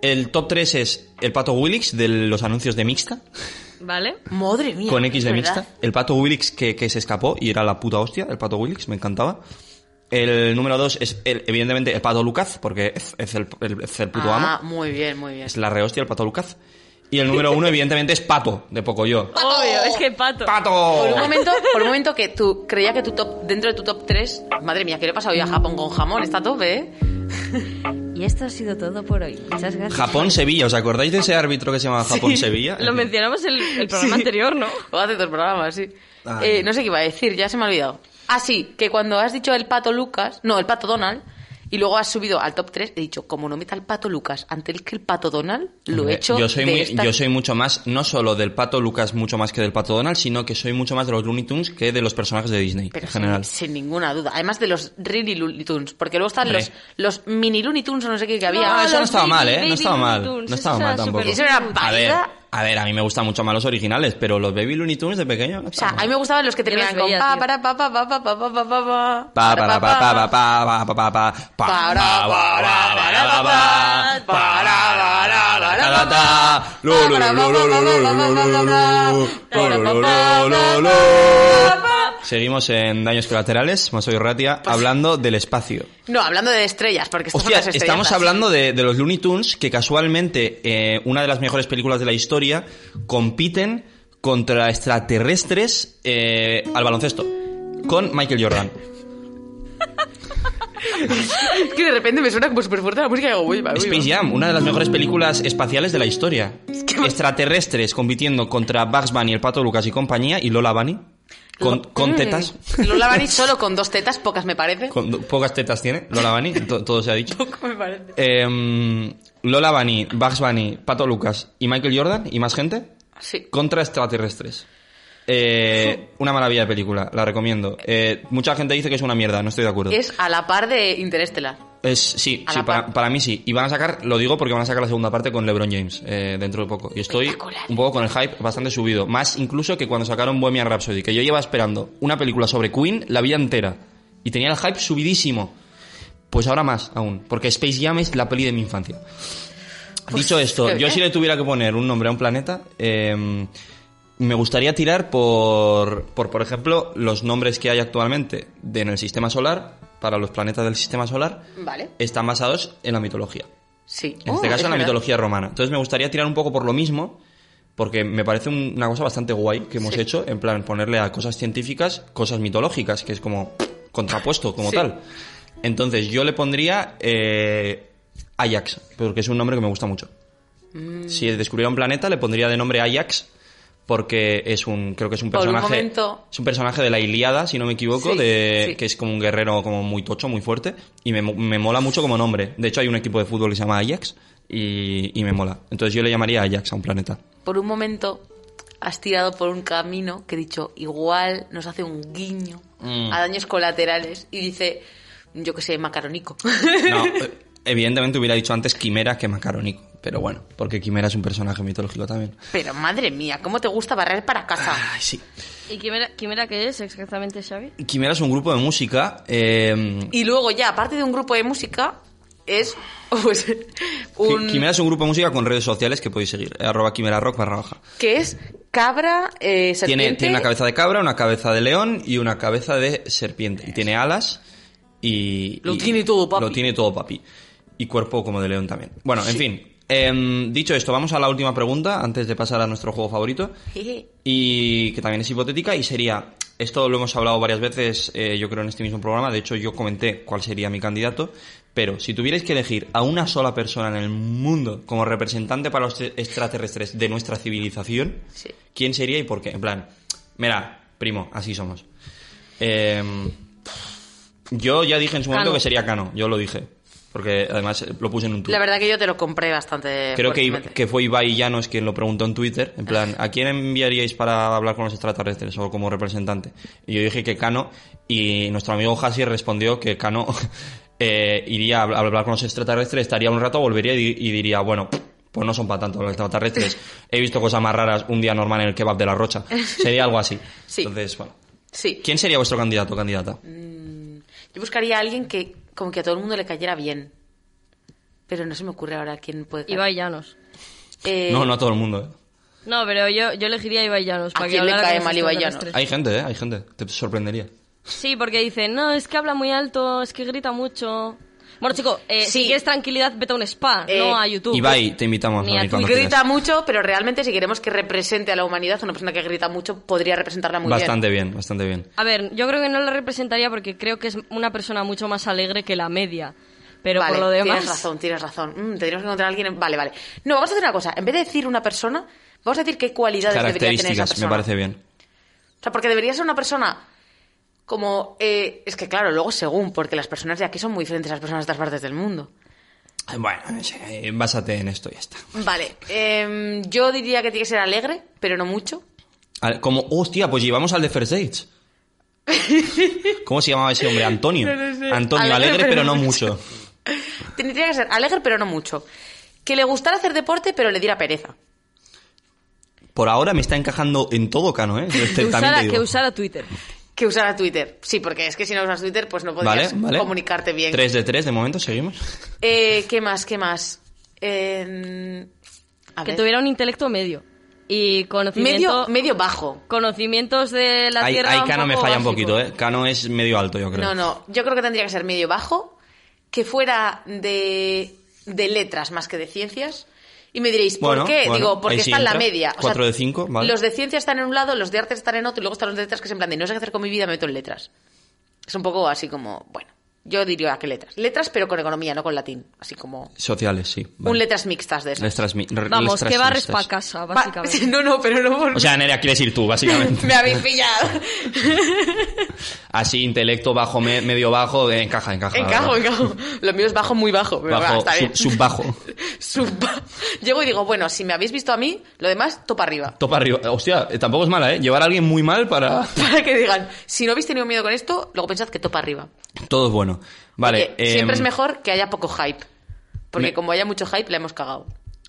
El top 3 es el pato Willix de los anuncios de Mixta, ¿Vale? Madre mía. con X de ¿verdad? Mixta. El pato Willix que, que se escapó y era la puta hostia, el pato Willix, me encantaba. El número 2 es, el- evidentemente, el pato Lucas, porque es, es el, el- es el puto Ah, amo. muy bien, muy bien. Es la rehostia, el pato Lucas. Y el número 1, evidentemente, es pato, de poco yo. Obvio, es que pato. Por ¡Pato! un momento, por un momento que tú creía que tu top, dentro de tu top 3, madre mía, ¿qué le he pasado hoy a Japón con jamón? Está tope, ¿eh? Y esto ha sido todo por hoy. Muchas gracias. Japón-Sevilla, ¿os acordáis de ese árbitro que se llama Japón-Sevilla? Lo mencionamos el, el programa Sí. anterior, ¿no? O hace dos programas, sí. Ay. Eh, no sé qué iba a decir, ya se me ha olvidado. Ah, sí, que cuando has dicho el pato Lucas, no, el pato Donald, y luego has subido al top 3, he dicho, como no meta el pato Lucas ante el que el pato Donald, lo he hecho yo soy, de muy- esta- yo soy mucho más, no solo del pato Lucas, mucho más que del pato Donald, sino que soy mucho más de los Looney Tunes que de los personajes de Disney Pero en sin, general. sin ninguna duda. Además de los Really Looney Tunes. Porque luego están los, los mini Looney Tunes o no sé qué que había. No, eso no los estaba mal, ¿eh? No estaba mal. No estaba mal tampoco. Eso era válida. A ver, a mí me gustan mucho más los originales, pero los Baby Looney Tunes de pequeño no O sea, a mí me gustaban los que terminaban con pa, para, pa, pa, pa, pa, pa, pa, pa, pa, pa, Pa, para, pa, pa, pa, pa, pa, pa, pa, pa, pa, Para, para, pa, para, pa, para, pa, para, para, Seguimos en Daños Colaterales, más Ratia, pues- hablando del espacio. No, hablando de estrellas, porque estas Hostia, son estamos hablando de, los Looney Tunes, que casualmente eh, una de las mejores películas de la historia compiten contra extraterrestres eh, al baloncesto, con Michael Jordan. es que de repente me suena como súper fuerte la música y digo, uy, va, Space. Jam, una de las mejores películas espaciales de la historia. Es que... Extraterrestres compitiendo contra Bugs Bunny, el Pato Lucas y compañía, y Lola Bunny con, con Mm. tetas. Lola Bunny solo con dos tetas, pocas me parece. Con do- pocas tetas tiene, Lola Bunny, to- todo se ha dicho. Poco me parece. Em, Lola Bunny, Bugs Bunny, Pato Lucas y Michael Jordan y más gente Sí. contra extraterrestres. Eh, una maravilla de película, la recomiendo. Eh, mucha gente dice que es una mierda, no estoy de acuerdo. Es a la par de Interestelar. Es, sí, sí para, par. para mí sí. Y van a sacar, lo digo porque van a sacar la segunda parte con LeBron James eh, dentro de poco. Y estoy un poco con el hype bastante subido. Más incluso que cuando sacaron Bohemian Rhapsody, que yo llevaba esperando una película sobre Queen la vida entera. Y tenía el hype subidísimo. Pues ahora más aún, porque Space Jam es la peli de mi infancia. Dicho esto, yo si le tuviera que poner un nombre a un planeta, eh, me gustaría tirar por, por, por ejemplo, los nombres que hay actualmente de- en el sistema solar, para los planetas del sistema solar, Vale. están basados en la mitología. Sí. En Oh, este caso, es en la verdad. mitología romana. Entonces me gustaría tirar un poco por lo mismo, porque me parece un- una cosa bastante guay que hemos Sí. hecho, en plan ponerle a cosas científicas cosas mitológicas, que es como contrapuesto, como Sí. tal. Entonces yo le pondría eh, Ajax, porque es un nombre que me gusta mucho. Mm. Si descubriera un planeta, le pondría de nombre Ajax, porque es un, creo que es un personaje, momento- es un personaje de la Ilíada, si no me equivoco, Sí, de, sí. que es como un guerrero como muy tocho, muy fuerte, y me, me mola mucho como nombre. De hecho, hay un equipo de fútbol que se llama Ajax, y, y me mola. Entonces yo le llamaría Ajax a un planeta. Por un momento has tirado por un camino que he dicho, igual nos hace un guiño Mm. a daños colaterales y dice, yo que sé, macaronico. No, eh, evidentemente hubiera dicho antes Quimera que Macarónico, pero bueno, porque Quimera es un personaje mitológico también. Pero madre mía, ¿cómo te gusta barrer para casa? Ay, sí. ¿Y Quimera, Quimera qué es exactamente, Xavi? Quimera es un grupo de música. eh, Y luego ya, aparte de un grupo de música, es pues, un... Quimera es un grupo de música con redes sociales que podéis seguir. eh, Arroba Quimera Rock barra baja. que es cabra, eh, Tiene, serpiente... tiene una cabeza de cabra, una cabeza de león y una cabeza de serpiente. Y tiene alas y... Lo y- tiene todo, papi. Lo tiene todo, papi. Y cuerpo como de león también. Bueno, en fin. Em, dicho esto, vamos a la última pregunta antes de pasar a nuestro juego favorito. Y que también es hipotética y sería, esto lo hemos hablado varias veces, eh, yo creo en este mismo programa, de hecho yo comenté cuál sería mi candidato, pero si tuvierais que elegir a una sola persona en el mundo como representante para los extraterrestres de nuestra civilización, Sí. ¿quién sería y por qué? En plan, mira, primo, así somos. Em, yo ya dije en su momento Cano. que sería Cano, yo lo dije, porque además lo puse en un tuit. La verdad que yo te lo compré bastante Creo que, que fue Ibai Llanos quien lo preguntó en Twitter, en plan, ¿a quién enviaríais para hablar con los extraterrestres o como representante? Y yo dije que Cano, y nuestro amigo Hasi respondió que Cano eh, iría a hablar con los extraterrestres, estaría un rato, volvería y, di- y diría, bueno, pues no son para tanto los extraterrestres. He visto cosas más raras un día normal en el kebab de la Rocha. Sería algo así. Sí. Entonces, bueno. Sí. ¿Quién sería vuestro candidato o candidata? Yo buscaría a alguien que como que a todo el mundo le cayera bien. Pero no se me ocurre ahora quién puede caer. Ibai Llanos. Eh, No, no a todo el mundo. ¿eh? No, pero yo, yo elegiría a Ibai Llanos. ¿A para que quién le hablara cae con mal Ibai extraterrestres. Hay gente, ¿eh? Hay gente. Te sorprendería. Sí, porque dicen, no, es que habla muy alto, es que grita mucho. Bueno, chico, eh, Sí. si quieres tranquilidad, vete a un spa, Eh, no a YouTube. Ibai, te invitamos Ni a a venir grita mucho, pero realmente si queremos que represente a la humanidad, una persona que grita mucho podría representarla muy Bastante bien, bastante bien. A ver, yo creo que no la representaría porque creo que es una persona mucho más alegre que la media. Pero vale, por lo demás... Tienes razón, tienes razón. Mm, tendríamos que encontrar a alguien. en- Vale, vale. No, vamos a hacer una cosa. En vez de decir una persona, vamos a decir qué cualidades debería tener esa Características, persona. me parece bien. O sea, porque debería ser una persona como... eh, es que claro, luego según, porque las personas de aquí son muy diferentes a las personas de otras partes del mundo. Bueno, eh, básate en esto y ya está. Vale, em, yo diría que tiene que ser alegre, pero no mucho. Como, hostia, pues llevamos al de First Dates. ¿Cómo se llamaba ese hombre? Antonio. Antonio, Alegre, alegre, pero no mucho. Tendría que ser alegre, pero no mucho. Que le gustara hacer deporte, pero le diera pereza. Por ahora me está encajando en todo cano, ¿eh? Que usara, que usara Twitter. Que usara Twitter. Sí, porque es que si no usas Twitter, pues no podrías vale. comunicarte bien. 3 de 3, de momento, seguimos. Eh, ¿Qué más? ¿Qué más? Eh, a Que ver. tuviera un intelecto medio. Y conocimiento... medio, medio bajo. Conocimientos de la Ahí, Tierra ahí Cano me falla un poquito, ¿eh? Cano es medio alto, yo creo. No, no. Yo creo que tendría que ser medio bajo. Que fuera de, de letras más que de ciencias. Y me diréis, ¿por Bueno, qué? bueno, Digo, porque sí está en la media. O sea, Cuatro de cinco, vale. Los de ciencias están en un lado, los de artes están en otro, y luego están los de letras que es en plan de no sé qué hacer con mi vida, me meto en letras. Es un poco así como, bueno, yo diría que letras. Letras, pero con economía, no con latín. Así como Sociales, sí. un letras mixtas de esas. Les transmi- re- Vamos, les que barres para casa, básicamente. no, no, pero no por... O sea, Nerea, quieres ir tú, básicamente. me habéis pillado. Así, intelecto bajo, me- medio bajo, eh, encaja, encaja. encajo, encajo. Lo mío es bajo, muy bajo. Pero va, Bajo, sub- subbajo. Sub- Llego y digo, bueno, si me habéis visto a mí, lo demás, topa arriba. Topa arriba. Hostia, eh, tampoco es mala, ¿eh? Llevar a alguien muy mal para... Para que digan, si no habéis tenido miedo con esto, luego pensad que topa arriba. Todo es bueno. Vale. Oye, siempre em, es mejor que haya poco hype. Porque me- como haya mucho hype, la hemos cagado.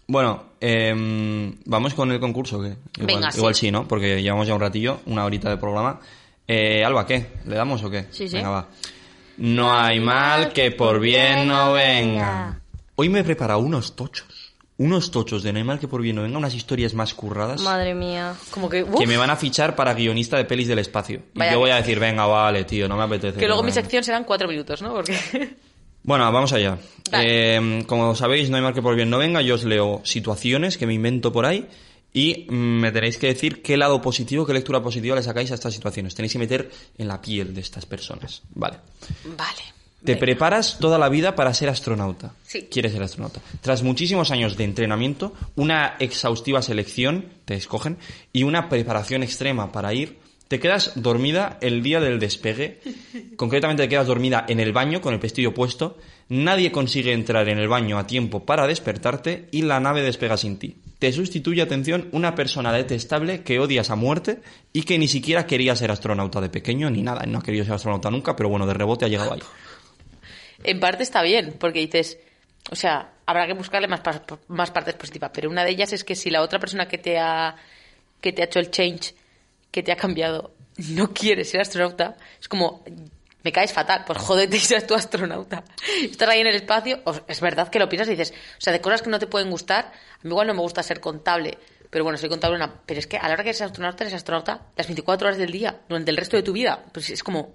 Bueno, em, vamos con el concurso, ¿o ¿qué? Igual, Venga, sí, ¿no? Porque llevamos ya un ratillo, una horita de programa. Eh, Alba, ¿qué? ¿Le damos o qué? Sí, sí. Venga, va. No hay mal que por bien no venga. Hoy me he preparado unos tochos. Unos tochos de no hay mal que por bien no venga, unas historias más curradas. Madre mía. Como que, uf, que me van a fichar para guionista de pelis del espacio. Y yo voy a decir, venga, vale, tío, no me apetece. que luego mi venga. sección serán cuatro minutos, ¿no? Porque... Bueno, vamos allá. Dale. Eh, como sabéis, no hay mal que por bien no venga. Yo os leo situaciones que me invento por ahí y mm, me tenéis que decir qué lado positivo, qué lectura positiva le sacáis a estas situaciones. Tenéis que meter en la piel de estas personas. Vale. Vale. Te Venga. preparas toda la vida para ser astronauta. Sí. Quieres ser astronauta. Tras muchísimos años de entrenamiento, una exhaustiva selección, te escogen, y una preparación extrema para ir, te quedas dormida el día del despegue. Concretamente te quedas dormida en el baño con el pestillo puesto. Nadie consigue entrar en el baño a tiempo para despertarte y la nave despega sin ti. Te sustituye, atención, una persona detestable que odias a muerte y que ni siquiera quería ser astronauta de pequeño ni nada. No ha querido ser astronauta nunca, pero bueno, de rebote ha llegado ahí. En parte está bien, porque dices, o sea, habrá que buscarle más, más partes positivas, pero una de ellas es que si la otra persona que te ha que te ha hecho el change, que te ha cambiado, no quiere ser astronauta, es como me caes fatal, pues jódete y seas tu astronauta. Estar ahí en el espacio, es verdad que lo piensas y dices, o sea, de cosas que no te pueden gustar, a mí igual no me gusta ser contable, pero bueno, soy contable, una, pero es que a la hora que eres astronauta, eres astronauta las 24 horas del día, durante el resto de tu vida, pues es como,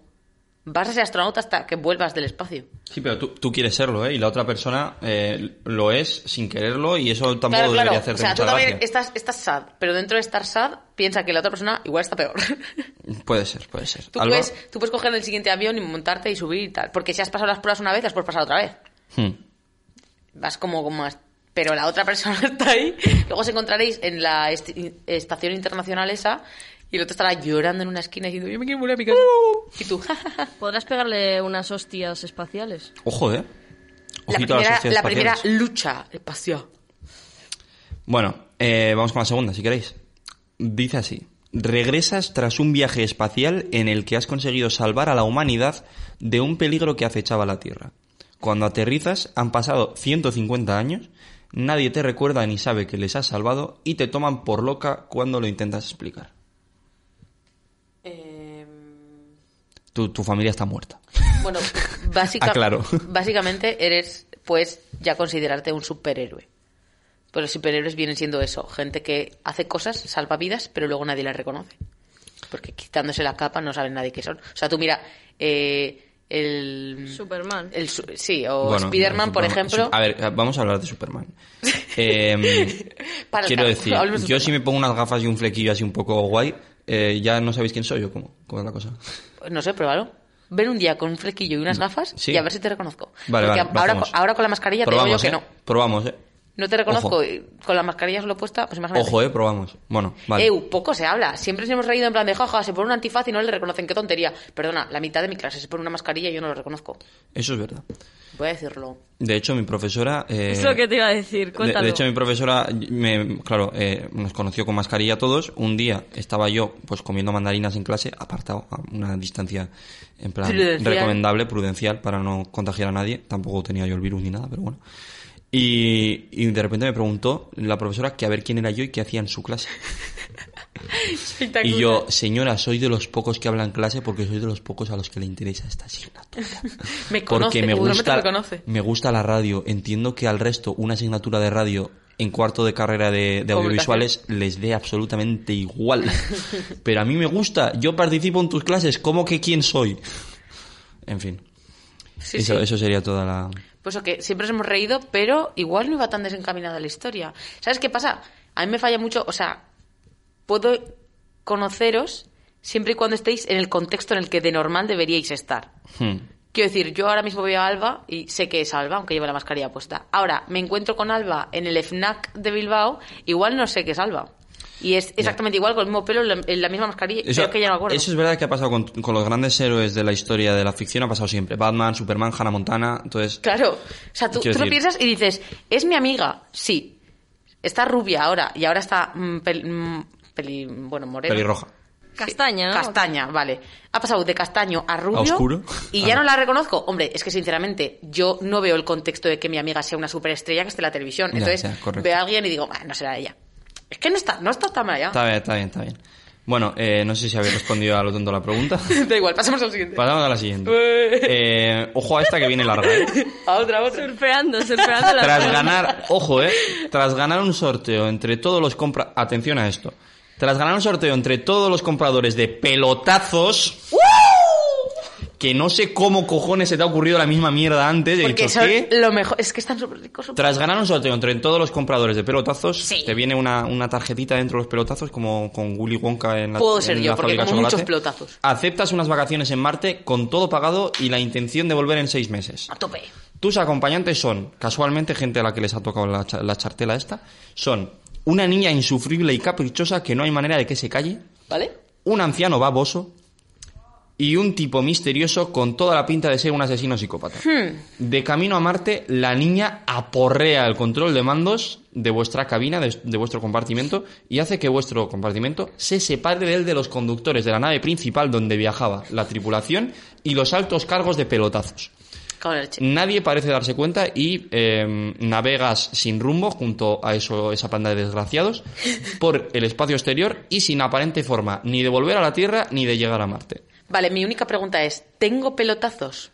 vas a ser astronauta hasta que vuelvas del espacio. Sí, pero tú, tú quieres serlo, ¿eh? Y la otra persona eh, lo es sin quererlo y eso tampoco Claro, claro. debería O hacerte sea, tú mucha también gracia. estás, estás sad, pero dentro de estar sad, piensa que la otra persona igual está peor. Puede ser, puede ser. Tú puedes, tú puedes coger el siguiente avión y montarte y subir y tal. Porque si has pasado las pruebas una vez, las puedes pasar otra vez. Hmm. Vas como, como más. Pero la otra persona está ahí. Luego os encontraréis en la est- estación internacional esa y el otro estará llorando en una esquina diciendo, yo me quiero volver a mi casa. Y tú, ¿Podrás pegarle unas hostias espaciales? Ojo, ¿eh? la Ojito a las primera, hostias la primera espaciales. lucha espacial. Bueno, eh, vamos con la segunda, si queréis. Dice así. Regresas tras un viaje espacial en el que has conseguido salvar a la humanidad de un peligro que acechaba la Tierra. Cuando aterrizas han pasado 150 años, nadie te recuerda ni sabe que les has salvado y te toman por loca cuando lo intentas explicar. Tu, tu familia está muerta. Bueno, básica- Aclaro. básicamente eres, pues, ya considerarte un superhéroe. Pero los superhéroes vienen siendo eso, gente que hace cosas, salva vidas, pero luego nadie las reconoce. Porque quitándose la capa no sabe nadie qué son. O sea, tú mira, eh, el... Superman. el sí, o Bueno, Spider-Man, por ejemplo. A ver, vamos a hablar de Superman. Eh, Para quiero carro, decir, yo si me pongo unas gafas y un flequillo así un poco guay, eh, ya no sabéis quién soy o cómo, cómo es la cosa. No sé, pruébalo. Ven un día con un flequillo y unas gafas Sí. y a ver si te reconozco. Vale, Porque vale, ahora, ahora con la mascarilla te digo yo Probamos, que ¿eh? no. Probamos, ¿eh? no te reconozco Ojo. con la mascarilla solo puesta, pues imagínate. Ojo, eh, probamos. Bueno, vale. Eu, poco se habla. Siempre nos hemos reído en plan de jaja, se pone un antifaz y no le reconocen. Qué tontería. Perdona, la mitad de mi clase se pone una mascarilla y yo no lo reconozco. Eso es verdad. Voy a decirlo. De hecho, mi profesora... eh, Es lo que te iba a decir, de, cuéntalo. de hecho, mi profesora, me, claro, eh, nos conoció con mascarilla a todos. Un día estaba yo, pues, comiendo mandarinas en clase, apartado, a una distancia, en plan, Prudencial. recomendable, prudencial, para no contagiar a nadie. Tampoco tenía yo el virus ni nada, pero bueno. Y, y de repente me preguntó la profesora que a ver quién era yo y qué hacía en su clase. Y yo, señora, soy de los pocos que hablan clase porque soy de los pocos a los que le interesa esta asignatura. Me conoce, Porque me gusta, me conoce. me gusta la radio. Entiendo que al resto una asignatura de radio en cuarto de carrera de, de audiovisuales les dé absolutamente igual. Pero a mí me gusta. Yo participo en tus clases. ¿Cómo que quién soy? En fin. Sí, eso, sí. eso sería toda la... Pues que siempre nos hemos reído, pero igual no iba tan desencaminada la historia. ¿Sabes qué pasa? A mí me falla mucho, o sea, puedo conoceros siempre y cuando estéis en el contexto en el que de normal deberíais estar. Hmm. Quiero decir, yo ahora mismo voy a Alba y sé que es Alba, aunque lleve la mascarilla puesta. Ahora, me encuentro con Alba en el FNAC de Bilbao, igual no sé que es Alba. Y es exactamente igual, con el mismo pelo, en la, la misma mascarilla, Eso, creo que ya no acuerdo. eso es verdad que ha pasado con, con los grandes héroes de la historia de la ficción, ha pasado siempre. Batman, Superman, Hannah Montana, entonces... Claro, o sea, tú, tú lo piensas y dices, es mi amiga, sí. Está rubia ahora y ahora está mm, pel- mm, peli- bueno, morena. Pelirroja. Castaña, ¿no? Castaña, vale. Ha pasado de castaño a rubio. ¿A oscuro? Y Ah, ya no. no la reconozco. Hombre, es que sinceramente yo no veo el contexto de que mi amiga sea una superestrella que esté en la televisión. Entonces ya, veo a alguien y digo, "Ah, no será ella. Es que no está, no está tan mal allá. Está bien, está bien, está bien. Bueno, eh, no sé si habéis respondido a lo tonto la pregunta. da igual, pasamos al siguiente. Pasamos a la siguiente. Eh, ojo a esta que viene larga. ¿eh? a otra, a otra. Surfeando, surfeando la Tras ganar, ojo, eh, tras ganar un sorteo entre todos los compra, atención a esto. Tras ganar un sorteo entre todos los compradores de pelotazos, que no sé cómo cojones se te ha ocurrido la misma mierda antes, Porque dicho, son ¿qué? lo mejor. Es que están súper ricos. Tras ganar un sorteo entre todos los compradores de pelotazos, Sí. te viene una, una tarjetita dentro de los pelotazos, como con Willy Wonka en la Puedo ser en yo, porque como muchos pelotazos. Aceptas unas vacaciones en Marte con todo pagado y la intención de volver en seis meses. A tope. Tus acompañantes son, casualmente, gente a la que les ha tocado la, la chartela esta, son una niña insufrible y caprichosa que no hay manera de que se calle, ¿Vale? un anciano baboso y un tipo misterioso con toda la pinta de ser un asesino psicópata. De camino a Marte, la niña aporrea el control de mandos de vuestra cabina, de, de vuestro compartimento, y hace que vuestro compartimento se separe del de los conductores de la nave principal donde viajaba la tripulación y los altos cargos de pelotazos. Nadie parece darse cuenta y eh, navegas sin rumbo junto a eso, esa panda de desgraciados por el espacio exterior y sin aparente forma ni de volver a la Tierra ni de llegar a Marte. Vale, mi única pregunta es, ¿tengo pelotazos?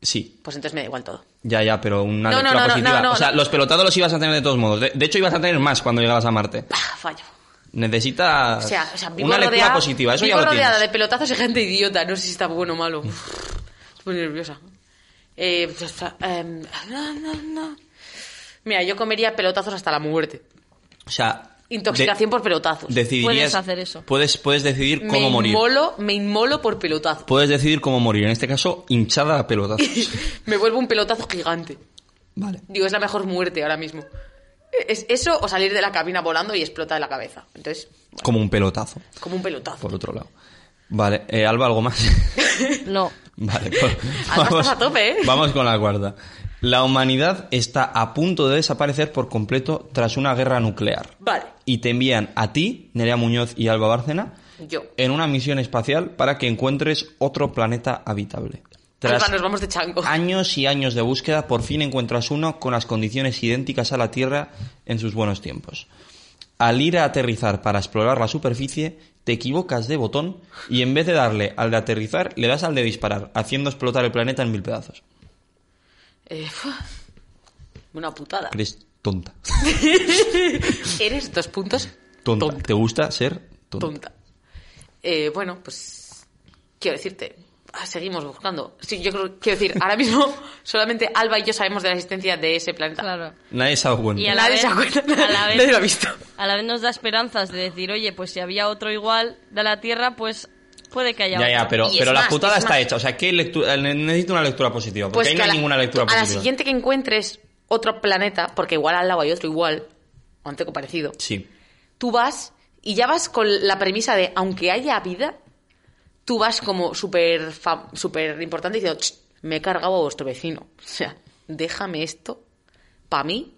Sí, Pues entonces me da igual todo. ya, ya, pero una No, lectura no, no, positiva. no, no, o sea, los pelotados los ibas a tener de todos modos. De, de hecho, ibas a tener más cuando llegaras a Marte. Pah, fallo. Necesitas O sea, o sea vivo una lectura rodeada, positiva. Eso vivo ya lo rodeada tienes. de pelotazos y gente idiota. No sé si está bueno o malo. Estoy muy nerviosa. Eh, em, no, no, no. Mira, yo comería pelotazos hasta la muerte. O sea, Intoxicación por pelotazos. decidirías, Puedes hacer eso. Puedes, puedes decidir me cómo morir. Inmolo, me inmolo por pelotazos. Puedes decidir cómo morir. En este caso, hinchada a pelotazos. me vuelvo un pelotazo gigante. vale. Digo, es la mejor muerte ahora mismo. Es eso o salir de la cabina volando y explota de la cabeza. Entonces, bueno, Como un pelotazo. como un pelotazo. por otro lado. Vale, eh, Alba, ¿algo más? No. Vale, pues, estás a tope, ¿eh? vamos con la cuarta. La humanidad está a punto de desaparecer por completo tras una guerra nuclear. Vale. Y te envían a ti, Nerea Muñoz y Alba Bárcena, Yo. en una misión espacial para que encuentres otro planeta habitable. Tras Alba, nos vamos de chango. años y años de búsqueda, por fin encuentras uno con las condiciones idénticas a la Tierra en sus buenos tiempos. Al ir a aterrizar para explorar la superficie, te equivocas de botón y en vez de darle al de aterrizar, le das al de disparar, haciendo explotar el planeta en mil pedazos. Eh, una putada. Eres tonta. Eres dos puntos Tonta. tonta. ¿Te gusta ser tonta? tonta. Eh, bueno, pues quiero decirte, seguimos buscando. Sí, yo creo, quiero decir, ahora mismo solamente Alba y yo sabemos de la existencia de ese planeta. Claro. Nadie se ha dado cuenta. Y a la Nadie vez- se acuerda, a la vez- nadie lo ha visto. A la vez nos da esperanzas de decir, oye, pues si había otro igual de la Tierra, pues puede que haya Ya, ya, otro. pero, pero la putada es está más. hecha. O sea, ¿qué lectura, ne- necesito una lectura positiva. Porque Pues ahí no a hay la- ninguna lectura A positiva. la siguiente que encuentres otro planeta, porque igual al lado hay otro igual, o algo parecido, Sí. tú vas y ya vas con la premisa de, aunque haya vida, tú vas como súper súper importante diciendo, "Ch, me he cargado a vuestro vecino. O sea, déjame esto para mí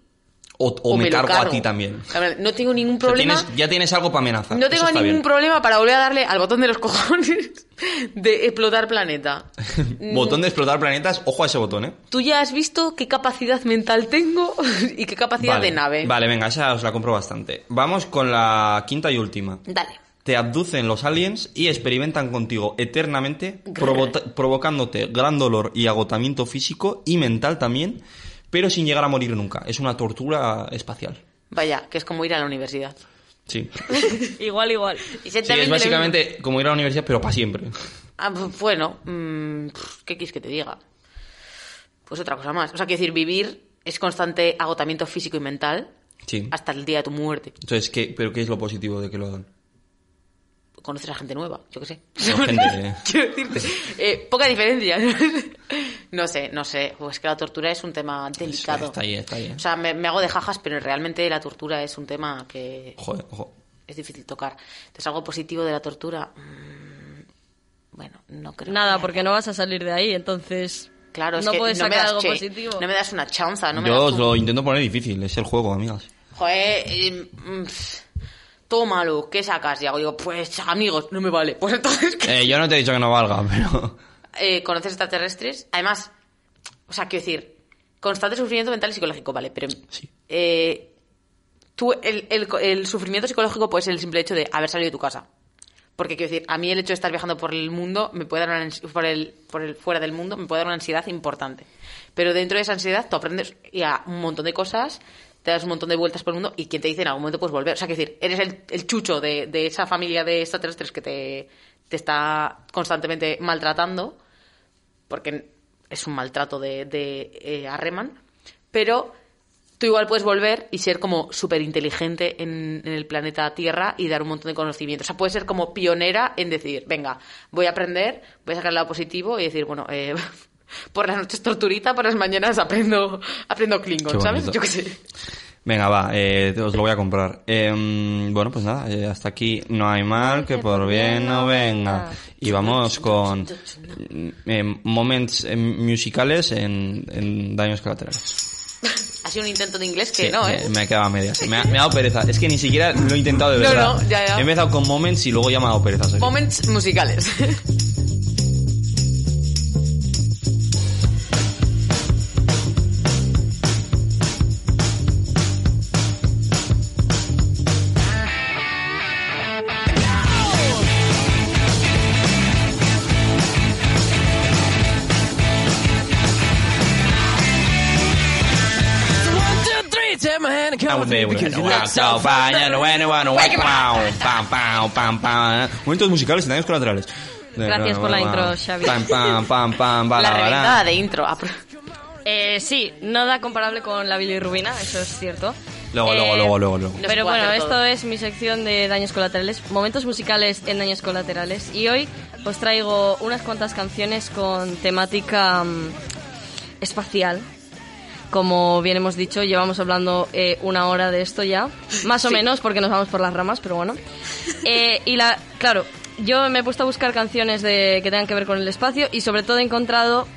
O, o me, cargo, a ti también. No tengo ningún O sea, problema. tienes- ya tienes algo para amenazar. No tengo ningún bien. problema para volver a darle al botón de los cojones de explotar planeta. Botón de explotar planetas, ojo a ese botón, ¿eh? Tú ya has visto qué capacidad mental tengo y qué capacidad Vale. de nave. Vale, venga, esa os la compro bastante. Vamos con la quinta y última. Dale. Te abducen los aliens y experimentan contigo eternamente, provo- provocándote gran dolor y agotamiento físico y mental también, pero sin llegar a morir nunca. Es una tortura espacial. Vaya, que es como ir a la universidad. Sí. Igual, igual. Y Sí, es básicamente como ir a la universidad, pero para siempre. Ah, bueno, mm, ¿qué quieres que te diga? Pues otra cosa más. O sea, quiero decir, vivir es constante agotamiento físico y mental Sí. hasta el día de tu muerte. Entonces, ¿qué, ¿pero qué es lo positivo de que lo hagan? Conoces a gente nueva, yo qué sé. Gente- Quiero decirte, eh, poca diferencia. no sé, no sé. Pues que la tortura es un tema delicado. Está ahí, está ahí. O sea, me, me hago de jajas, pero realmente la tortura es un tema que Joder, ojo. es difícil tocar. Entonces, algo positivo de la tortura. mm, bueno, no creo. Nada, que porque haya. no vas a salir de ahí, entonces. Claro, es no que puedes no me sacar das, algo che, positivo. No me das una chanza, no me Yo das os un- lo intento poner difícil, es el juego, amigas. Joder, eh, mm, pff, todo malo, ¿qué sacas? Y hago, digo, pues amigos, no me vale. Pues entonces, ¿qué? Eh, yo no te he dicho que no valga, pero... Eh, ¿conoces extraterrestres? Además, o sea, quiero decir, constante sufrimiento mental y psicológico, vale, pero Sí. eh, tú, el, el- el sufrimiento psicológico puede ser el simple hecho de haber salido de tu casa. Porque quiero decir, a mí el hecho de estar viajando por el mundo, me puede dar una, por el, por el fuera del mundo, me puede dar una ansiedad importante. Pero dentro de esa ansiedad tú aprendes ya un montón de cosas, te das un montón de vueltas por el mundo y quien te dice en algún momento puedes volver. O sea, quiero decir, eres el, el chucho de, de esa familia de extraterrestres que te, te está constantemente maltratando porque es un maltrato de, de eh, Arreman, pero tú igual puedes volver y ser como súper inteligente en, en el planeta Tierra y dar un montón de conocimientos. O sea, puedes ser como pionera en decir, venga, voy a aprender, voy a sacar el lado positivo y decir, bueno, eh, por las noches torturita, por las mañanas aprendo, aprendo Klingon, ¿sabes? Yo qué sé. Venga, va, eh, os lo voy a comprar. Em, bueno, pues nada, eh, hasta aquí no hay mal que por bien no venga. Y vamos con em, moments em, musicales en, en daños colaterales. Ha sido un intento de inglés que Sí, no, ¿eh? Me he quedado a medias. Me ha, me ha dado pereza. Es que ni siquiera lo he intentado de No, verdad. no, ya, ya. He empezado con moments y luego ya me ha dado pereza. Moments musicales. Momentos musicales en daños colaterales. Gracias por la intro, Xavi. Pam, pam, pam, pam, La reventada de intro. Eh, sí, no da comparable con la bilirrubina, eso es cierto. Luego, Eh, luego, luego, luego, luego. Pero bueno, esto todo. es mi sección de daños colaterales, momentos musicales en daños colaterales. Y hoy os traigo unas cuantas canciones con temática mm, espacial. Como bien hemos dicho, llevamos hablando eh, una hora de esto ya, más o Sí. menos porque nos vamos por las ramas, pero bueno. Eh, y la, claro, yo me he puesto a buscar canciones de, que tengan que ver con el espacio y sobre todo he encontrado,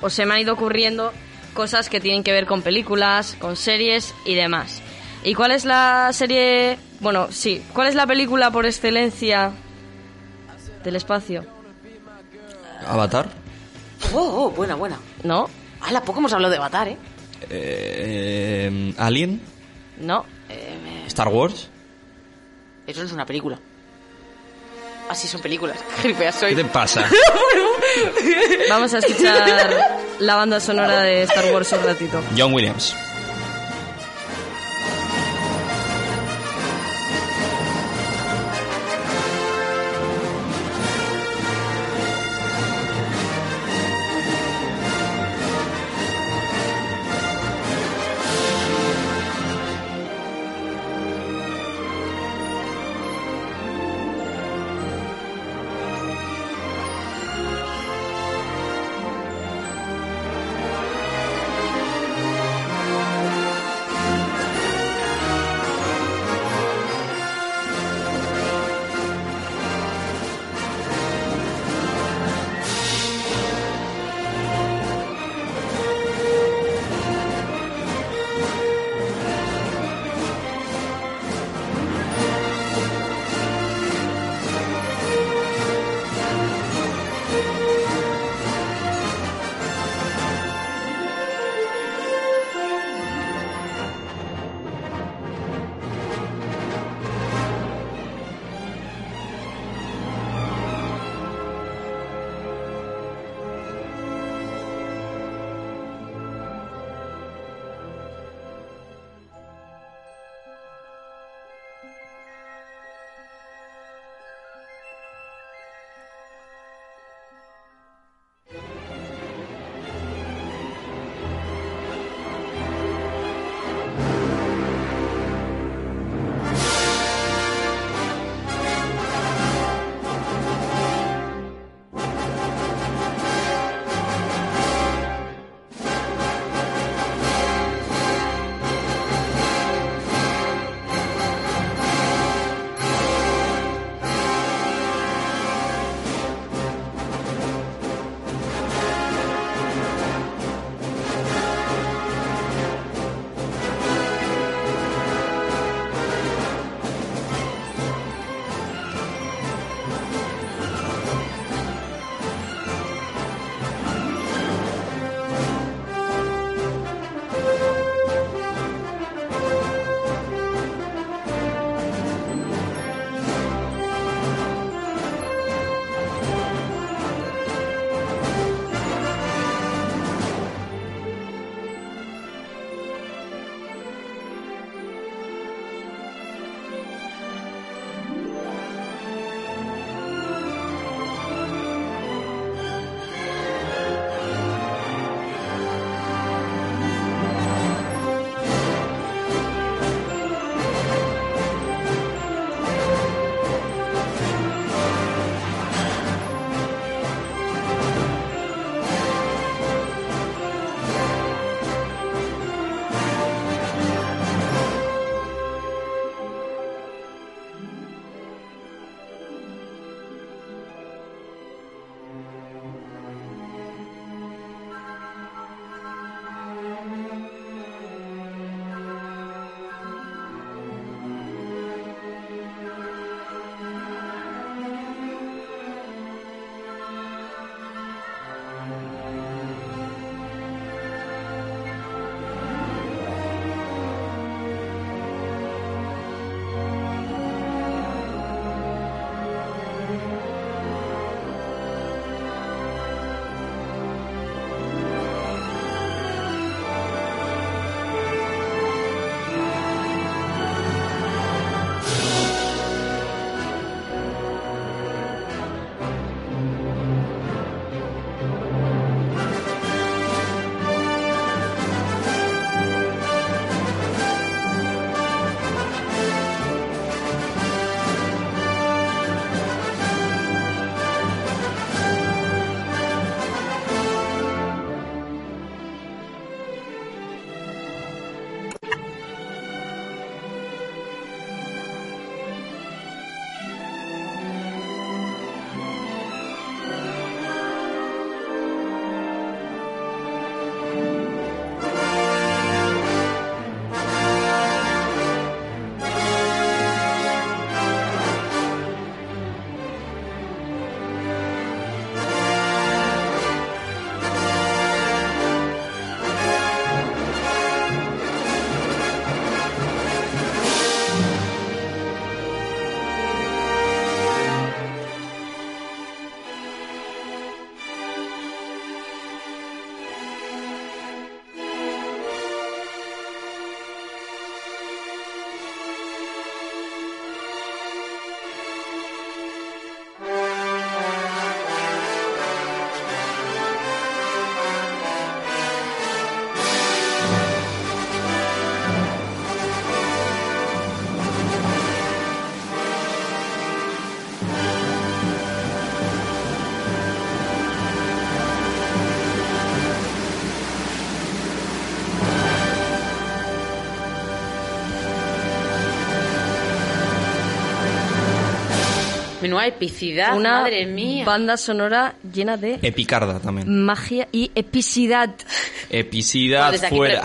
o se me han ido ocurriendo, cosas que tienen que ver con películas, con series y demás. ¿Y cuál es la serie? Bueno, sí, ¿cuál es la película por excelencia del espacio? Avatar. Oh, oh, buena, buena. ¿No? Hala, poco hemos hablado de Avatar, ¿eh? Eh, Alien. ¿No? Star Wars. Eso no es una película. Así son películas. Qué fea soy. ¿Qué te pasa? Vamos a escuchar la banda sonora de Star Wars un ratito. John Williams. Menuda epicidad, Una madre mía. banda sonora llena de Epicarda también. magia y epicidad. Epicidad aquí fuera.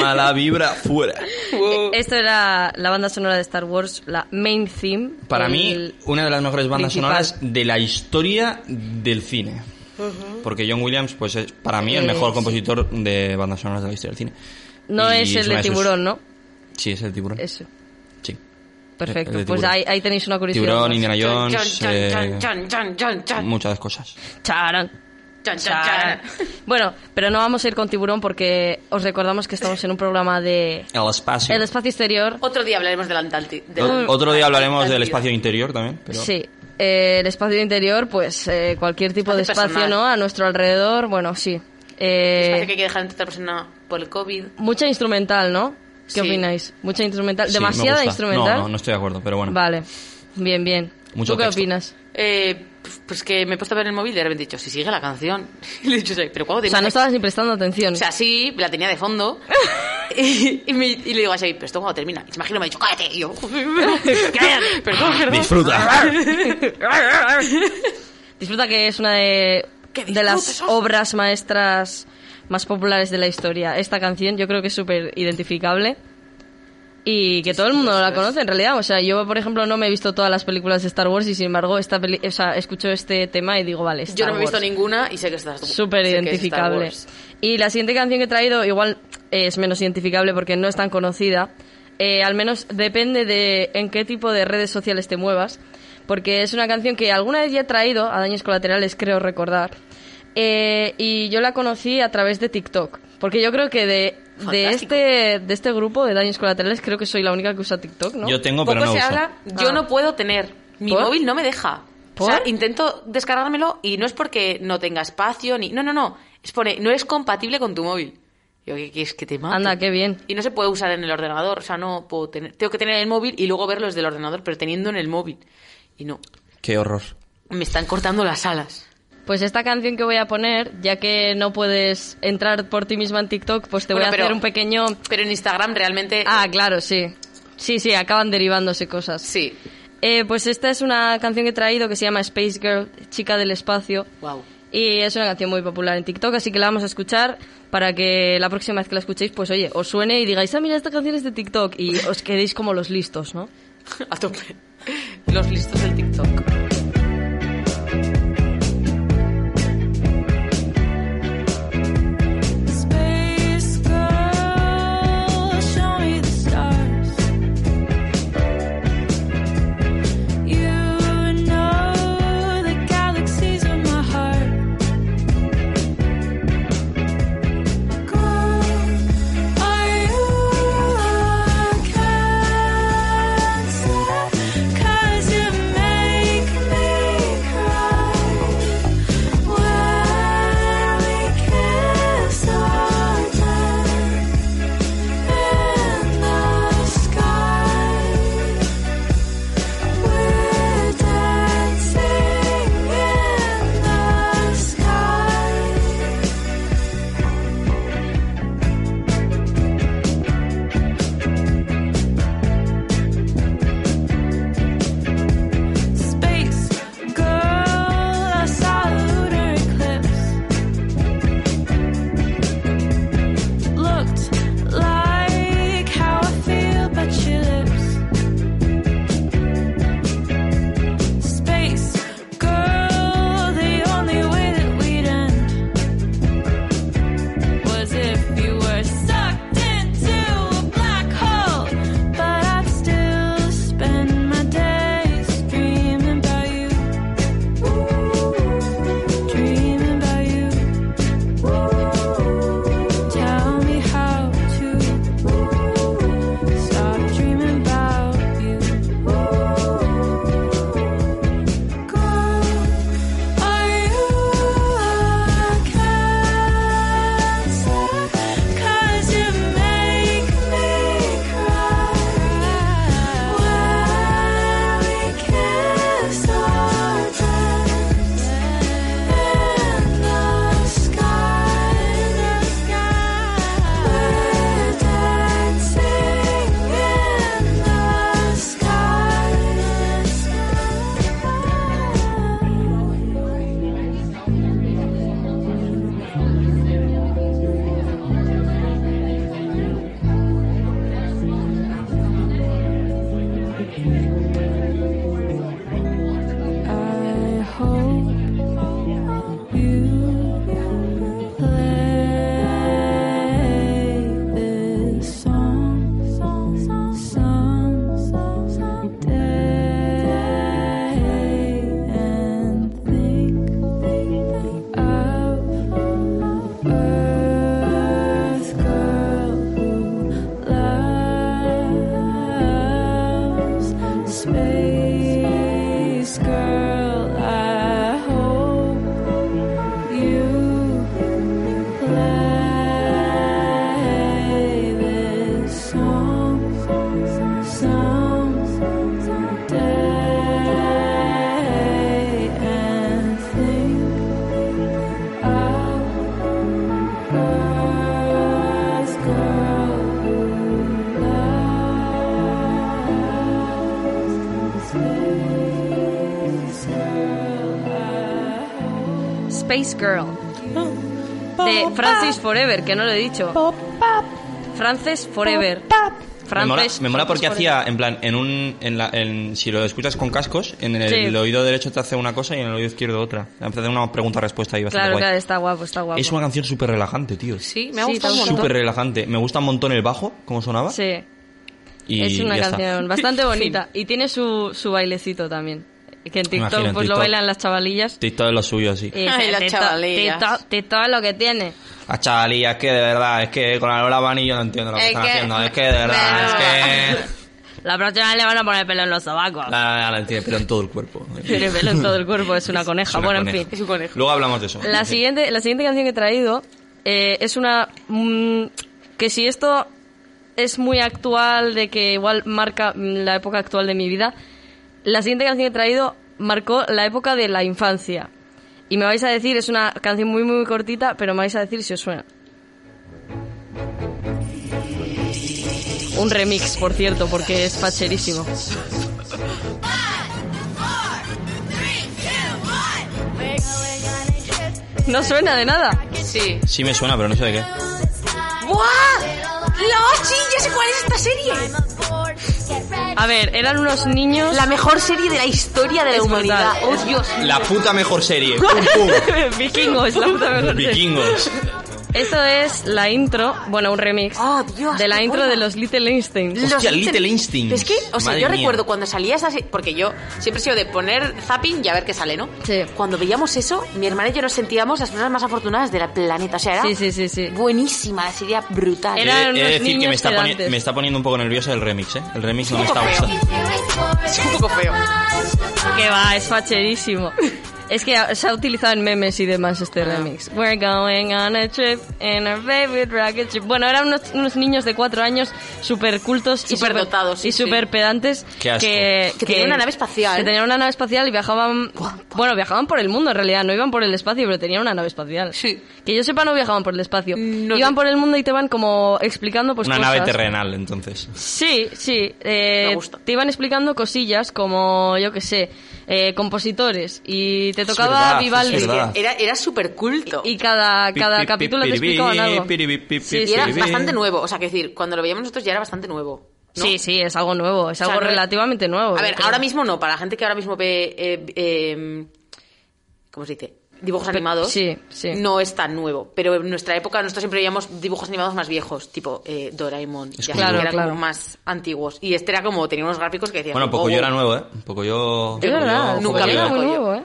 Mala vibra fuera. Wow. Esto era la banda sonora de Star Wars, la main theme. Para mí, una de las mejores bandas principal. sonoras de la historia del cine. Porque John Williams, pues es para mí el Eh, mejor sí. compositor de bandas sonoras de la historia del cine. No Y es el de sus- tiburón, ¿no? Sí, es el tiburón. Eso. Perfecto. El de Pues ahí, ahí tenéis una curiosidad. Tiburón. Indiana Jones, eh, muchas cosas. Charan. Chan, chan, Charan. chan. Bueno, pero no vamos a ir con tiburón porque os recordamos que estamos en un programa de El espacio. el espacio exterior. Otro día hablaremos del Antártico. Otro día hablaremos del espacio interior también. Pero... Sí. Eh, el espacio interior, pues eh, cualquier tipo de Espacio personal. ¿no? A nuestro alrededor, bueno, sí. Eh, Espacio que hay que dejar entre otra persona por el COVID. Mucha instrumental, ¿no? ¿Qué Sí. opináis? Mucha instrumental. Sí, me ¿Demasiada gusta. instrumental? No, no, no estoy de acuerdo, pero bueno. Vale. Bien, bien. Mucho ¿Tú qué texto. opinas? Eh, pues que me he puesto a ver el móvil y de repente he dicho, si sigue la canción. Y le he dicho, pero ¿cuándo O sea, no estabas ni prestando atención. O sea, sí, la tenía de fondo. y, y me- y le digo a Xavi, pero esto cuando termina. Y se imagino me ha dicho, cállate. Y yo, cállate. Perdón, perdón. Disfruta. Disfruta que es una de, de las obras maestras más populares de la historia. Esta canción yo creo que es súper identificable y que todo el mundo la conoce en realidad. O sea, yo, por ejemplo, no me he visto todas las películas de Star Wars y sin embargo esta peli o sea, escucho este tema y digo, vale, Star Yo no me he visto Wars. ninguna y sé que estás Súper es identificable. Y la siguiente canción que he traído igual es menos identificable porque no es tan conocida. Eh, al menos depende de en qué tipo de redes sociales te muevas. Porque es una canción que alguna vez ya he traído a Daños Colaterales, creo recordar. Eh, y yo la conocí a través de TikTok. Porque yo creo que de, de, Fantástico. este, de este grupo de Daños Colaterales creo que soy la única que usa TikTok, ¿no? Yo tengo, pero Poco no se uso. habla, yo Ah. no puedo tener. Mi ¿Por? móvil no me deja. O ¿Por? sea, intento descargármelo y no es porque no tenga espacio ni. No, no, no. Es pone, no es compatible con tu móvil. Yo, ¿qué quieres que te mate? Anda, qué bien. Y no se puede usar en el ordenador. O sea, no puedo tener. Tengo que tener el móvil y luego verlo desde el ordenador, pero teniendo en el móvil. Y no. Qué horror. Me están cortando las alas. Pues esta canción que voy a poner, ya que no puedes entrar por ti misma en TikTok, pues te Bueno, voy a pero- hacer un pequeño... Pero en Instagram realmente. Ah, claro, sí. Sí, sí, acaban derivándose cosas. Sí. Eh, pues esta es una canción que he traído que se llama Space Girl, Chica del Espacio. Wow. Y es una canción muy popular en TikTok, así que la vamos a escuchar para que la próxima vez que la escuchéis, pues oye, os suene y digáis, ah, mira, esta canción es de TikTok y os quedéis como los listos, ¿no? A tope. Los listos del TikTok. Space Girl. De Francis Forever, que no lo he dicho. Frances Forever. Me mola, Frances- me mola porque Frances hacía, en plan, en un, en la, en, si lo escuchas con cascos, en el, Sí. el oído derecho te hace una cosa y en el oído izquierdo otra. Te hace una pregunta-respuesta ahí bastante Claro, guay. claro, está guapo, está guapo. Es una canción súper relajante, tío. Sí, me ha Sí, gustado un montón. Súper relajante. Me gusta un montón el bajo, como sonaba. Sí, Y es una ya está. canción bastante bonita. Y tiene su, su bailecito también. Que en TikTok Imagino, pues lo bailan las chavalillas. TikTok es lo suyo, así. Y Ay, las TikTok- chavalillas. TikTok- TikTok es lo que tiene. A chavalillas, que de verdad, es que con la Lola Bunny yo no entiendo lo que Es están que- haciendo. Es que de verdad, es que... La próxima vez le van a poner pelo en los sobacos. La, la, tiene pelo en todo el cuerpo. Tiene pelo en todo el cuerpo, es una coneja. Es una bueno, coneja. en fin. Es un conejo. Luego hablamos de eso. La siguiente, la siguiente canción que he traído eh, es una... mm, que si esto es muy actual, de que igual marca mm, la época actual de mi vida, la siguiente canción que he traído marcó la época de la infancia. Y me vais a decir, es una canción muy muy cortita, pero me vais a decir si os suena. Un remix, por cierto, porque es facherísimo. No suena de nada. Sí. Sí me suena, pero no sé de qué. ¡Buah! ¡No! ¡Sí! ¡Ya sé cuál es esta serie! A ver, eran unos niños... La mejor serie de la historia de la Es humanidad. brutal. ¡Oh, Dios! La puta mejor serie. Pum, pum. Vikingos, la puta mejor serie. Vikingos. Esto es la intro, bueno, un remix ¡Oh, Dios! de la intro buena! de los Little Einsteins. Los Hostia, Little Instinct. Es que, o sea, Madre yo mía. recuerdo cuando salía esa serie, porque yo siempre he sido de poner zapping y a ver qué sale, ¿no? Sí. Cuando veíamos eso, mi hermana y yo nos sentíamos las personas más afortunadas del planeta. O sea, era Sí, sí, sí, sí. buenísima, la serie brutal. Era- Eran He de unos decir que me está, me está poniendo un poco nervioso el remix, ¿eh? El remix no me está feo. gustando. Es un poco feo. Que va, es facherísimo. Es que se ha utilizado en memes y demás este remix. We're going on a trip in our favorite rocket ship. Bueno, eran unos, unos niños de cuatro años súper cultos y súper Superdotados, sí, y sí. súper pedantes Qué asco. que, Que tenían una nave espacial. Que tenían una nave espacial y viajaban... Bueno, viajaban por el mundo en realidad, no iban por el espacio, pero tenían una nave espacial. Sí. Que yo sepa no viajaban por el espacio. No iban por el mundo y te van como explicando pues Una cosas. nave terrenal, entonces. Sí, sí. eh, Me gusta. te iban explicando cosillas como, yo qué sé, eh, compositores. Y te tocaba verdad, Vivaldi. Era, era súper culto. Y cada, cada Pi, pi, capítulo te pi, explicaban algo. pi, pi, pi, pi, Sí, y era pi, pi. bastante nuevo. O sea, que decir, cuando lo veíamos nosotros ya era bastante nuevo. ¿no? Sí, sí, es algo nuevo, es O sea, algo no relativamente nuevo. A ver, creo. ahora mismo no. Para la gente que ahora mismo ve. eh, eh, ¿Cómo se dice? Dibujos animados. sí, sí. No es tan nuevo. Pero en nuestra época nosotros siempre veíamos dibujos animados más viejos, tipo eh, Doraemon. y así, Claro, que eran claro. como más antiguos. Y este era como, tenía unos gráficos que decían. Bueno, poco yo era nuevo, ¿eh? Poco yo... Es verdad, Nunca Pocoyo vi era Pocoyo. muy nuevo, ¿eh?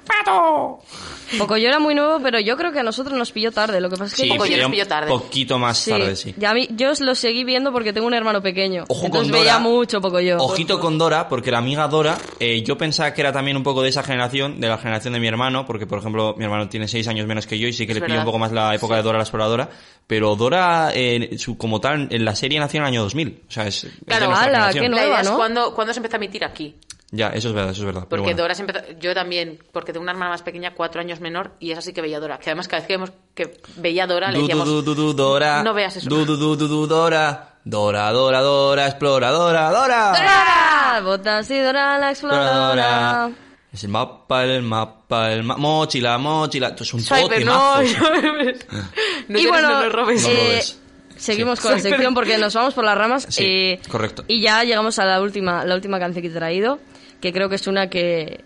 Pocoyo era muy nuevo, pero yo creo que a nosotros nos pilló tarde. Lo que pasa es que Sí, Poco yo era los un pillo tarde. poquito más Sí, tarde, sí. y a mí, yo lo seguí viendo porque tengo un hermano pequeño. Ojo entonces con veía Dora. mucho Pocoyo. Ojito con Dora, porque la amiga Dora, eh, yo pensaba que era también un poco de esa generación, de la generación de mi hermano, porque por ejemplo mi hermano tiene seis años menos que yo y sí que Es le verdad. un poco más la época de Dora la exploradora, pero Dora, eh, su, como tal, en la serie nació en el año 2000, o sea, es, es Claro, ala, qué nueva, es ¿no? cuando, cuando se empezó a emitir aquí. Ya, eso es verdad, eso es verdad. pero Porque bueno. Dora se empezó, yo también, porque tengo una hermana más pequeña, cuatro años menor, y esa sí que veía Dora. Que además cada vez que, vemos que veía Dora le decíamos, du, du, du, Dora. No veas eso. Du, du, du, du, du, Dora. Dora, Dora, Dora, exploradora, Dora. ¡Dora! Botas y Dora la exploradora. Es el mapa, el mapa, el mapa. Mochila, mochila. Esto es un Swiper, no, temazo. no, y bueno, no lo robes. Eh, seguimos con la sección porque nos vamos por las ramas. Sí, eh, correcto. Y ya llegamos a la última, la última canción que he traído, que creo que es una que,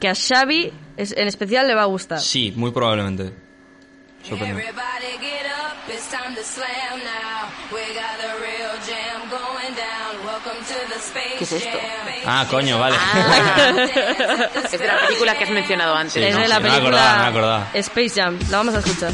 que a Xavi es- en especial le va a gustar. Sí, muy probablemente. Sorprende. It's time to slam now. We got the real jam going down. Welcome to the Space ¿Qué es esto? Jam. Ah, coño, vale. Ah, es de la película que has mencionado antes. Sí, es no, de sí, la me película acordaba, me acordaba. Space Jam. La vamos a escuchar.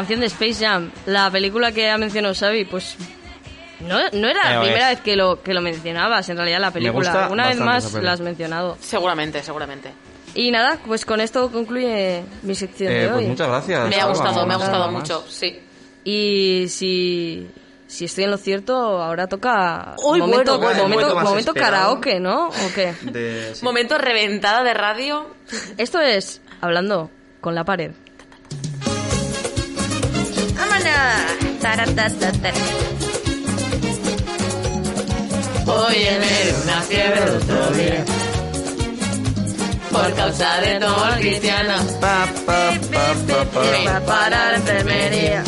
Canción de Space Jam, la película que ha mencionado Xavi, pues no, no era la Eh, primera vez que lo, que lo mencionabas, en realidad la película. gusta Una vez más la has mencionado. Seguramente, seguramente. Y nada, pues con esto concluye mi sección Eh, de pues hoy. muchas gracias. Me ha gustado, me ha gustado mucho, sí. Y si, si estoy en lo cierto, ahora toca Uy, momento, bueno, bueno, momento, momento momento karaoke, ¿no? ¿O qué? De- sí. Momento reventada de radio. Esto es hablando con la pared. Me dio una fiebre otro día. Por causa de amor cristiano. Pa, pa, pa, pa, pa. Para la enfermería.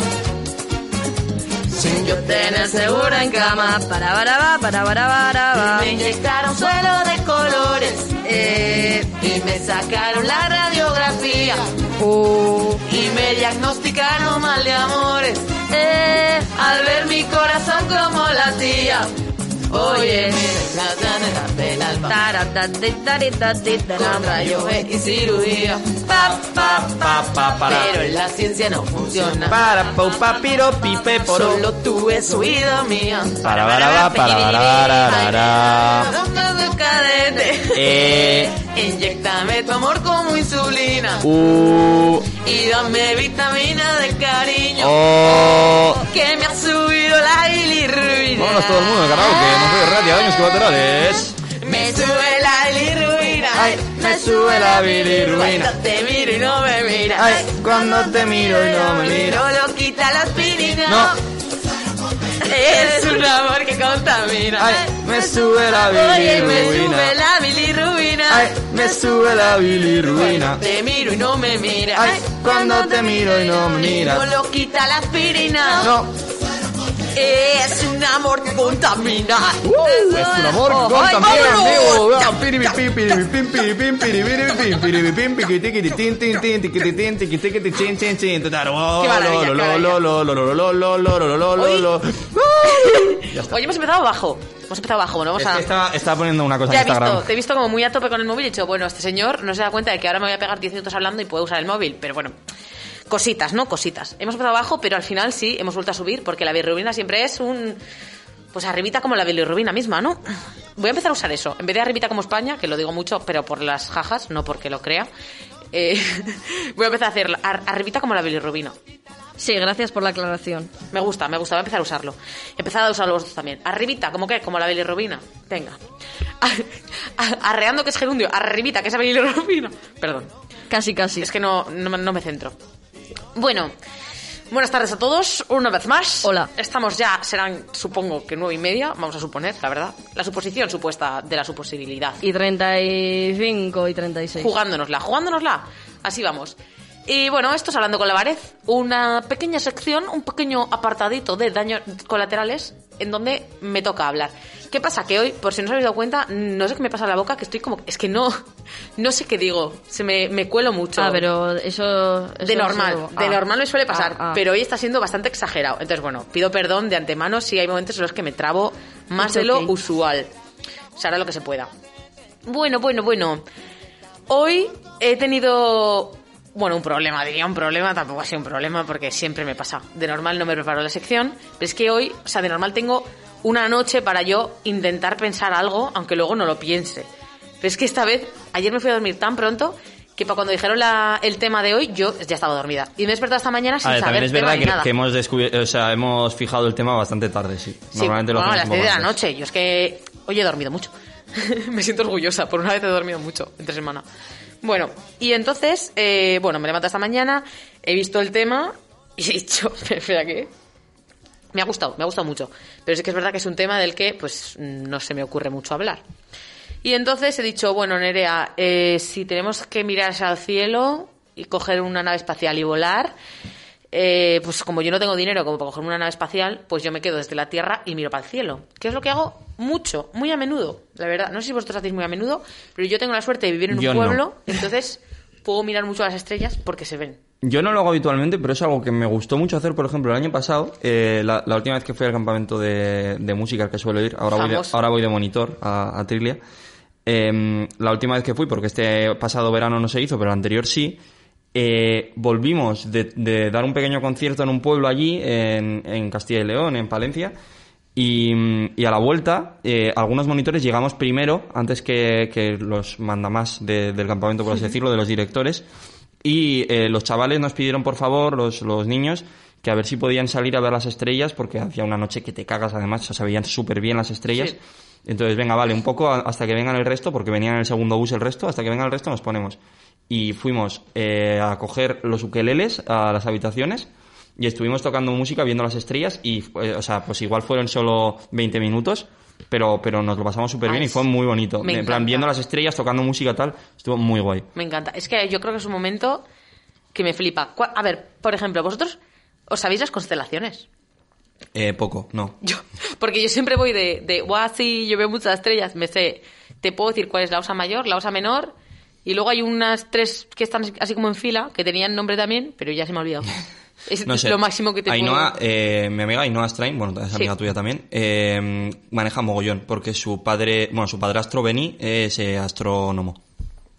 Sin yo tener segura en cama. Para, para, va, para, para. Me inyectaron suelo de colores. Eh, Y me sacaron la radiografía. Y me diagnosticaron mal de amores. eh, Al ver mi corazón como latía. Oye, mira, la del alma. Con rayos X y cirugía. Pa, pa, Pa, pa, para. Pero la ciencia no funciona. Para, pau, pa, piro, pipe, poro. Solo tú es oída mía. Para, para, para, para, para. cadete. Eh, Inyectame tu amor como insulina. uh, Y dame vitamina de cariño. oh. Que me ha subido la bilirruina. Vámonos todo el mundo, karaoke. No soy radio, daños colaterales. Me sube la bilirruina. Ay, me sube la bilirruina. Cuando te miro y no me miras. Ay, cuando te miro y no me miras. No lo quita la aspirina. No. Es un amor que contamina. Ay, me sube la Oye, me sube bilirruina. la bilirruina. Ay, me sube la bilirruina. Te miro y no me miras. Ay, cuando te miro y no me No miras. lo quita la aspirina. No, es un amor que uh, es un amor que contamina. Ah, Oye, hemos empezado bajo. Hemos empezado ¿no? Vamos a... poniendo una cosa en Instagram. Visto, te he visto como muy a tope con el móvil y he dicho, bueno, este señor no se da cuenta de que ahora me voy a pegar 10 minutos hablando y puedo usar el móvil. Pero bueno, cositas, ¿no? Cositas. Hemos empezado abajo, pero al final sí, hemos vuelto a subir porque la bilirrubina siempre es un... Pues arribita como la bilirrubina misma, ¿no? Voy a empezar a usar eso. En vez de arribita como España, que lo digo mucho, pero por las jajas, no porque lo crea. eh, voy a empezar a hacer ar- arribita como la bilirrubina. Sí, gracias por la aclaración. Me gusta, me gusta, voy a empezar a usarlo. Empezar a usarlo vosotros también. Arribita, ¿cómo qué? Como la bilirrubina. Venga. Arreando que es gerundio. Arribita, que es la bilirrubina. Perdón. Casi, casi. Es que no, no me centro. Bueno. Buenas tardes a todos, una vez más. Hola. Estamos ya, serán, supongo que nueve y media, vamos a suponer, la verdad. La suposición supuesta de la suposibilidad. Y 35 y 36. Jugándonosla, jugándonosla. Así vamos. Y bueno, esto es Hablando con la Pared, una pequeña sección, un pequeño apartadito de daños colaterales en donde me toca hablar. ¿Qué pasa? Que hoy, por si no os habéis dado cuenta, no sé qué me pasa en la boca, que estoy como... Es que no, no sé qué digo, se me, me cuelo mucho. Ah, pero eso... eso De normal, eso- de ah. normal me suele pasar, Ah, ah. pero hoy está siendo bastante exagerado. Entonces, bueno, pido perdón de antemano si hay momentos en los que me trabo más It's de lo usual. Se hará lo que se pueda. Bueno, bueno, bueno. Hoy he tenido, bueno, un problema, diría un problema, tampoco ha sido un problema porque siempre me pasa. De normal no me preparo la sección, pero es que hoy, o sea, de normal tengo una noche para yo intentar pensar algo, aunque luego no lo piense. Pero es que esta vez, ayer me fui a dormir tan pronto que para cuando dijeron la- el tema de hoy, yo ya estaba dormida. Y me he despertado esta mañana sin A ver, saber también es verdad que, nada. que hemos descubierto, o sea, hemos fijado el tema bastante tarde, sí. Sí, Normalmente lo bueno, a las hacemos 10 un de la noche. Yo es que hoy he dormido mucho. me siento orgullosa. Por una vez he dormido mucho entre semana. Bueno, y entonces, eh, bueno, me levanto esta mañana, he visto el tema y he dicho, espera, ¿qué? Me ha gustado, me ha gustado mucho. Pero sí que es verdad que es un tema del que, pues, no se me ocurre mucho hablar. Y entonces he dicho, bueno, Nerea, eh, si tenemos que mirar al cielo y coger una nave espacial y volar, eh, pues como yo no tengo dinero como para coger una nave espacial, pues yo me quedo desde la Tierra y miro para el cielo. Que es lo que hago mucho, muy a menudo, la verdad. No sé si vosotros hacéis muy a menudo, pero yo tengo la suerte de vivir en un Yo no. pueblo, entonces puedo mirar mucho a las estrellas porque se ven. Yo no lo hago habitualmente, pero es algo que me gustó mucho hacer, por ejemplo, el año pasado, eh, la, la última vez que fui al campamento de, de música al que suelo ir, ahora voy de, ahora voy de monitor a, a Trilia. Em, la última vez que fui, porque este pasado verano no se hizo, pero el anterior sí, Eh, volvimos de, de dar un pequeño concierto en un pueblo allí, en, en Castilla y León, en Palencia, y, y a la vuelta, eh, algunos monitores llegamos primero, antes que, que los mandamás de- del campamento, por así decirlo, de los directores, y eh, los chavales nos pidieron, por favor, los, los niños, que a ver si podían salir a ver las estrellas, porque hacía una noche que te cagas, además, o se veían súper bien las estrellas. Sí. Entonces, venga, vale, un poco hasta que vengan el resto, porque venían en el segundo bus el resto, hasta que venga el resto nos ponemos. Y fuimos eh, a coger los ukeleles a las habitaciones y estuvimos tocando música, viendo las estrellas y, eh, o sea, pues igual fueron solo 20 minutos, pero, pero nos lo pasamos súper bien y fue muy bonito. me en plan, viendo las estrellas, tocando música tal, estuvo muy guay. Me encanta. Es que yo creo que es un momento que me flipa. A ver, por ejemplo, vosotros os sabéis las constelaciones. Eh, poco, no. Yo, porque yo siempre voy de, de, guau, sí, yo veo muchas estrellas, me sé, te puedo decir cuál es la osa mayor, la osa menor, y luego hay unas tres que están así como en fila, que tenían nombre también, pero ya se me ha olvidado. Es No sé. lo máximo que te Ainhoa, puedo... eh, mi amiga Ainhoa Strain, bueno, es Sí. amiga tuya también, eh, maneja mogollón, porque su padre, bueno, su padrastro Beni es eh, astrónomo.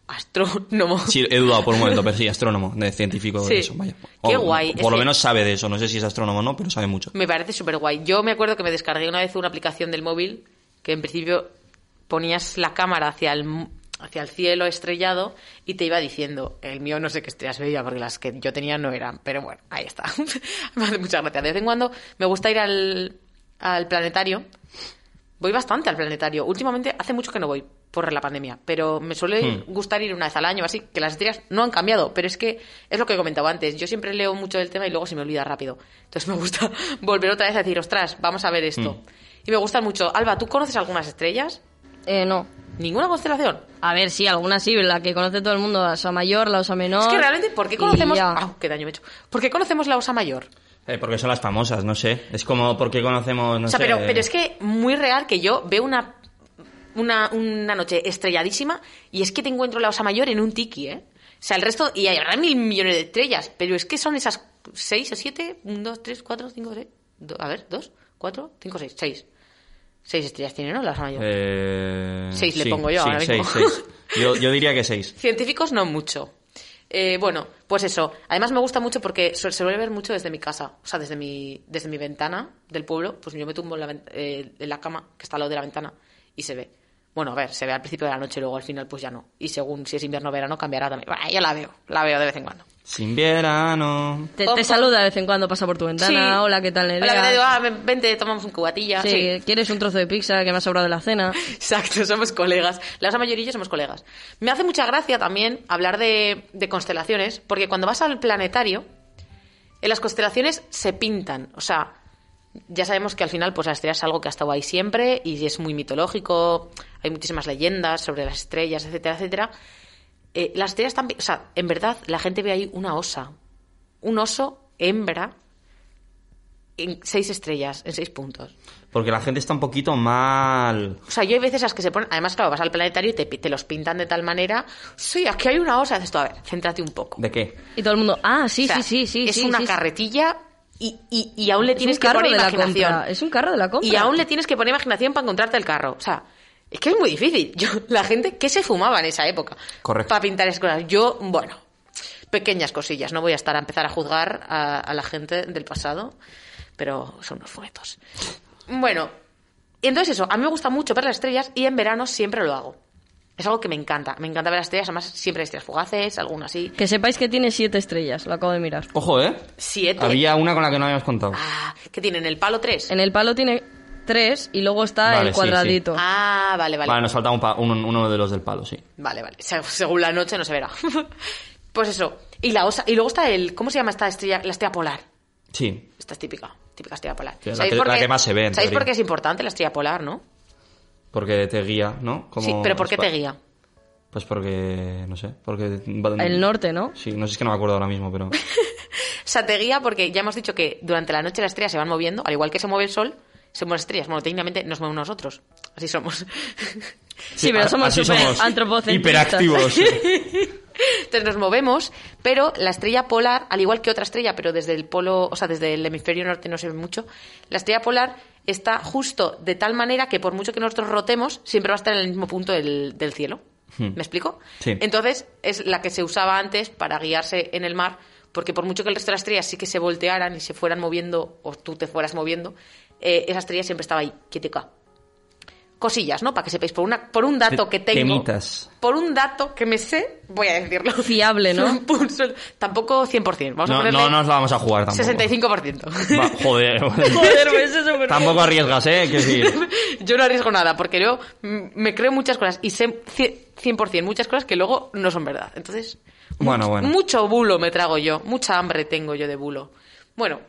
Astrónomo. Sí, he dudado por un momento, pero sí, astrónomo, de científico Sí. de eso, vaya. Qué guay, Por es lo que- menos sabe de eso, no sé si es astrónomo o no, pero sabe mucho. Me parece súper guay. Yo me acuerdo que me descargué una vez una aplicación del móvil que en principio ponías la cámara hacia el, hacia el cielo estrellado y te iba diciendo, el mío no sé qué estrellas veía porque las que yo tenía no eran, pero bueno, ahí está. me hace mucha gracia. De vez en cuando me gusta ir al, al planetario. Voy bastante al planetario. Últimamente hace mucho que no voy por la pandemia, pero me suele Hmm. gustar ir una vez al año, así que las estrellas no han cambiado, pero es que es lo que he comentado antes. Yo siempre leo mucho del tema y luego se me olvida rápido. Entonces me gusta volver otra vez a decir, ostras, vamos a ver esto. Hmm. Y me gustan mucho. Alba, ¿tú conoces algunas estrellas? Eh, no. ¿Ninguna constelación? A ver, sí, alguna sí, la que conoce todo el mundo, la osa mayor, la osa menor. Es que realmente, ¿por qué conocemos... ya. ¡Ah, qué daño me he hecho! ¿Por qué conocemos la osa mayor? Eh, porque son las famosas, no sé. Es como porque conocemos, no o sea, sé. pero, pero es que muy real que yo veo una, una, una noche estrelladísima y es que te encuentro la osa mayor en un tiki, ¿eh? O sea, el resto, y hay habrá mil millones de estrellas, pero es que son esas seis o siete, un, dos, tres, cuatro, cinco, seis, do- a ver, dos, cuatro, cinco, seis, seis. Seis estrellas tiene, ¿no? La osa mayor. Eh, Seis le sí, pongo yo sí, ahora seis, mismo. seis. Yo, yo diría que seis. Científicos no mucho. Eh, bueno, pues eso. Además me gusta mucho porque se, suele ver mucho desde mi casa. O sea, desde mi, desde mi ventana del pueblo. Pues yo me tumbo en la, eh, en la cama, que está al lado de la ventana, y se ve. Bueno, a ver, se ve al principio de la noche, luego al final pues ya no. Y según si es invierno o verano cambiará también. Bueno, ya la veo, la veo de vez en cuando. Sin verano. Te, te saluda de vez en cuando, pasa por tu ventana. Sí. Hola, ¿qué tal, Nerea? Hola, que te digo, ah, ven- vente, tomamos un cubatilla. Sí, Sí. ¿quieres un trozo de pizza que me ha sobrado de la cena? Exacto, somos colegas. La osa mayor y yo somos colegas. Me hace mucha gracia también hablar de, de constelaciones, porque cuando vas al planetario, en las constelaciones se pintan. O sea, ya sabemos que al final, pues la estrella es algo que ha estado ahí siempre y es muy mitológico. Hay muchísimas leyendas sobre las estrellas, etcétera, etcétera. Eh, las estrellas están. pi- O sea, en verdad, la gente ve ahí una osa. Un oso hembra en seis estrellas, en seis puntos. Porque la gente está un poquito mal. O sea, yo hay veces las que se ponen. Además, claro, vas al planetario y te, te los pintan de tal manera. Sí, aquí hay una osa. Dices tú, a ver, céntrate un poco. ¿De qué? Y todo el mundo, ah, sí, O sea, sí, sí, sí. Es sí, una sí, carretilla y, y, y aún le Es tienes que poner de la imaginación. Es un carro de la compra. Y aún le tienes que poner imaginación para encontrarte el carro. O sea, es que es muy difícil. Yo, la gente, ¿qué se fumaba en esa época? Correcto. Para pintar esas cosas. Yo, bueno, pequeñas cosillas. No voy a estar a empezar a juzgar a, a la gente del pasado, pero son unos fumetos. Bueno, y entonces eso, a mí me gusta mucho ver las estrellas y en verano siempre lo hago. Es algo que me encanta. Me encanta ver las estrellas, además siempre hay estrellas fugaces, algunas así. Que sepáis que tiene siete estrellas, lo acabo de mirar. Ojo, ¿eh? Siete. Había una con la que no habíamos contado. Ah, ¿qué tienen? ¿El palo 3? En el palo tiene tres y luego está Vale, el sí, cuadradito. Ah, vale, vale. Vale, nos falta un pa- uno, uno de los del palo, sí. Vale, vale. Se- Según la noche no se verá. pues eso. Y la osa, y luego está el. ¿Cómo se llama esta estrella? La estrella polar. Sí. Esta es típica. Típica estrella polar. Sí, la ¿Sabéis que- por la qué- que más se ve, en ¿Sabéis por qué es importante la estrella polar, no? Porque te guía, ¿no? Como Sí, pero ¿por qué te guía? Pues porque, no sé, porque... va- El norte, ¿no? Sí, no sé, es que no me acuerdo ahora mismo, pero... O sea, te guía porque ya hemos dicho que durante la noche las estrellas se van moviendo, al igual que se mueve el sol, las estrellas. Bueno, técnicamente nos movemos nosotros. Así somos. Sí, pero somos así súper somos antropocentristas. hiperactivos. Entonces nos movemos, pero la estrella polar, al igual que otra estrella, pero desde el polo, o sea, desde el hemisferio norte no se ve mucho, la estrella polar está justo de tal manera que por mucho que nosotros rotemos, siempre va a estar en el mismo punto del, del cielo. Hmm. ¿Me explico? Sí. Entonces, es la que se usaba antes para guiarse en el mar, porque por mucho que el resto de las estrellas sí que se voltearan y se fueran moviendo, o tú te fueras moviendo, eh, esa estrella siempre estaba ahí, quietica. Cosillas, ¿no? Para que sepáis, por, una, por un dato que tengo. temitas. Por un dato que me sé, voy a decirlo. Fiable, ¿no? Tampoco 100%. Vamos a No, ponerle no nos la vamos a jugar tampoco. 65%. Va, joder. Joder, pues eso es tampoco arriesgas, ¿eh? Que yo no arriesgo nada, porque yo me creo muchas cosas y sé cie- 100% muchas cosas que luego no son verdad. Entonces, Bueno, mucho, bueno. mucho bulo me trago yo, mucha hambre tengo yo de bulo. Bueno,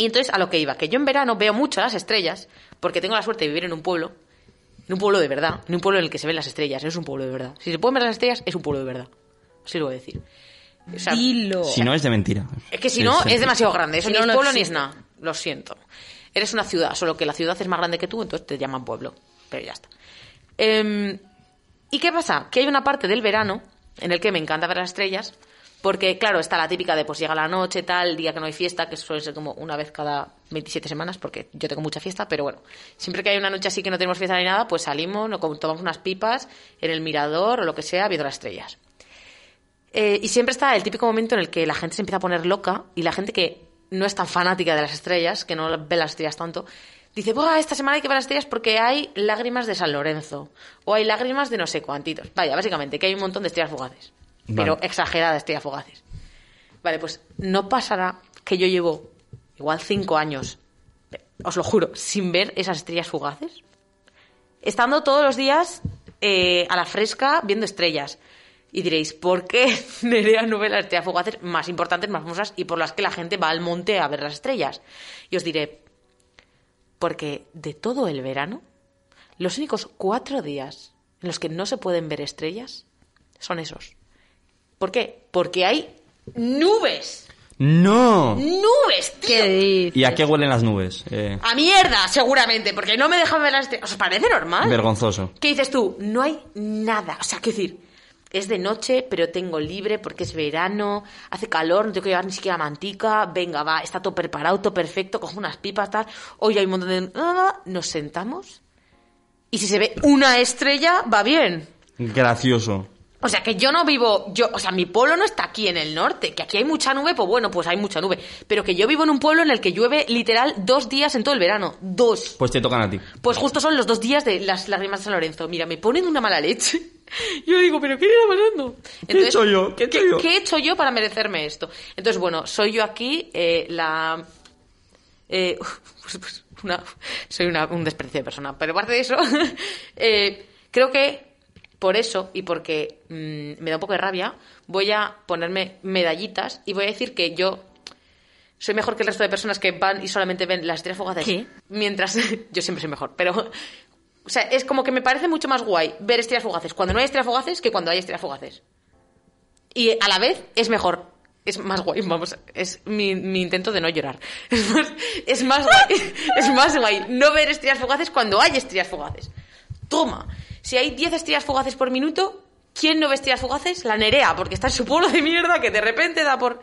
y entonces a lo que iba, que yo en verano veo mucho las estrellas, porque tengo la suerte de vivir en un pueblo, en un pueblo de verdad, en un pueblo en el que se ven las estrellas, es un pueblo de verdad. Si se pueden ver las estrellas, es un pueblo de verdad. Así lo voy a decir. O sea, Dilo. Si no es de mentira. es que si no, es demasiado grande. Eso Si ni no, es no pueblo ni es nada. Lo siento. Eres una ciudad, solo que la ciudad es más grande que tú, entonces te llaman pueblo. Pero ya está. Em, ¿Y qué pasa? Que hay una parte del verano en el que me encanta ver las estrellas, porque, claro, está la típica de pues llega la noche, tal, día que no hay fiesta, que suele ser como una vez cada 27 semanas, porque yo tengo mucha fiesta, pero bueno, siempre que hay una noche así que no tenemos fiesta ni nada, pues salimos, nos tomamos unas pipas en el mirador o lo que sea, viendo las estrellas. Eh, y siempre está el típico momento en el que la gente se empieza a poner loca y la gente que no es tan fanática de las estrellas, que no ve las estrellas tanto, dice, Buah, esta semana hay que ver las estrellas porque hay lágrimas de San Lorenzo o hay lágrimas de no sé cuantitos. Vaya, básicamente, que hay un montón de estrellas fugaces. Pero Vale. exageradas estrellas fugaces. Vale, pues no pasará que yo llevo igual cinco años, os lo juro, sin ver esas estrellas fugaces estando todos los días eh, a la fresca viendo estrellas. Y diréis, ¿por qué Nerea no ve las estrellas fugaces más importantes, más famosas y por las que la gente va al monte a ver las estrellas? Y os diré, porque de todo el verano, los únicos cuatro días en los que no se pueden ver estrellas son esos. ¿Por qué? Porque hay nubes. ¡No! ¡Nubes, tío! ¿Qué dices? ¿Y a qué huelen las nubes? Eh, A mierda, seguramente, porque no me dejan ver las estrellas. ¿Os parece normal? vergonzoso. ¿Qué dices tú? No hay nada. O sea, quiero decir, es de noche, pero tengo libre porque es verano, hace calor, no tengo que llevar ni siquiera mantica. Venga, va, está todo preparado, todo perfecto, cojo unas pipas, tal. Hoy hay un montón de. Nos sentamos. Y si se ve una estrella, va bien. Gracioso. O sea, que yo no vivo, yo, o sea, mi pueblo no está aquí en el norte, que aquí hay mucha nube, pues bueno, pues hay mucha nube. Pero que yo vivo en un pueblo en el que llueve literal dos días en todo el verano. Dos. Pues te tocan a ti. Pues justo son los dos días de las lágrimas de San Lorenzo. Mira, me ponen una mala leche. Yo digo, ¿pero qué está pasando? ¿Qué he hecho yo? ¿Qué he hecho yo? ¿qué he hecho yo para merecerme esto? Entonces, bueno, soy yo aquí eh, la... eh, pues, pues, una- soy una- un desprecio de persona. Pero aparte de eso, eh, creo que por eso y porque mm, me da un poco de rabia, voy a ponerme medallitas y voy a decir que yo soy mejor que el resto de personas que van y solamente ven las estrellas fugaces. ¿Qué? Mientras yo siempre soy mejor, pero o sea, es como que me parece mucho más guay ver estrellas fugaces cuando no hay estrellas fugaces que cuando hay estrellas fugaces. Y a la vez es mejor. Es más guay, vamos, es mi, mi intento de no llorar. Es más, es más guay, es más guay no ver estrellas fugaces cuando hay estrellas fugaces. Toma, si hay 10 estrellas fugaces por minuto, ¿quién no ve estrellas fugaces? La Nerea, porque está en su pueblo de mierda que de repente da por...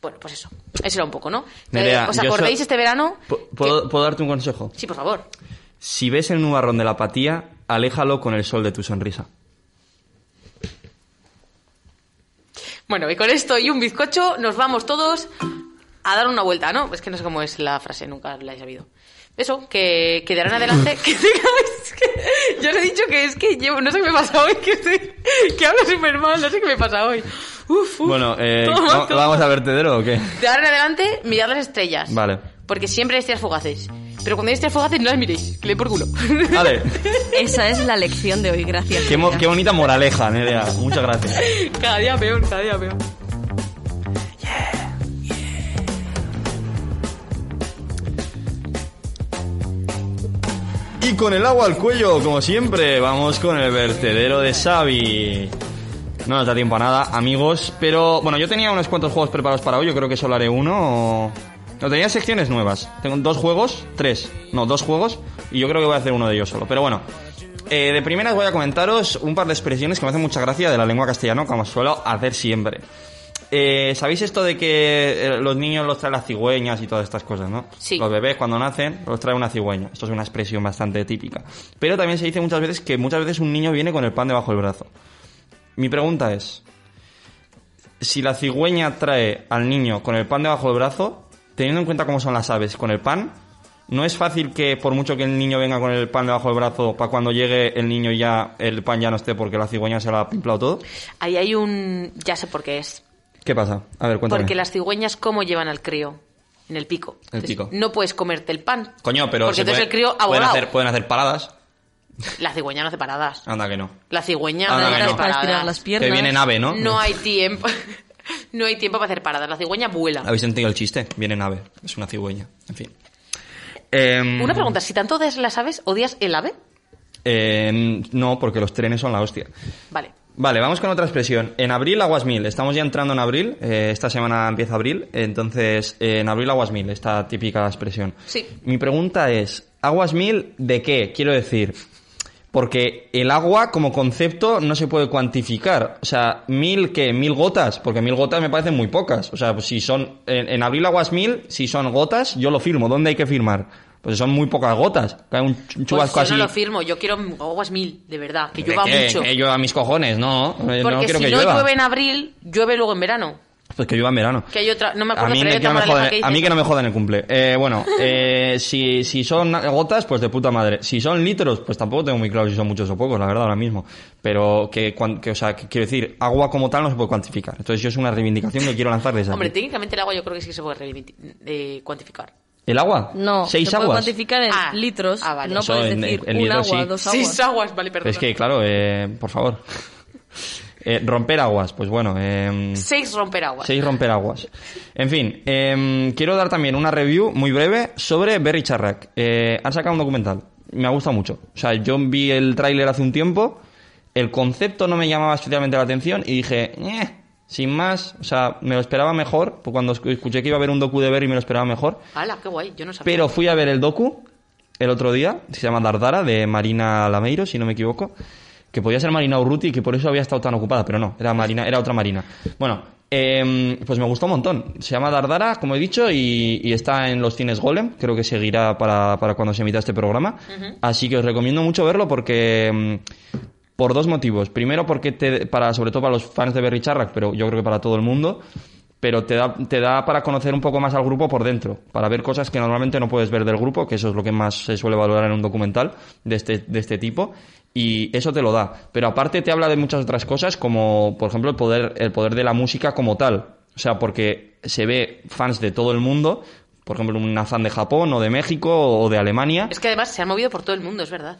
Bueno, pues eso, eso era un poco, ¿no? Nerea, Eh, ¿Os yo acordáis so- este verano? Pu- ¿Puedo, que- puedo darte un consejo? Sí, por favor. Si ves el nubarrón de la apatía, aléjalo con el sol de tu sonrisa. Bueno, y con esto y un bizcocho nos vamos todos a dar una vuelta, ¿no? Es que no sé cómo es la frase, nunca la he sabido. Eso, que, que de ahora en adelante... Que, es que yo os he dicho que es que llevo... No sé qué me pasa hoy, que, estoy- que hablo súper mal, no sé qué me pasa hoy. Uf, uf. Bueno, eh, Toma, ¿va- toma. ¿vamos a vertedero o qué? De ahora en adelante, mirad las estrellas. Vale. Porque siempre hay estrellas fugaces. Pero cuando hay estrellas fugaces, no las miréis, que le por culo. Vale. Esa es la lección de hoy, gracias. Qué, mo- qué bonita moraleja, Nerea. Muchas gracias. cada día peor, cada día peor. Y con el agua al cuello, como siempre, vamos con el vertedero de Xavi. No nos da tiempo a nada, amigos, pero bueno, yo tenía unos cuantos juegos preparados para hoy, yo creo que solo haré uno. No, tenía secciones nuevas. Tengo dos juegos, tres, no, dos juegos, y yo creo que voy a hacer uno de ellos solo. Pero bueno, eh, de primeras voy a comentaros un par de expresiones que me hacen mucha gracia de la lengua castellana, como suelo hacer siempre. Eh, ¿Sabéis esto de que eh, los niños los traen las cigüeñas y todas estas cosas, no? Sí. Los bebés cuando nacen los trae una cigüeña. Esto es una expresión bastante típica. Pero también se dice muchas veces que muchas veces un niño viene con el pan debajo del brazo. Mi pregunta es, si la cigüeña trae al niño con el pan debajo del brazo, teniendo en cuenta cómo son las aves con el pan, ¿no es fácil que por mucho que el niño venga con el pan debajo del brazo, para cuando llegue el niño ya el pan ya no esté porque la cigüeña se lo ha pimplado todo? Ahí hay un... Ya sé por qué es. ¿Qué pasa? A ver, cuéntame. Porque las cigüeñas, ¿cómo llevan al crío? En el pico. El Entonces, pico. No puedes comerte el pan. Coño, pero Porque entonces puede- el crío ha pueden hacer, pueden hacer paradas. La cigüeña no hace paradas. Anda que no. La cigüeña Anda no que hace no. Para estirar paradas. las piernas. Que viene en ave, ¿no? No hay tiempo. No hay tiempo para hacer paradas. La cigüeña vuela. ¿Habéis entendido el chiste? Viene en ave. Es una cigüeña. En fin. Em, Una pregunta, si tanto odias las aves, ¿odias el ave? em, no, porque los trenes son la hostia. Vale. Vale, vamos con otra expresión. En abril, aguas mil. Estamos ya entrando en abril. eh, esta semana empieza abril. Entonces, eh, en abril, aguas mil. Esta típica expresión. Sí. Mi pregunta es, ¿aguas mil de qué? Quiero decir, porque el agua como concepto no se puede cuantificar. O sea, mil que mil gotas, porque mil gotas me parecen muy pocas. O sea, pues si son en, en abril aguas mil, si son gotas, yo lo firmo. ¿Dónde hay que firmar? Pues son muy pocas gotas. Cae un Pues chubasco yo así. no lo firmo, yo quiero aguas mil, de verdad, que ¿De llueva qué? mucho. Que llueva mis cojones, no. Porque no quiero si que no llueva. llueve en abril, llueve luego en verano. Pues que llueva en verano. Que hay otra, no me A acuerdo, mí, pero hay que no me jodan, que a mí que no me jodan el cumple. Eh, bueno, eh, si, si son gotas, pues de puta madre. Si son litros, pues tampoco tengo muy claro si son muchos o pocos, la verdad, ahora mismo. Pero que, que o sea, que quiero decir, agua como tal no se puede cuantificar. Entonces yo es una reivindicación que quiero lanzar desde Hombre, aquí. técnicamente el agua yo creo que sí que se puede eh, cuantificar. ¿El agua? No, ¿Seis se puede aguas? cuantificar en Ah, litros. ah, vale. No Eso puedes en- decir en un litros, agua, sí. dos aguas. Seis aguas, vale, perdón. Es que, claro, eh, por favor. Eh, romper aguas, pues bueno. Eh, Seis romper aguas. Seis romper aguas. En fin, em, quiero dar también una review muy breve sobre Berry Charrac. Eh, han sacado un documental. Me ha gustado mucho. O sea, yo vi el tráiler hace un tiempo, el concepto no me llamaba especialmente la atención y dije, "Eh, sin más, o sea, me lo esperaba mejor. Pues cuando escu- escuché que iba a haber un docu de Berry me lo esperaba mejor. Hala, qué guay, yo no sabía. Pero fui a ver el docu el otro día, se llama Dardara, de Marina Lameiro, si no me equivoco, que podía ser Marina Urruti y que por eso había estado tan ocupada, pero no, era Marina, era otra Marina. Bueno, em, pues me gustó un montón. Se llama Dardara, como he dicho, y, y está en los cines Golem, creo que seguirá para, para cuando se emita este programa. Así que os recomiendo mucho verlo porque... por dos motivos. Primero, porque te, para, sobre todo para los fans de Berry Charrac, pero yo creo que para todo el mundo, pero te da, te da para conocer un poco más al grupo por dentro, para ver cosas que normalmente no puedes ver del grupo, que eso es lo que más se suele valorar en un documental de este, de este tipo, y eso te lo da. Pero aparte te habla de muchas otras cosas, como por ejemplo el poder, el poder de la música como tal. O sea, porque se ve fans de todo el mundo, por ejemplo un fan de Japón o de México o de Alemania, Es que además se han movido por todo el mundo, es verdad.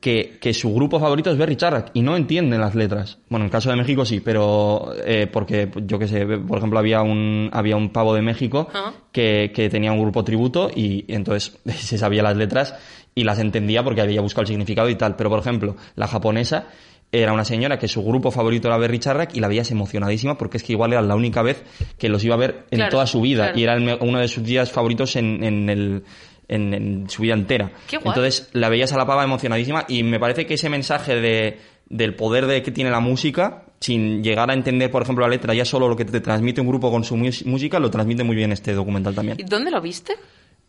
Que, que su grupo favorito es Berry Charrac y no entienden las letras. Bueno, en el caso de México sí, pero eh, porque yo que sé, por ejemplo había un había un pavo de México Ajá. que, que tenía un grupo tributo y entonces se sabía las letras y las entendía porque había buscado el significado y tal. Pero por ejemplo, la japonesa era una señora que su grupo favorito era Berry Charrac y la veías emocionadísima porque es que igual era la única vez que los iba a ver en Claro, toda su vida claro. y era el uno de sus días favoritos en, en el en, en su vida entera. Qué guay. Entonces la veías a la pava emocionadísima y me parece que ese mensaje de, del poder de que tiene la música, sin llegar a entender, por ejemplo, la letra, ya solo lo que te transmite un grupo con su música, lo transmite muy bien este documental también. ¿Y dónde lo viste?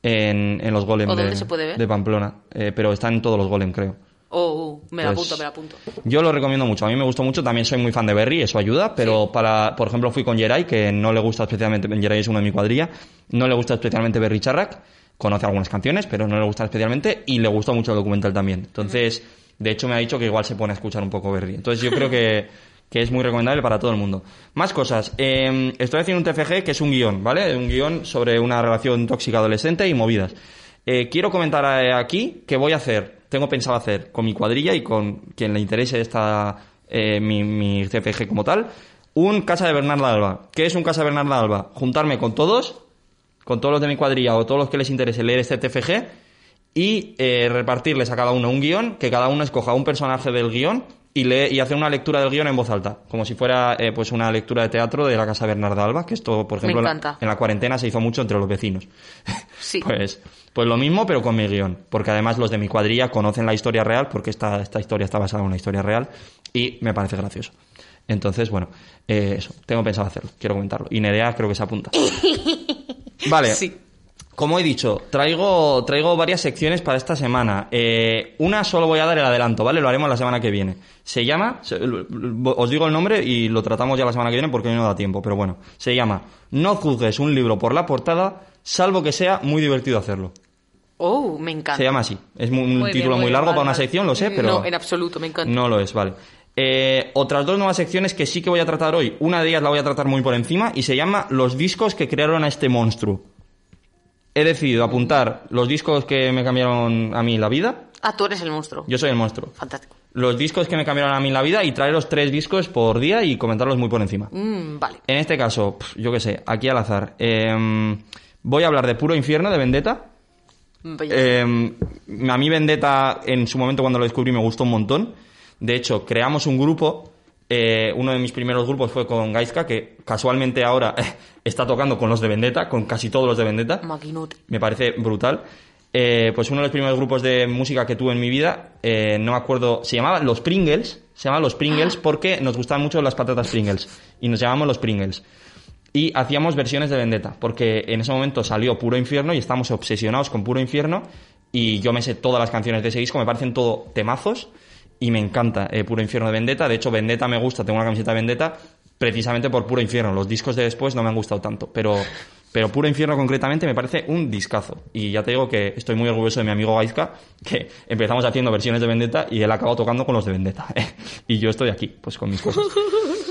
En, en los Golem ¿O de, dónde se puede ver? de Pamplona. Eh, pero están en todos los Golem, creo. Oh, oh, me la Pues- apunto, me la apunto. Yo lo recomiendo mucho. A mí me gustó mucho. También soy muy fan de Berry, eso ayuda. Pero para, por ejemplo, fui con Jerai, que no le gusta especialmente. Jerai es uno de mi cuadrilla. No le gusta especialmente Berry Charrac. Conoce algunas canciones, pero no le gusta especialmente. Y le gustó mucho el documental también. Entonces, de hecho, me ha dicho que igual se pone a escuchar un poco Berry. Entonces, yo creo que, que es muy recomendable para todo el mundo. Más cosas. Eh, estoy haciendo un TFG que es un guion, ¿vale? Un guion sobre una relación tóxica adolescente y movidas. Eh, quiero comentar eh, aquí que voy a hacer, tengo pensado hacer con mi cuadrilla y con quien le interese esta, eh, mi, mi CFG como tal, un Casa de Bernarda Alba. ¿Qué es un Casa de Bernarda Alba? Juntarme con todos, con todos los de mi cuadrilla o todos los que les interese leer este TFG y eh, repartirles a cada uno un guion, que cada uno escoja un personaje del guion y, lee, y hacer una lectura del guion en voz alta, como si fuera eh, pues una lectura de teatro de la Casa Bernarda Alba, que esto, por ejemplo, en la- encanta. en la cuarentena se hizo mucho entre los vecinos. Sí. Pues, pues lo mismo, pero con mi guion. Porque además los de mi cuadrilla conocen la historia real, porque esta, esta historia está basada en una historia real, y me parece gracioso. Entonces, bueno, eh, eso, tengo pensado hacerlo, quiero comentarlo. Y Nerea creo que se apunta. Vale. Sí. Como he dicho, traigo, traigo varias secciones para esta semana. Eh, una solo voy a dar el adelanto, ¿vale? Lo haremos la semana que viene. Se llama, se- os digo el nombre y lo tratamos ya la semana que viene porque hoy no da tiempo, pero bueno. Se llama No juzgues un libro por la portada, salvo que sea muy divertido hacerlo. Oh, me encanta. Se llama así. Es un Muy bien, título muy muy bien, largo vale, para una sección, lo sé, pero... No, en absoluto, me encanta. No lo es, vale. Eh, otras dos nuevas secciones que sí que voy a tratar hoy. Una de ellas la voy a tratar muy por encima y se llama Los discos que crearon a este monstruo. He decidido apuntar los discos que me cambiaron a mí la vida. Ah, tú eres el monstruo. Yo soy el monstruo. Fantástico. Los discos que me cambiaron a mí la vida y traeros tres discos por día y comentarlos muy por encima. Mm, vale. En este caso, yo qué sé, aquí al azar. Em, voy a hablar de Puro Infierno, de Vendetta. Eh, a mí Vendetta en su momento cuando lo descubrí me gustó un montón. De hecho, creamos un grupo. eh, uno de mis primeros grupos fue con Gaiska, que casualmente ahora está tocando con los de Vendetta, con casi todos los de Vendetta. Maquinote. Me parece brutal. Eh, pues uno de los primeros grupos de música que tuve en mi vida, eh, no me acuerdo, se llamaba Los Pringles. Se llamaba Los Pringles porque nos gustaban mucho las patatas Pringles. Y nos llamamos Los Pringles. Y hacíamos versiones de Vendetta, porque en ese momento salió Puro Infierno y estamos obsesionados con Puro Infierno. Y yo me sé todas las canciones de ese disco, me parecen todo temazos. Y me encanta eh, Puro Infierno de Vendetta. De hecho, Vendetta me gusta, tengo una camiseta de Vendetta precisamente por Puro Infierno. Los discos de después no me han gustado tanto, pero, pero Puro Infierno concretamente me parece un discazo. Y ya te digo que estoy muy orgulloso de mi amigo Gaizka, que empezamos haciendo versiones de Vendetta y él acabó tocando con los de Vendetta. y yo estoy aquí, pues con mis cosas.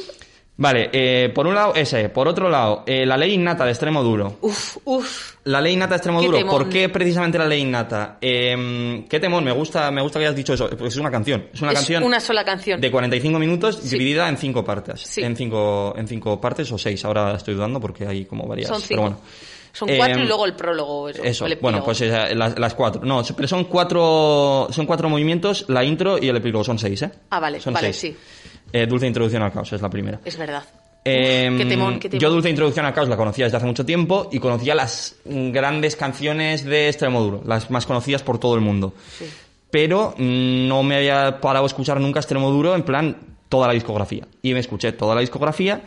Vale, eh, por un lado ese. Por otro lado, eh, la ley innata de extremo duro. Uf, uf. La ley innata de extremo duro. ¿Por qué precisamente la ley innata? Eh, qué temón, me gusta, me gusta que hayas dicho eso. Pues es una canción. Es una es canción una sola canción. de 45 minutos Sí. dividida en cinco partes. Sí. En cinco, en cinco partes o seis. Ahora estoy dudando porque hay como varias. Son Pero cinco. bueno. Son Eh, cuatro y luego el prólogo. Eso, Eso, el bueno, pues eh, las, las cuatro. No, pero son cuatro, son cuatro movimientos, la intro y el epílogo. Son seis, ¿eh? Ah, vale, Son vale, seis. sí. Eh, Dulce Introducción al Caos es la primera. Es verdad. Eh, qué temón, qué temón. Yo Dulce Introducción al Caos la conocía desde hace mucho tiempo y conocía las grandes canciones de Extremoduro, las más conocidas por todo el mundo. Pero no me había parado a escuchar nunca Extremoduro en plan toda la discografía. Y me escuché toda la discografía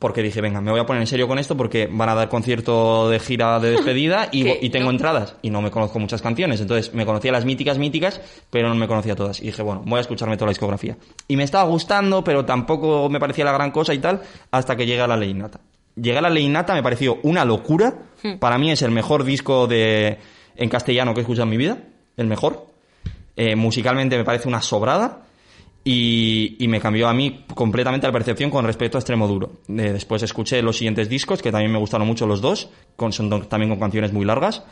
porque dije, venga, me voy a poner en serio con esto porque van a dar concierto de gira de despedida y, tengo ¿No? entradas y no me conozco muchas canciones. Entonces me conocía las míticas, míticas, pero no me conocía todas. Y dije, bueno, voy a escucharme toda la discografía. Y me estaba gustando, pero tampoco me parecía la gran cosa y tal, hasta que llega la ley innata. Llegué a la ley innata, me pareció una locura. Para mí es el mejor disco de en castellano que he escuchado en mi vida. El mejor. Eh, musicalmente me parece una sobrada. Y, y me cambió a mí completamente la percepción con respecto a Extremo Duro. Eh, después escuché los siguientes discos, que también me gustaron mucho los dos, con, son también con canciones muy largas.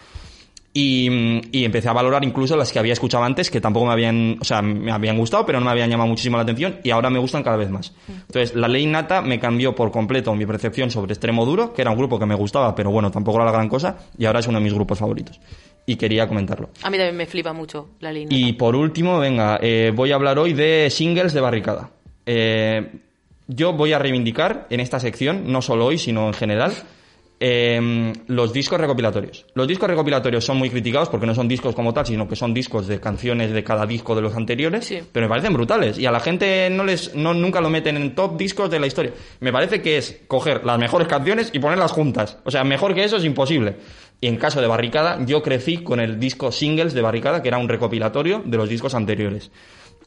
Y, y empecé a valorar incluso las que había escuchado antes, que tampoco me habían, o sea, me habían gustado, pero no me habían llamado muchísimo la atención, y ahora me gustan cada vez más. Entonces, la ley nata me cambió por completo mi percepción sobre Extremo Duro, que era un grupo que me gustaba, pero bueno, tampoco era la gran cosa, y ahora es uno de mis grupos favoritos. Y quería comentarlo. A mí también me flipa mucho la línea. Y por último, venga, eh, voy a hablar hoy de singles de barricada. Eh, yo voy a reivindicar en esta sección, no solo hoy, sino en general, eh, los discos recopilatorios. Los discos recopilatorios son muy criticados porque no son discos como tal, sino que son discos de canciones de cada disco de los anteriores, Sí. pero me parecen brutales y a la gente no les no nunca lo meten en top discos de la historia. Me parece que es coger las mejores canciones y ponerlas juntas. O sea, mejor que eso es imposible. Y en caso de Barricada, yo crecí con el disco singles de Barricada, que era un recopilatorio de los discos anteriores.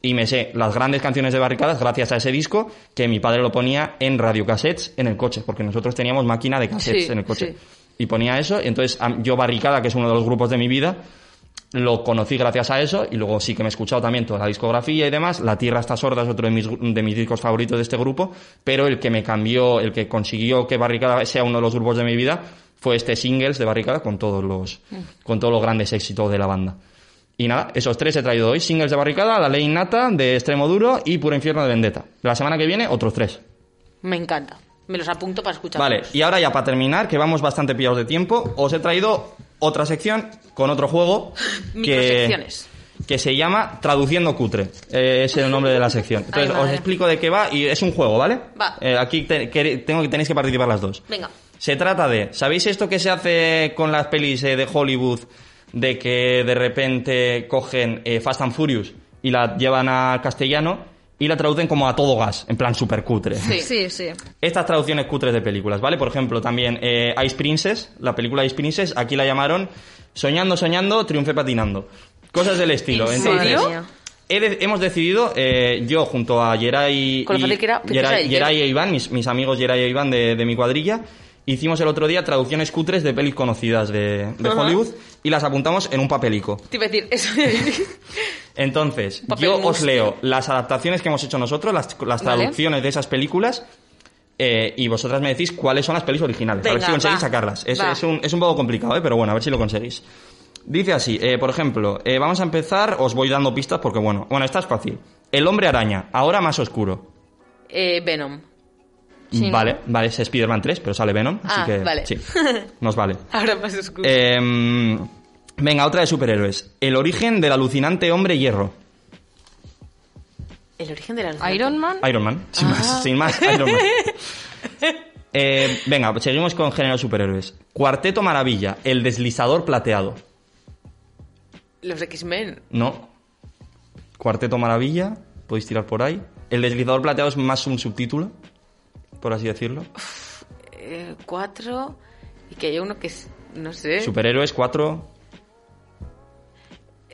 Y me sé las grandes canciones de Barricadas gracias a ese disco que mi padre lo ponía en radiocassettes en el coche, porque nosotros teníamos máquina de cassettes Sí, en el coche. sí. Y ponía eso, y entonces yo Barricada, que es uno de los grupos de mi vida, lo conocí gracias a eso y luego sí que me he escuchado también toda la discografía y demás. La Tierra está sorda es otro de mis, de mis discos favoritos de este grupo, pero el que me cambió, el que consiguió que Barricada sea uno de los grupos de mi vida fue este singles de Barricada con todos los, con todos los grandes éxitos de la banda. Y nada, esos tres he traído hoy. Singles de Barricada, La Ley Innata, de Extremo Duro y Puro Infierno de Vendetta. La semana que viene, otros tres. Me encanta. Me los apunto para escuchar. Vale, y ahora ya para terminar, que vamos bastante pillados de tiempo, os he traído otra sección con otro juego que, que se llama Traduciendo Cutre. Eh, es el nombre de la sección. Entonces Ay, os explico de qué va y es un juego, ¿vale? Va. Eh, aquí te- que- tengo tenéis que participar las dos. Venga. Se trata de, ¿sabéis esto que se hace con las pelis eh, de Hollywood? De que de repente cogen eh, Fast and Furious y la llevan al castellano y la traducen como a todo gas, en plan super cutre. Sí. Sí, sí. Estas traducciones cutres de películas, ¿vale? Por ejemplo, también eh, Ice Princess, la película Ice Princess, aquí la llamaron Soñando, soñando, triunfe patinando. Cosas del estilo. ¿En Entonces, serio? he de- hemos decidido, eh, yo junto a lo y, pasa, Geray e Iván, mis, mis amigos Geray e Iván de, de mi cuadrilla, hicimos el otro día traducciones cutres de pelis conocidas de, de. Hollywood y las apuntamos en un papelico. Te iba a decir, eso. Entonces, Papel yo os leo las adaptaciones que hemos hecho nosotros, las, las Vale. traducciones de esas películas, eh, y vosotras me decís cuáles son las pelis originales. a ver Venga, si conseguís va, sacarlas. Es, va. es un, es un poco complicado, ¿eh? pero bueno, a ver si lo conseguís. Dice así, eh, por ejemplo, eh, vamos a empezar, os voy dando pistas porque bueno, bueno, esta es fácil. El hombre araña, ahora más oscuro. Eh, Venom. Sí, ¿no? vale, vale, es Spider-Man 3, pero sale Venom, así Ah, que vale. sí, nos vale. Ahora más oscuro. Eh, venga, otra de superhéroes. El origen del alucinante hombre hierro. El origen de la Iron Man. Iron Man, sin más, sin más, Iron Man. Eh, venga, seguimos con género superhéroes. Cuarteto Maravilla, el deslizador plateado. Los X-Men. No. Cuarteto Maravilla, podéis tirar por ahí. El deslizador plateado es más un subtítulo, por así decirlo. Eh, cuatro. Y que hay uno que es. No sé. Superhéroes, cuatro.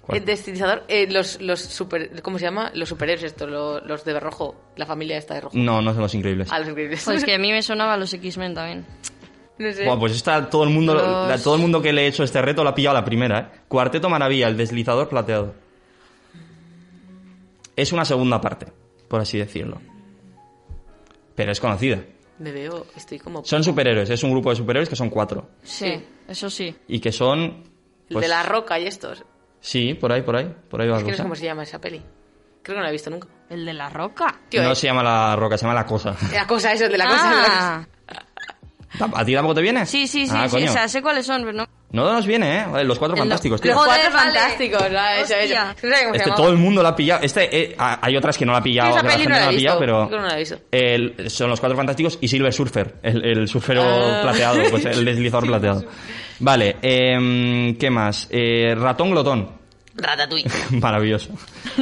El destilizador. Eh, los, los super. ¿Cómo se llama? Los superhéroes, estos, lo- los, de rojo. La familia esta de rojo. No, no son los increíbles. Ah, los increíbles. Pues que a mí me sonaba los X-Men también. no sé. Buah, pues está todo el mundo, Los- la- todo el mundo que le he hecho este reto lo ha pillado a la primera, ¿eh? Cuarteto Maravilla, el deslizador plateado. Es una segunda parte, por así decirlo. Pero es conocida. Me veo. Estoy como. Son superhéroes, es un grupo de superhéroes que son cuatro. Sí, Sí. eso sí. Y que son... El pues, de la roca y estos. Sí, por ahí, por ahí. Por ahí va Es la que no sé cosa. cómo se llama esa peli. Creo que no la he visto nunca. El de la roca. Tío, No eh, se llama la roca, se llama la cosa. La cosa, eso, de la cosa. Ah, ¿A ti tampoco te viene? sí, sí, sí, Ah, sí. coño. O sea, sé cuáles son, pero no. No nos viene, ¿eh? Los cuatro fantásticos, Los tío. Cuatro vale. fantásticos. eso, eso. Se Este todo el mundo lo ha pillado. Este, eh, hay otras que no la ha pillado, Esa que la peli gente no la no he la ha pillado, visto. pero... Creo que no la he visto. El- son los cuatro fantásticos y Silver Surfer, el, el surfero Ah. plateado, pues el deslizador plateado. Vale, em, ¿qué más? Eh, ratón glotón. Ratatouille. Maravilloso.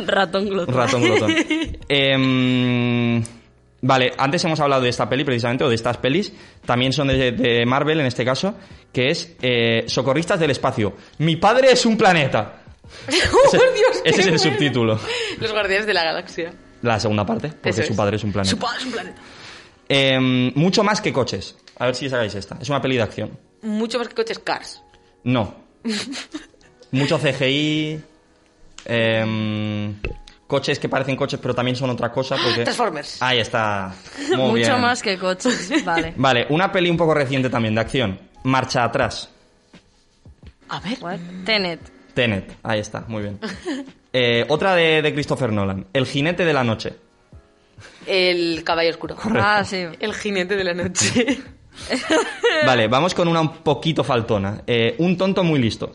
Ratón glotón. Ratón glotón. Em, vale, antes hemos hablado de esta peli precisamente, o de estas pelis. También son de, de Marvel en este caso, que es eh, Socorristas del Espacio. Mi padre es un planeta. Ese, ¡Oh, Dios, ese es el bueno! subtítulo. Los guardianes de la galaxia. La segunda parte, porque Eso su es. padre es un planeta. Su padre es un planeta. Em, mucho más que coches. A ver si sacáis esta. Es una peli de acción. Mucho más que coches Cars. No. Mucho CGI. em, coches que parecen coches, pero también son otra cosa. Porque... Transformers. Ahí está. Muy Mucho bien. más que coches. Vale. Vale, una peli un poco reciente también de acción. Marcha atrás. A ver. What? Tenet. Tenet. Ahí está, muy bien. Eh, otra de, de Christopher Nolan. El jinete de la noche. El caballo oscuro. Ah, sí. El jinete de la noche. Vale, vamos con una un poquito faltona. Eh, un tonto muy listo.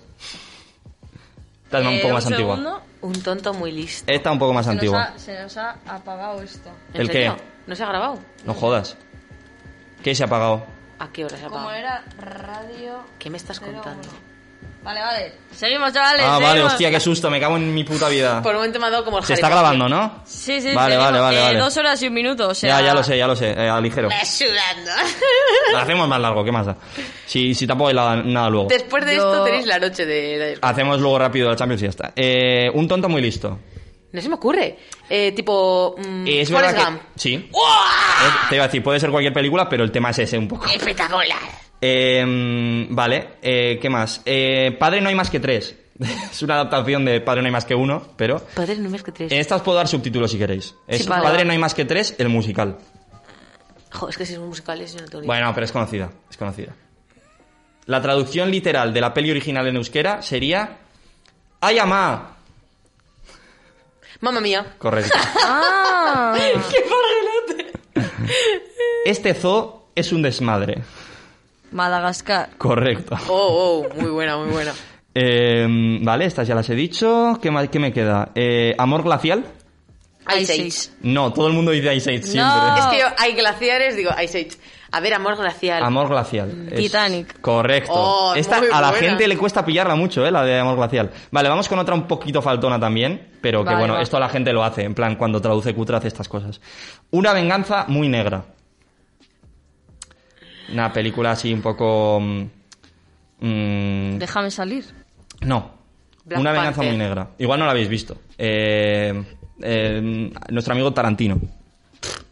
Esta es un Eh, poco más un antigua. segundo. Un tonto muy listo. Esta un poco más Se nos, ha, se nos ha apagado esto. ¿En ¿El serio? qué? ¿No se ha grabado? No jodas. ¿Qué se ha apagado? ¿A qué hora se ha Como apagado? era radio... ¿Qué me estás contando? Vale, vale. Seguimos, chavales. Ah, vale, seguimos. hostia, qué susto, me cago en mi puta vida. Por un momento me ha dado como el Se Harry está Potter. grabando, ¿no? Sí, sí, Vale, seguimos. vale, vale, Eh, vale. Dos horas y un minuto, o sea... Ya, ya lo sé, ya lo sé, eh, a ligero. Me sudando. Lo hacemos más largo, ¿qué más da? Si, si tampoco hay la- nada luego. Después de Yo- esto tenéis la noche de la. Hacemos luego rápido la Champions y ya está. Eh, un tonto muy listo. No se me ocurre. Eh, tipo. mm, Es Forrest verdad Gump. que... Sí. Eh, Te iba a decir, puede ser cualquier película, pero el tema es ese un poco. Espectacular. Eh, vale, eh, ¿qué más? Eh, Padre no hay más que tres. es una adaptación de Padre no hay más que uno, pero... Padre, no me es que tres. En esta os puedo dar subtítulos si queréis. Es Sí, vale, Padre no hay más que tres, el musical. Es que si son musicales, yo no tengo ni Bueno, pero es conocida, es conocida. La traducción literal de la peli original en euskera sería... ¡Ay, ama! Mamma mía. Correcto. Ah, Este zoo es un desmadre. Madagascar. Correcto. Oh, oh, muy buena, muy buena. Eh, vale, estas ya las he dicho. ¿Qué, más- qué me queda? Eh, ¿Amor glacial? Ice Age. No, todo el mundo dice Ice Age siempre. No. Es que yo, hay glaciares, digo, Ice Age. A ver, amor glacial. Amor glacial. Es- Titanic. Correcto. Oh, Esta a la buena. gente le cuesta pillarla mucho, ¿eh? La de amor glacial. Vale, vamos con otra un poquito faltona también, pero que Vale, bueno, va. esto la gente lo hace, en plan, cuando traduce cutre hace estas cosas. Una venganza muy negra. Una película así un poco... mm, mm, Déjame salir. no. Black una venganza Panther. muy negra. Igual no la habéis visto. Eh, eh, nuestro amigo Tarantino.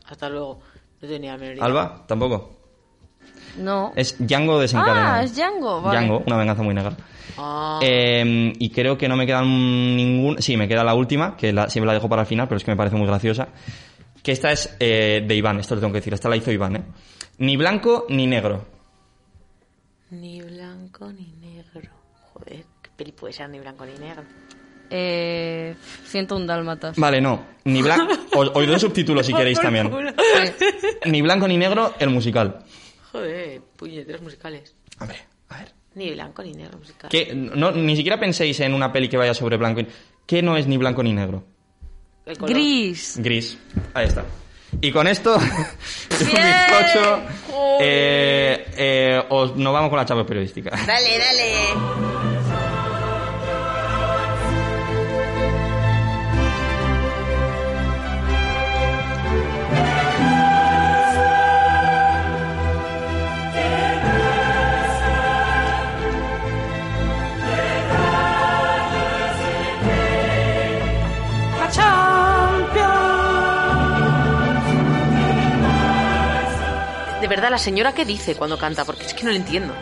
Hasta luego. No tenía. Alba, tampoco. No. Es Django desencadenado. Ah, es Django, vale. Django, una venganza muy negra. Ah. Eh, y creo que no me quedan ningún... Sí, me queda la última, que la- siempre la dejo para el final, pero es que me parece muy graciosa. Que esta es eh, de Iván, esto lo tengo que decir. Esta la hizo Iván, ¿eh? Ni blanco ni negro. Ni blanco ni negro. Joder, ¿qué peli puede ser ni blanco ni negro? Eh, 101 dálmatas. Vale, no. Ni blanco... Os, os doy subtítulos si queréis también. Ni blanco ni negro, el musical. Joder, puñeteros musicales. Hombre, a ver. Ni blanco ni negro musical. Que no, ni siquiera penséis en una peli que vaya sobre blanco y... ¿Qué no es ni blanco ni negro? El color. Gris. Gris. Ahí está. Y con esto, un bizcocho, eh, eh, os, nos vamos con la chapa periodística. Dale, dale. Verdad, la señora, ¿qué dice cuando canta? Porque es que no lo entiendo.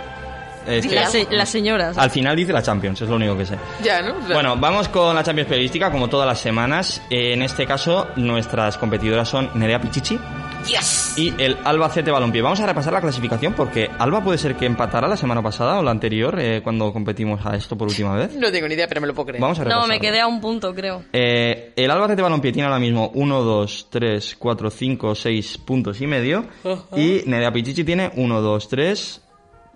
Que La, se- la señora. al final dice la Champions, es lo único que sé. Ya, ¿no? Bueno, vamos con la Champions periodística, como todas las semanas. Eh, En este caso, nuestras competidoras son Nerea Pichichi ¡Yes! y el Alba CT Balompié. Vamos a repasar la clasificación porque Alba puede ser que empatara la semana pasada o la anterior, eh, cuando competimos a esto por última vez. No tengo ni idea, pero me lo puedo creer. Vamos a No, repasarlo. me quedé a un punto, creo. Eh, el Albacete Balompié tiene ahora mismo 1, 2, 3, 4, 5, 6 puntos y medio. Y Nerea Pichichi tiene 1, 2, 3,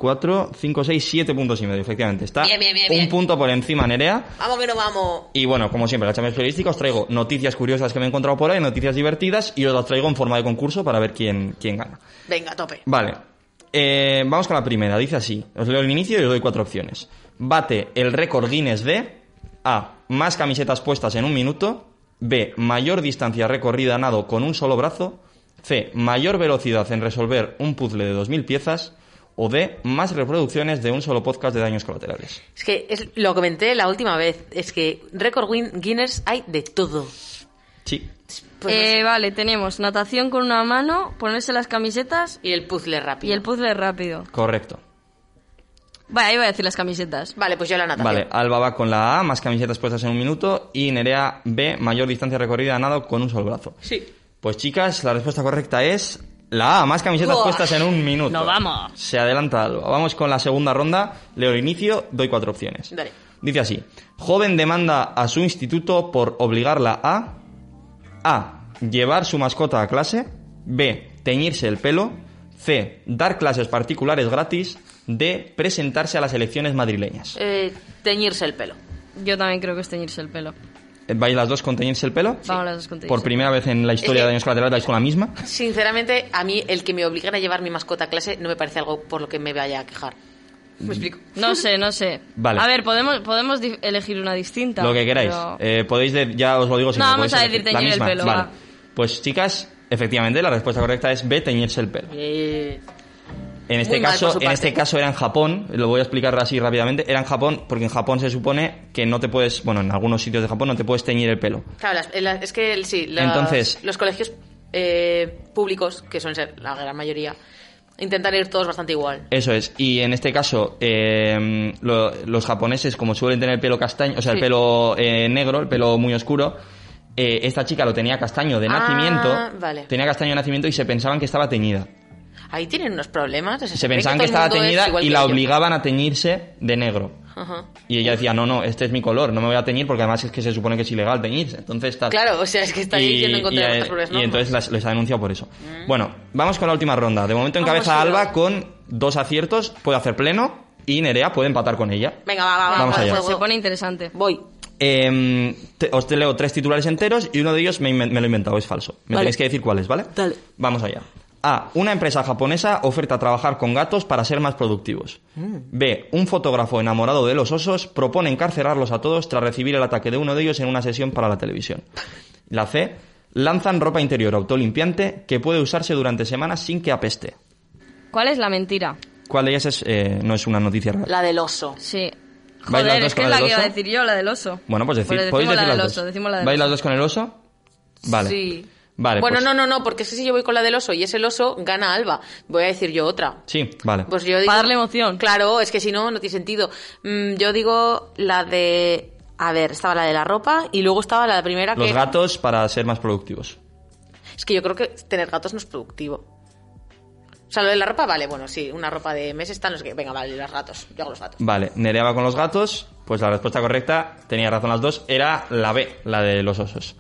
4, 5, 6, 7 puntos y medio, efectivamente. Está Bien, bien, bien, un punto por encima Nerea. Vamos que no vamos. Y bueno, como siempre, la Champions Periodística os traigo noticias curiosas que me he encontrado por ahí, noticias divertidas, y os las traigo en forma de concurso para ver quién, quién gana. Venga, tope. Vale. Eh, vamos con la primera. Dice así. Os leo el inicio y os doy cuatro opciones. Bate el récord Guinness de A. Más camisetas puestas en un minuto. B. Mayor distancia recorrida a nado con un solo brazo. C. Mayor velocidad en resolver un puzzle de 2.000 piezas. O D. Más reproducciones de un solo podcast de daños colaterales. Es que es, lo comenté la última vez. Es que récord Win- Guinness hay de todo. Sí. Pues no Eh, sé. vale, tenemos natación con una mano, ponerse las camisetas Y el puzzle rápido. y el puzzle rápido. Correcto. Vale, iba a decir las camisetas. Vale, pues yo la natación. Vale, Alba va con la A, más camisetas puestas en un minuto. Y Nerea B, mayor distancia recorrida a nado con un solo brazo. Sí. Pues chicas, la respuesta correcta es la A, más camisetas puestas en un minuto. No, vamos. Se adelanta Alba. Vamos con la segunda ronda. Leo el inicio, doy cuatro opciones. Dale. Dice así. Joven demanda a su instituto por obligarla a A. Llevar su mascota a clase. B. Teñirse el pelo. C. Dar clases particulares gratis. D. Presentarse a las elecciones madrileñas. Eh, teñirse el pelo. Yo también creo que es teñirse el pelo. ¿Vais las dos con teñirse el pelo? Vamos las dos con teñirse Por primera vez en la historia Es que- de Daños Colaterales vais con la misma. Sinceramente, a mí el que me obliguen a llevar mi mascota a clase no me parece algo por lo que me vaya a quejar. ¿Me explico? No sé, no sé. Vale. A ver, podemos, podemos elegir una distinta. Lo que queráis. pero- Eh, podéis, de- ya os lo digo si No, vamos a decir teñir el pelo, Vale. va. Pues chicas, efectivamente la respuesta correcta es B, teñirse el pelo. Eh, En este Muy caso, en este caso era en Japón, lo voy a explicar así rápidamente, era en Japón porque en Japón se supone que no te puedes, bueno, en algunos sitios de Japón no te puedes teñir el pelo. claro, las- eh, las- es que sí, las- Entonces- los colegios eh, públicos, que suelen ser la gran mayoría, intentan ir todos bastante igual. Eso es. Y en este caso, eh, lo- los japoneses, como suelen tener el pelo castaño, o sea, el pelo eh, negro, el pelo muy oscuro, eh, esta chica lo tenía castaño de Ah, nacimiento. vale. Tenía castaño de nacimiento y se pensaban que estaba teñida. Ahí tienen unos problemas. Se pensaban que estaba teñida y la obligaban a teñirse de negro. Ajá. Y ella decía, no, no, este es mi color, no me voy a teñir porque además es que se supone que es ilegal teñirse. Entonces tal. Claro, o sea, es que está y, yendo en contra y, de nuestras propias y entonces las- les ha denunciado por eso. Bueno, vamos con la última ronda. De momento Vamos, encabeza cuidado. Alba con dos aciertos, puede hacer pleno y Nerea puede empatar con ella. Venga, va, va, va. Vamos va, allá. Se pone interesante. Voy. Eh, te- os te leo tres titulares enteros y uno de ellos me, inven- me lo he inventado, es falso. Me Vale. tenéis que decir cuáles, ¿vale? Dale. Vamos allá. A. Una empresa japonesa oferta trabajar con gatos para ser más productivos. B. Un fotógrafo enamorado de los osos propone encarcelarlos a todos tras recibir el ataque de uno de ellos en una sesión para la televisión. La C. Lanzan ropa interior autolimpiante que puede usarse durante semanas sin que apeste. ¿Cuál es la mentira? ¿Cuál de ellas es, eh, no es una noticia real? La del oso. Sí. ¿Vais las Joder, dos es que con es la que iba a decir yo, la del oso. Bueno, pues decir, Pues decimos podéis decir la las del dos. oso, decimos la del ¿Vais oso. las dos con el oso? Vale. Sí. Vale, bueno, pues- no, no, no, porque es que si yo voy con la del oso y es el oso, gana Alba. Voy a decir yo otra. Sí, vale. Pues yo digo, Para darle emoción. Claro, es que si no, no tiene sentido. Mm, yo digo la de... A ver, estaba la de la ropa y luego estaba la primera Los que... gatos para ser más productivos. Es que yo creo que tener gatos no es productivo. O sea, lo de la ropa, vale, bueno, sí, una ropa de meses está, no sé qué. Venga, vale, los gatos. Yo hago los gatos. Vale, Nerea va con los gatos, pues la respuesta correcta, tenía razón las dos, era la B, la de los osos.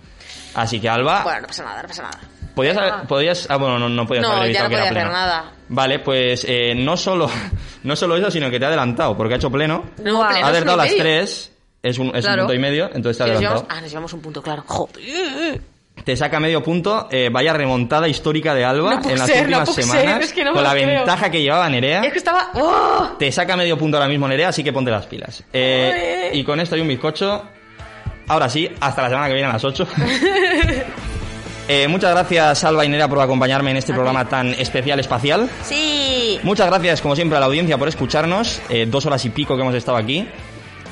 Así que Alba, Bueno, no pasa nada, no pasa nada. podías, haber- podías, ah bueno, no, no podías No, haber ya evitado no que era podía hacer pleno. nada. Vale, pues eh, no solo no solo eso, sino que te ha adelantado, porque ha hecho pleno. No, ha y las tres, es un, es Claro. un punto y medio, entonces te ha adelantado. llevamos- ah, nos llevamos un punto, claro. Joder. Te saca medio punto, eh, vaya remontada histórica de Alba No en las ser, no últimas puede ser, semanas, es que con la creo. ventaja que llevaba Nerea. Es que estaba... ¡Oh! Te saca medio punto ahora mismo Nerea, así que ponte las pilas. Eh, y con esto y un bizcocho. Ahora sí, hasta la semana que viene a las 8. Eh, muchas gracias, Alba y Nerea, por acompañarme en este programa tan especial espacial. Sí. Muchas gracias, como siempre, a la audiencia por escucharnos. eh, dos horas y pico que hemos estado aquí.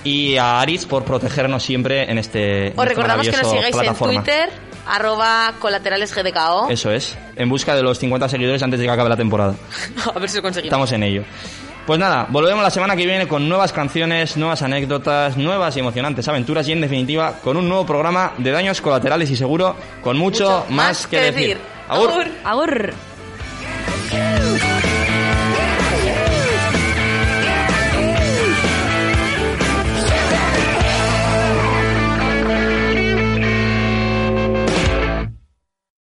Y a Aris por protegernos siempre en este. en Os este recordamos que nos sigáis plataforma. en Twitter, arroba colateralesgdko. Eso es, en busca de los 50 seguidores antes de que acabe la temporada. A ver si lo conseguimos. Estamos en ello. Pues nada, volvemos la semana que viene con nuevas canciones, nuevas anécdotas, nuevas y emocionantes aventuras y en definitiva con un nuevo programa de daños colaterales y seguro con mucho, Mucho más, que, decir. Agur. Agur.